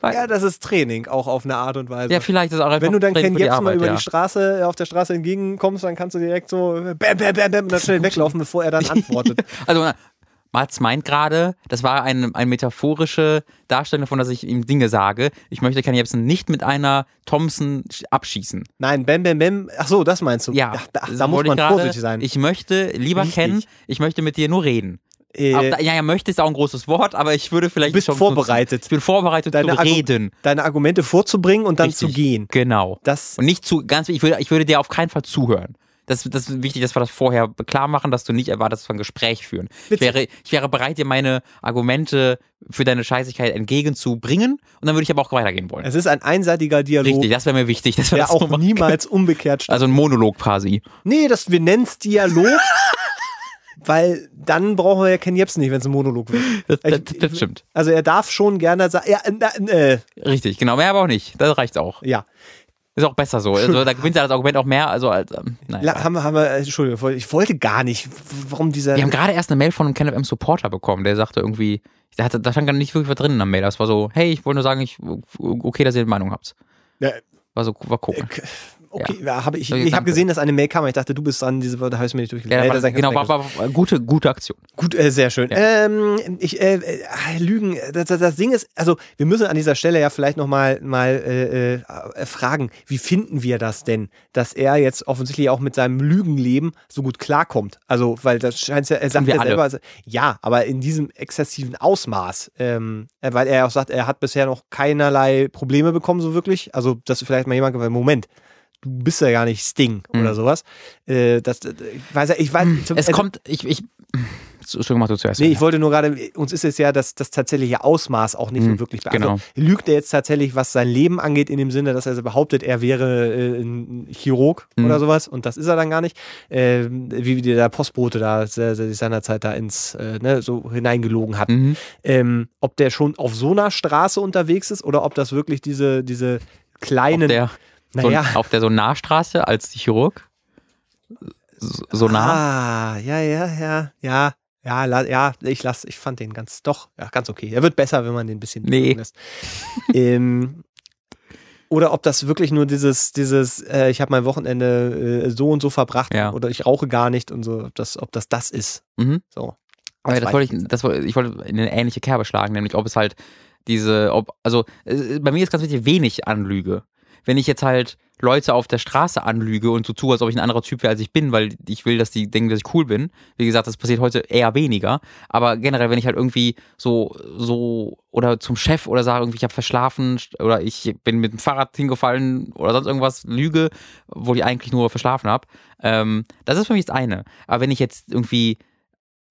Weil, Ja, das ist Training, auch auf eine Art und Weise. ja, vielleicht ist auch einfach Wenn du dann Ken Jebsen mal über ja. die Straße, auf der Straße entgegenkommst, dann kannst du direkt so äh, bam, bam, bam, bam und dann schnell weglaufen, bevor er dann antwortet. Also Mats meint gerade, das war eine, eine metaphorische Darstellung davon, dass ich ihm Dinge sage. Ich möchte Ken Jebsen nicht mit einer Thompson sch- abschießen. Nein, bam, bam, bam. Ach so, das meinst du. Ja, Ach, da, da muss man ich gerade- vorsichtig sein. Ich möchte, lieber Richtig. Ken, ich möchte mit dir nur reden. Äh, Aber ja, ja, möchte ist auch ein großes Wort, aber ich würde vielleicht. Du bist vorbereitet. Nutzen. Ich bin vorbereitet Deine zu Argu- reden. deine Argumente vorzubringen und dann Richtig. zu gehen. Genau. Das, Und nicht zu, ganz ich würde, ich würde dir auf keinen Fall zuhören. Das, das ist wichtig, dass wir das vorher klar machen, dass du nicht erwartest, dass wir ein Gespräch führen. Ich wäre, ich wäre bereit, dir meine Argumente für deine Scheißigkeit entgegenzubringen und dann würde ich aber auch weitergehen wollen. es ist ein einseitiger Dialog, Richtig, das wäre mir wichtig, dass wir der das so auch machen. niemals umgekehrt stattfindet. Also ein Monolog quasi. Nee, das, wir nennen es Dialog, weil dann brauchen wir ja Ken Jebsen nicht, wenn es ein Monolog wird. Das, das, das stimmt. Also er darf schon gerne sagen, ja, äh, äh, Richtig, genau. Mehr aber auch nicht. Das reicht auch. ja. Ist auch besser so. Also, da gewinnt ja das Argument auch mehr. Also, als, ähm, naja. La, haben, wir- haben wir, äh, Entschuldigung, ich wollte gar nicht, warum dieser, Wir haben gerade erst eine Mail von einem KenFM Supporter bekommen, der sagte irgendwie, der hatte, da stand gar nicht wirklich was drin in der Mail. Das war so, hey, ich wollte nur sagen, ich, okay, dass ihr eine Meinung habt. Ja, War so, war gucken. Okay, ja. hab ich, ich habe gesehen, dass eine Mail kam, ich dachte, du bist dran, diese Wörter habe ich mir nicht durchgelesen. Ja, Hätte war, genau, war, war, war gute, gute Aktion. Gut, äh, sehr schön. Ähm, ich, äh, äh, Lügen, das, das, das Ding ist, also wir müssen an dieser Stelle ja vielleicht nochmal mal, äh, äh, fragen, wie finden wir das denn, dass er jetzt offensichtlich auch mit seinem Lügenleben so gut klarkommt? Also, weil das scheint ja, er sagt ja selber, also, ja, aber in diesem exzessiven Ausmaß, ähm, äh, weil er auch sagt, er hat bisher noch keinerlei Probleme bekommen, so wirklich. Also, dass vielleicht mal jemand Moment, du bist ja gar nicht Sting Mhm. oder sowas. Äh, das, äh, ich weiß ja, ich weiß, zum- Es also- kommt, ich, ich, Schön gemacht, du zuerst. Nee, ich wollte nur gerade, uns ist es ja das, das tatsächliche Ausmaß auch nicht Mhm, so wirklich be- genau. Also, lügt er jetzt tatsächlich, was sein Leben angeht, in dem Sinne, dass er so behauptet, er wäre äh, ein Chirurg Mhm. oder sowas und das ist er dann gar nicht. Ähm, wie der Postbote da se- se- seinerzeit da ins, äh, ne, so hineingelogen hat. Mhm. Ähm, ob der schon auf so einer Straße unterwegs ist oder ob das wirklich diese, diese kleinen, naja. so, auf der so Nahstraße als Chirurg. So, so nah. Ah, ja, ja, ja, ja. Ja, la, ja, ich lass, ich fand den ganz, doch, ja, ganz okay. Er wird besser, wenn man den ein bisschen Nee. lässt. ähm, oder ob das wirklich nur dieses, dieses, äh, ich habe mein Wochenende äh, so und so verbracht Ja. oder ich rauche gar nicht und so, ob das, ob das das ist. Mhm. So. Aber Das wollte ich ich, das, wollte- ich wollte in eine ähnliche Kerbe schlagen, nämlich ob es halt diese, ob, also äh, bei mir ist ganz wichtig, wenig Anlüge. Wenn ich jetzt halt Leute auf der Straße anlüge und so tue, als ob ich ein anderer Typ wäre, als ich bin, weil ich will, dass die denken, dass ich cool bin. Wie gesagt, das passiert heute eher weniger. Aber generell, wenn ich halt irgendwie so, so, oder zum Chef oder sage, irgendwie, ich habe verschlafen oder ich bin mit dem Fahrrad hingefallen oder sonst irgendwas, lüge, wo ich eigentlich nur verschlafen habe, ähm, das ist für mich das eine. Aber wenn ich jetzt irgendwie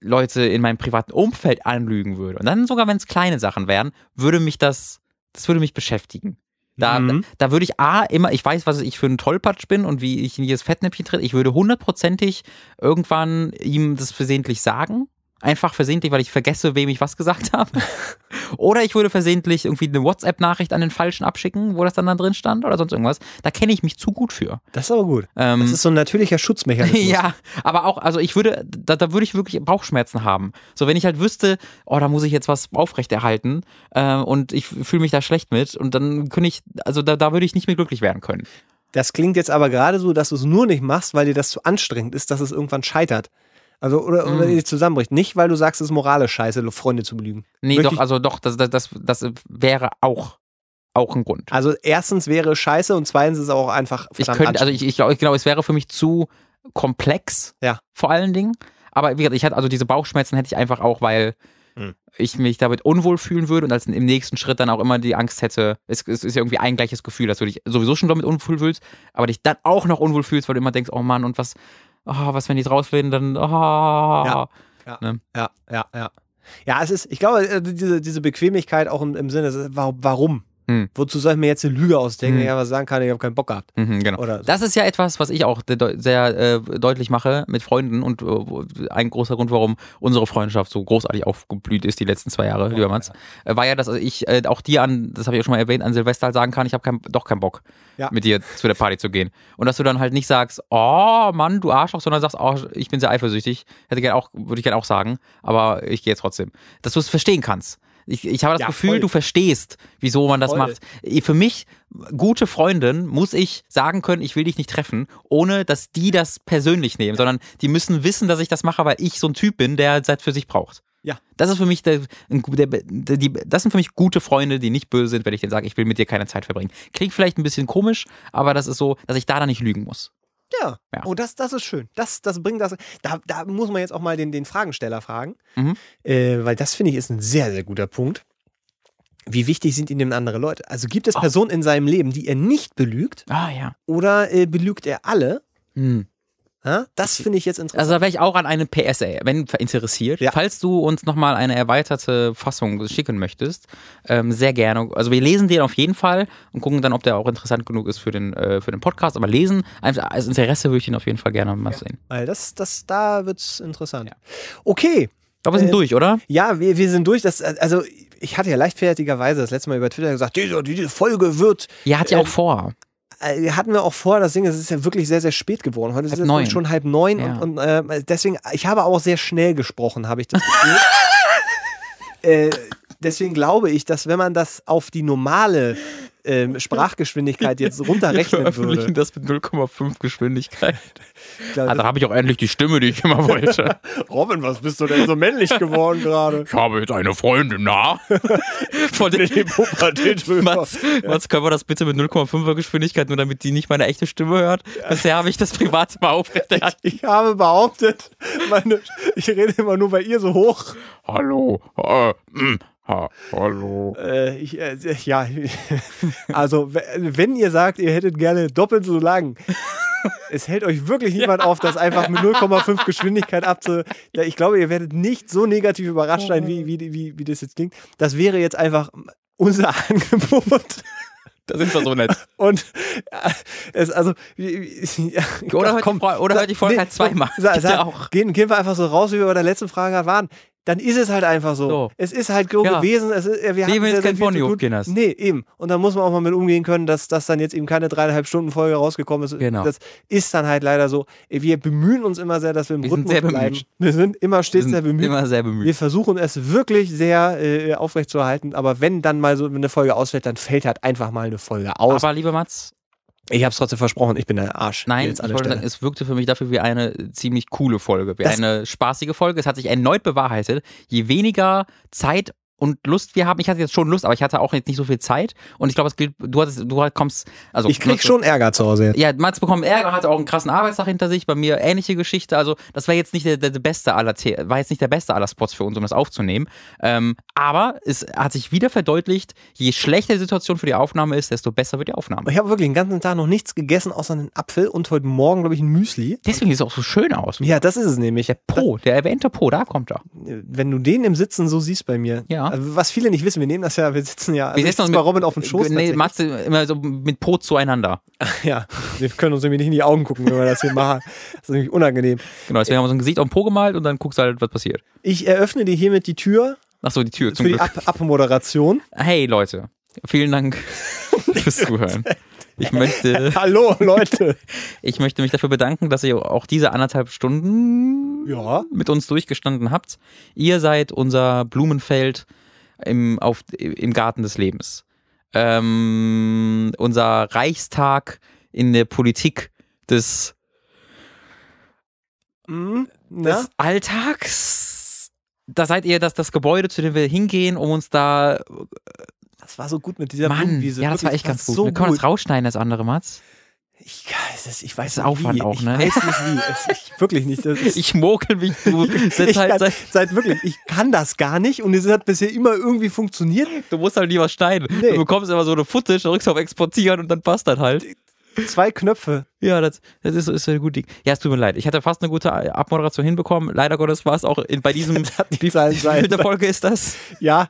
Leute in meinem privaten Umfeld anlügen würde, und dann sogar, wenn es kleine Sachen wären, würde mich das, das würde mich beschäftigen. Da, Mhm. da würde ich A, immer, ich weiß, was ich für ein Tollpatsch bin und wie ich in jedes Fettnäpfchen tritt. Ich würde hundertprozentig irgendwann ihm das versehentlich sagen. Einfach versehentlich, weil ich vergesse, wem ich was gesagt habe. Oder ich würde versehentlich irgendwie eine WhatsApp-Nachricht an den Falschen abschicken, wo das dann da drin stand oder sonst irgendwas. Da kenne ich mich zu gut für. Das ist aber gut. Ähm, Das ist so ein natürlicher Schutzmechanismus. ja, aber auch, also ich würde, da, da würde ich wirklich Bauchschmerzen haben. So, wenn ich halt wüsste, oh, da muss ich jetzt was aufrechterhalten äh, und ich fühle mich da schlecht mit und dann könnte ich, also da, da würde ich nicht mehr glücklich werden können. Das klingt jetzt aber gerade so, dass du es nur nicht machst, weil dir das zu anstrengend ist, dass es irgendwann scheitert. Also, oder, oder Mm. dir zusammenbricht. Nicht, weil du sagst, es ist moralisch scheiße, Freunde zu belügen. Nee, Möchte doch, also doch, das, das, das, das wäre auch, auch ein Grund. Also, erstens wäre es scheiße und zweitens ist es auch einfach Ich könnte, also ich, ich glaube, genau, es wäre für mich zu komplex, Ja. vor allen Dingen. Aber wie gesagt, ich hatte also diese Bauchschmerzen hätte ich einfach auch, weil Hm. ich mich damit unwohl fühlen würde und als im nächsten Schritt dann auch immer die Angst hätte, es, es ist ja irgendwie ein gleiches Gefühl, dass du dich sowieso schon damit unwohl fühlst, aber dich dann auch noch unwohl fühlst, weil du immer denkst, oh Mann, und was, oh, was, wenn die draus werden, dann, oh. Ja. Ne? Ja, ja, ja. Ja, es ist, ich glaube, äh, diese, diese Bequemlichkeit auch im, im Sinne, warum? Hm. Wozu soll ich mir jetzt eine Lüge ausdenken, Hm. wenn ich einfach sagen kann, ich habe keinen Bock gehabt? Mhm, genau. Oder so. Das ist ja etwas, was ich auch sehr äh, deutlich mache mit Freunden und äh, ein großer Grund, warum unsere Freundschaft so großartig aufgeblüht ist die letzten zwei Jahre, lieber Mats, äh, war ja, dass ich äh, auch dir an, das habe ich auch schon mal erwähnt, an Silvester halt sagen kann, ich habe kein, doch keinen Bock, Ja. mit dir zu der Party zu gehen. Und dass du dann halt nicht sagst, oh Mann, du Arschloch, sondern sagst, oh, ich bin sehr eifersüchtig, hätte gern auch, würde ich gerne auch sagen, aber ich gehe jetzt trotzdem. Dass du es verstehen kannst. Ich, ich habe das Ja, Gefühl, voll. du verstehst, wieso man das Voll. macht. Für mich, gute Freundin, muss ich sagen können, ich will dich nicht treffen, ohne dass die das persönlich nehmen, sondern die müssen wissen, dass ich das mache, weil ich so ein Typ bin, der Zeit für sich braucht. Ja. Das ist für mich der, der, der die, das sind für mich gute Freunde, die nicht böse sind, wenn ich denen sage, ich will mit dir keine Zeit verbringen. Klingt vielleicht ein bisschen komisch, aber das ist so, dass ich da dann nicht lügen muss. Ja. Ja. Oh, das, das ist schön. Das, das bringt das. Da, da muss man jetzt auch mal den, den Fragensteller fragen. Mhm. Äh, weil das finde ich ist ein sehr, sehr guter Punkt. Wie wichtig sind ihm denn andere Leute? Also gibt es Oh. Personen in seinem Leben, die er nicht belügt Ah ja. oder äh, belügt er alle? Hm. Ja? Das finde ich jetzt interessant. Also da wäre ich auch an eine PSA, wenn interessiert. Ja. Falls du uns nochmal eine erweiterte Fassung schicken möchtest, ähm, sehr gerne. Also wir lesen den auf jeden Fall und gucken dann, ob der auch interessant genug ist für den, äh, für den Podcast. Aber lesen, als Interesse würde ich ihn auf jeden Fall gerne mal sehen. weil das, das, da wird es interessant. Ja. Okay. Ich glaube, wir sind Äh, durch, oder? Ja, wir, wir sind durch. Das, also, ich hatte ja leichtfertigerweise das letzte Mal über Twitter gesagt, diese, diese Folge wird Ja, hat ja äh, auch vor. Äh, hatten wir auch vor, das Ding, es ist ja wirklich sehr, sehr spät geworden. Heute ist Halb es neun. schon halb neun Ja. und, und äh, deswegen, ich habe auch sehr schnell gesprochen, habe ich das Gefühl. äh, deswegen glaube ich, dass wenn man das auf die normale ähm, Sprachgeschwindigkeit jetzt runterrechnen würde, das mit 0,5 Geschwindigkeit. glaub, Ah, dann habe ich auch endlich die Stimme, die ich immer wollte. Robin, was bist du denn so männlich geworden gerade? ich habe jetzt eine Freundin, na? Von den Pubertät. Mats, Mats, können wir das bitte mit 0,5er Geschwindigkeit, nur damit die nicht meine echte Stimme hört? Bisher habe ich das privat mal aufrechterhalten. Ich habe behauptet, meine, ich rede immer nur bei ihr so hoch. Hallo, äh, mm, ha, hallo. Äh, ich, äh, ja, also wenn ihr sagt, ihr hättet gerne doppelt so lang, es hält euch wirklich niemand auf, das einfach mit 0,5 Geschwindigkeit abzu. Ja, ich glaube, ihr werdet nicht so negativ überrascht sein, wie, wie, wie, wie das jetzt klingt. Das wäre jetzt einfach unser Angebot. Da sind wir so nett. Und äh, es, also, ja, Oder hört, komm, die, Fol- oder hört die Folge nee, halt zweimal. Sa- sa- ja auch. Gehen, gehen wir einfach so raus, wie wir bei der letzten Frage waren. Dann ist es halt einfach so. So. Es ist halt so Ja. gewesen. Es ist, wir sehr, jetzt kein tun. Kinders. Nee, eben. Und da muss man auch mal mit umgehen können, dass das dann jetzt eben keine dreieinhalb Stunden Folge rausgekommen ist. Genau. Das ist dann halt leider so. Wir bemühen uns immer sehr, dass wir im Wir sind Rhythmus bleiben. Wir sind immer stets Wir sehr sind bemüht. immer sehr Wir bemüht. versuchen es wirklich sehr äh, aufrechtzuerhalten, aber wenn dann mal so eine Folge ausfällt, dann fällt halt einfach mal eine Folge aus. Aber lieber Mats, ich habe es trotzdem versprochen, ich bin der Arsch. nein, ich wollte sagen, es wirkte für mich dafür wie eine ziemlich coole Folge, wie Das- eine spaßige Folge. Es hat sich erneut bewahrheitet. Je weniger Zeit und Lust wir haben, ich hatte jetzt schon Lust, aber ich hatte auch jetzt nicht so viel Zeit. Und ich glaube, es gilt, du hattest, du kommst, also ich krieg schon Ärger zu Hause jetzt. Ja, Mats bekommt Ärger, hatte auch einen krassen Arbeitstag hinter sich, bei mir ähnliche Geschichte. Also, das war jetzt nicht der, der, der beste aller war jetzt nicht der beste aller Spots für uns, um das aufzunehmen. Ähm, aber es hat sich wieder verdeutlicht, je schlechter die Situation für die Aufnahme ist, desto besser wird die Aufnahme. Ich habe wirklich den ganzen Tag noch nichts gegessen, außer einen Apfel und heute Morgen, glaube ich, ein Müsli. Deswegen sieht es auch so schön aus. Ja, das ist es nämlich. Der Po, der erwähnte Po, da kommt er. Wenn du den im Sitzen so siehst bei mir. Ja. Also, was viele nicht wissen, wir nehmen das ja, wir sitzen ja, also Wir sitzen bei Robin auf dem Schoß. Nee. Matze immer so mit Po zueinander. ja, wir können uns nämlich nicht in die Augen gucken, wenn wir das hier machen. Das ist nämlich unangenehm. Genau, deswegen haben wir so ein Gesicht auf den Po gemalt und dann guckst du halt, was passiert. Ich eröffne dir hiermit die Tür Achso, die Tür zum für die Glück. Ab Abmoderation. Hey Leute, vielen Dank fürs Zuhören. Ich möchte, Hallo, Leute. ich möchte mich dafür bedanken, dass ihr auch diese anderthalb Stunden Ja. mit uns durchgestanden habt. Ihr seid unser Blumenfeld im, auf, im Garten des Lebens. Ähm, unser Reichstag in der Politik des, Hm, na? des Alltags. Da seid ihr das, das Gebäude, zu dem wir hingehen, um uns da. Das war so gut mit dieser Mann, Blumenwiese. ja, das war echt ganz gut. So wir können gut. das rausschneiden, das andere, Mats. Ich, es ich weiß nicht Aufwand wie. auch, ich ne? weiß nicht wie. Es, ich, wirklich nicht. Ist, Ich mogel mich, du. Ich halt, kann, seit, seit wirklich, ich kann das gar nicht und es hat bisher immer irgendwie funktioniert. du musst halt lieber schneiden. Nee. Du bekommst immer so eine Footage, drückst auf Exportieren und dann passt das halt. Zwei Knöpfe. Ja, das, das ist, ist ein gut Ding. Ja, es tut mir leid. Ich hatte fast eine gute Abmoderation hinbekommen. Leider Gottes war es auch in, bei diesem. Das hat nicht wie sein- wie viele Folge ist das? Ja,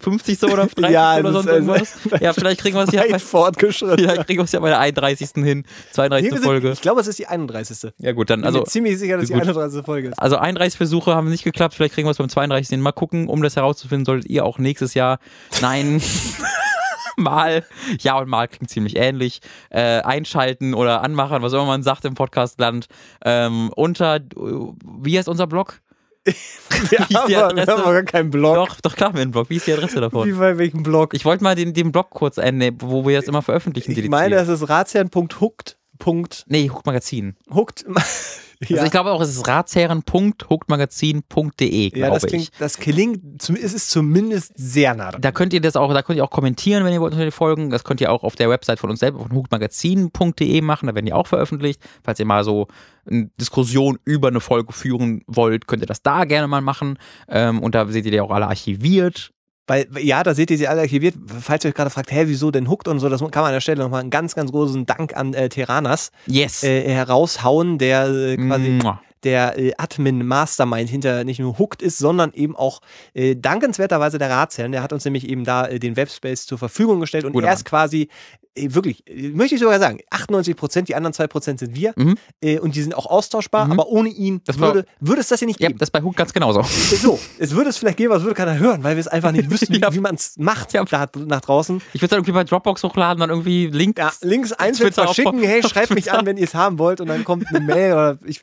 50. oder 30. Ja, oder sonst also- irgendwas? Ja, vielleicht kriegen wir es ja, bei, fortgeschritten. vielleicht kriegen wir es ja bei der 31. hin. 32. Nee, wir sind, Folge. ich glaube, es ist die 31. Ja, gut, dann, Ich bin also. ziemlich sicher, dass die gut. 31. Folge ist. Also 31 Versuche haben nicht geklappt, vielleicht kriegen wir es beim 32. hin. Mal gucken, um das herauszufinden, solltet ihr auch nächstes Jahr Nein. mal, ja und mal klingt ziemlich ähnlich, äh, einschalten oder anmachen, was immer man sagt im Podcastland, ähm, unter, äh, wie heißt unser Blog? Wir haben, wir haben aber gar keinen Blog. Doch, doch klar, wir haben einen Blog. Wie ist die Adresse davon? Wie bei welchem Blog? Ich wollte mal den, den Blog kurz, nee, wo wir das immer veröffentlichen. Ich meine, das ist razian.hooked. Punkt, nee, Hook Magazin. hooked. ja, Also ich glaube auch, es ist ratsherren.hookmagazin.de, ja glaube das, ich. klingt, das klingt, es ist zumindest sehr nah dran. Da könnt ihr das auch, da könnt ihr auch kommentieren, wenn ihr wollt unter den Folgen. Das könnt ihr auch auf der Website von uns selber, von hookmagazin.de machen. Da werden die auch veröffentlicht. Falls ihr mal so eine Diskussion über eine Folge führen wollt, könnt ihr das da gerne mal machen. Ähm, und da seht ihr die auch alle archiviert. Weil, ja, da seht ihr sie alle archiviert. Falls ihr euch gerade fragt, hä, wieso denn Hooked und so, das kann man an der Stelle nochmal einen ganz, ganz großen Dank an äh, Terranas Yes. äh, heraushauen, der äh, quasi Mua. der äh, Admin Mastermind hinter nicht nur Hooked ist, sondern eben auch äh, dankenswerterweise der Ratsherrn. Der hat uns nämlich eben da äh, den Webspace zur Verfügung gestellt und Guter er ist quasi wirklich, äh, möchte ich sogar sagen, 98 Prozent, die anderen 2 Prozent sind wir Mhm. äh, und die sind auch austauschbar, Mhm. aber ohne ihn Das war- würde, würde es das hier nicht Ja, geben. das ist bei Hook ganz genauso. so, es würde es vielleicht geben, aber es würde keiner hören, weil wir es einfach nicht wüssten, Ja. wie, wie man es macht Ja. da, nach draußen. Ich würde dann irgendwie bei Dropbox hochladen, dann irgendwie Links. Ja, links einzeln verschicken, hey, schreibt mich an, wenn ihr es haben wollt und dann kommt eine Mail oder ich,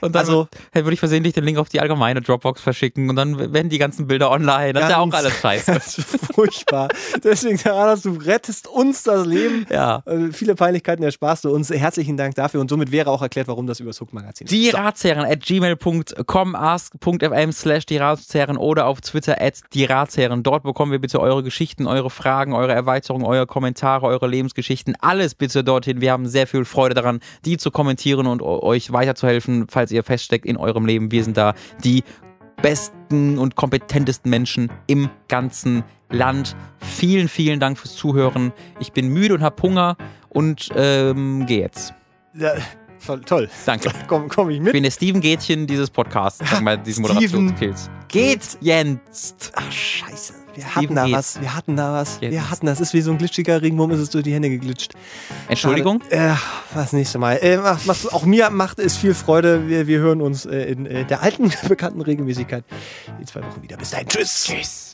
Und dann also- hey, würde ich versehentlich den Link auf die allgemeine Dropbox verschicken und dann werden die ganzen Bilder online. Das ist ja auch alles scheiße. Das ist furchtbar. Deswegen, Taranas, du rettest uns das Leben. Ja. Äh, viele Peinlichkeiten ersparst du uns. Herzlichen Dank dafür. Und somit wäre auch erklärt, warum das übers Hook-Magazin ist. Die Ratsherren at gmail.com, ask.fm slash die Ratsherren oder auf Twitter at die Ratsherren. Dort bekommen wir bitte eure Geschichten, eure Fragen, eure Erweiterungen, eure Kommentare, eure Lebensgeschichten. Alles bitte dorthin. Wir haben sehr viel Freude daran, die zu kommentieren und euch weiterzuhelfen, falls ihr feststeckt in eurem Leben. Wir sind da die besten und kompetentesten Menschen im ganzen Land. Vielen, vielen Dank fürs Zuhören. Ich bin müde und hab Hunger und ähm, geh jetzt. Ja, toll, toll. Danke. Komm, komm ich Ich mit. bin der Steven Gätchen dieses Podcasts. Sag mal, diesen Moderationskills. Geht, Jens. Ach, scheiße. Wir Steven hatten da geht's. was. Wir hatten da was. Jetzt. Wir hatten das. Ist wie so ein glitschiger Regenwurm, ist es durch die Hände geglitscht. Entschuldigung? Schade. Äh, was nächste Mal. Äh, mach, machst du- auch mir macht es viel Freude. Wir, wir hören uns äh, in äh, der alten bekannten Regelmäßigkeit in zwei Wochen wieder. Bis dahin. Tschüss. Tschüss.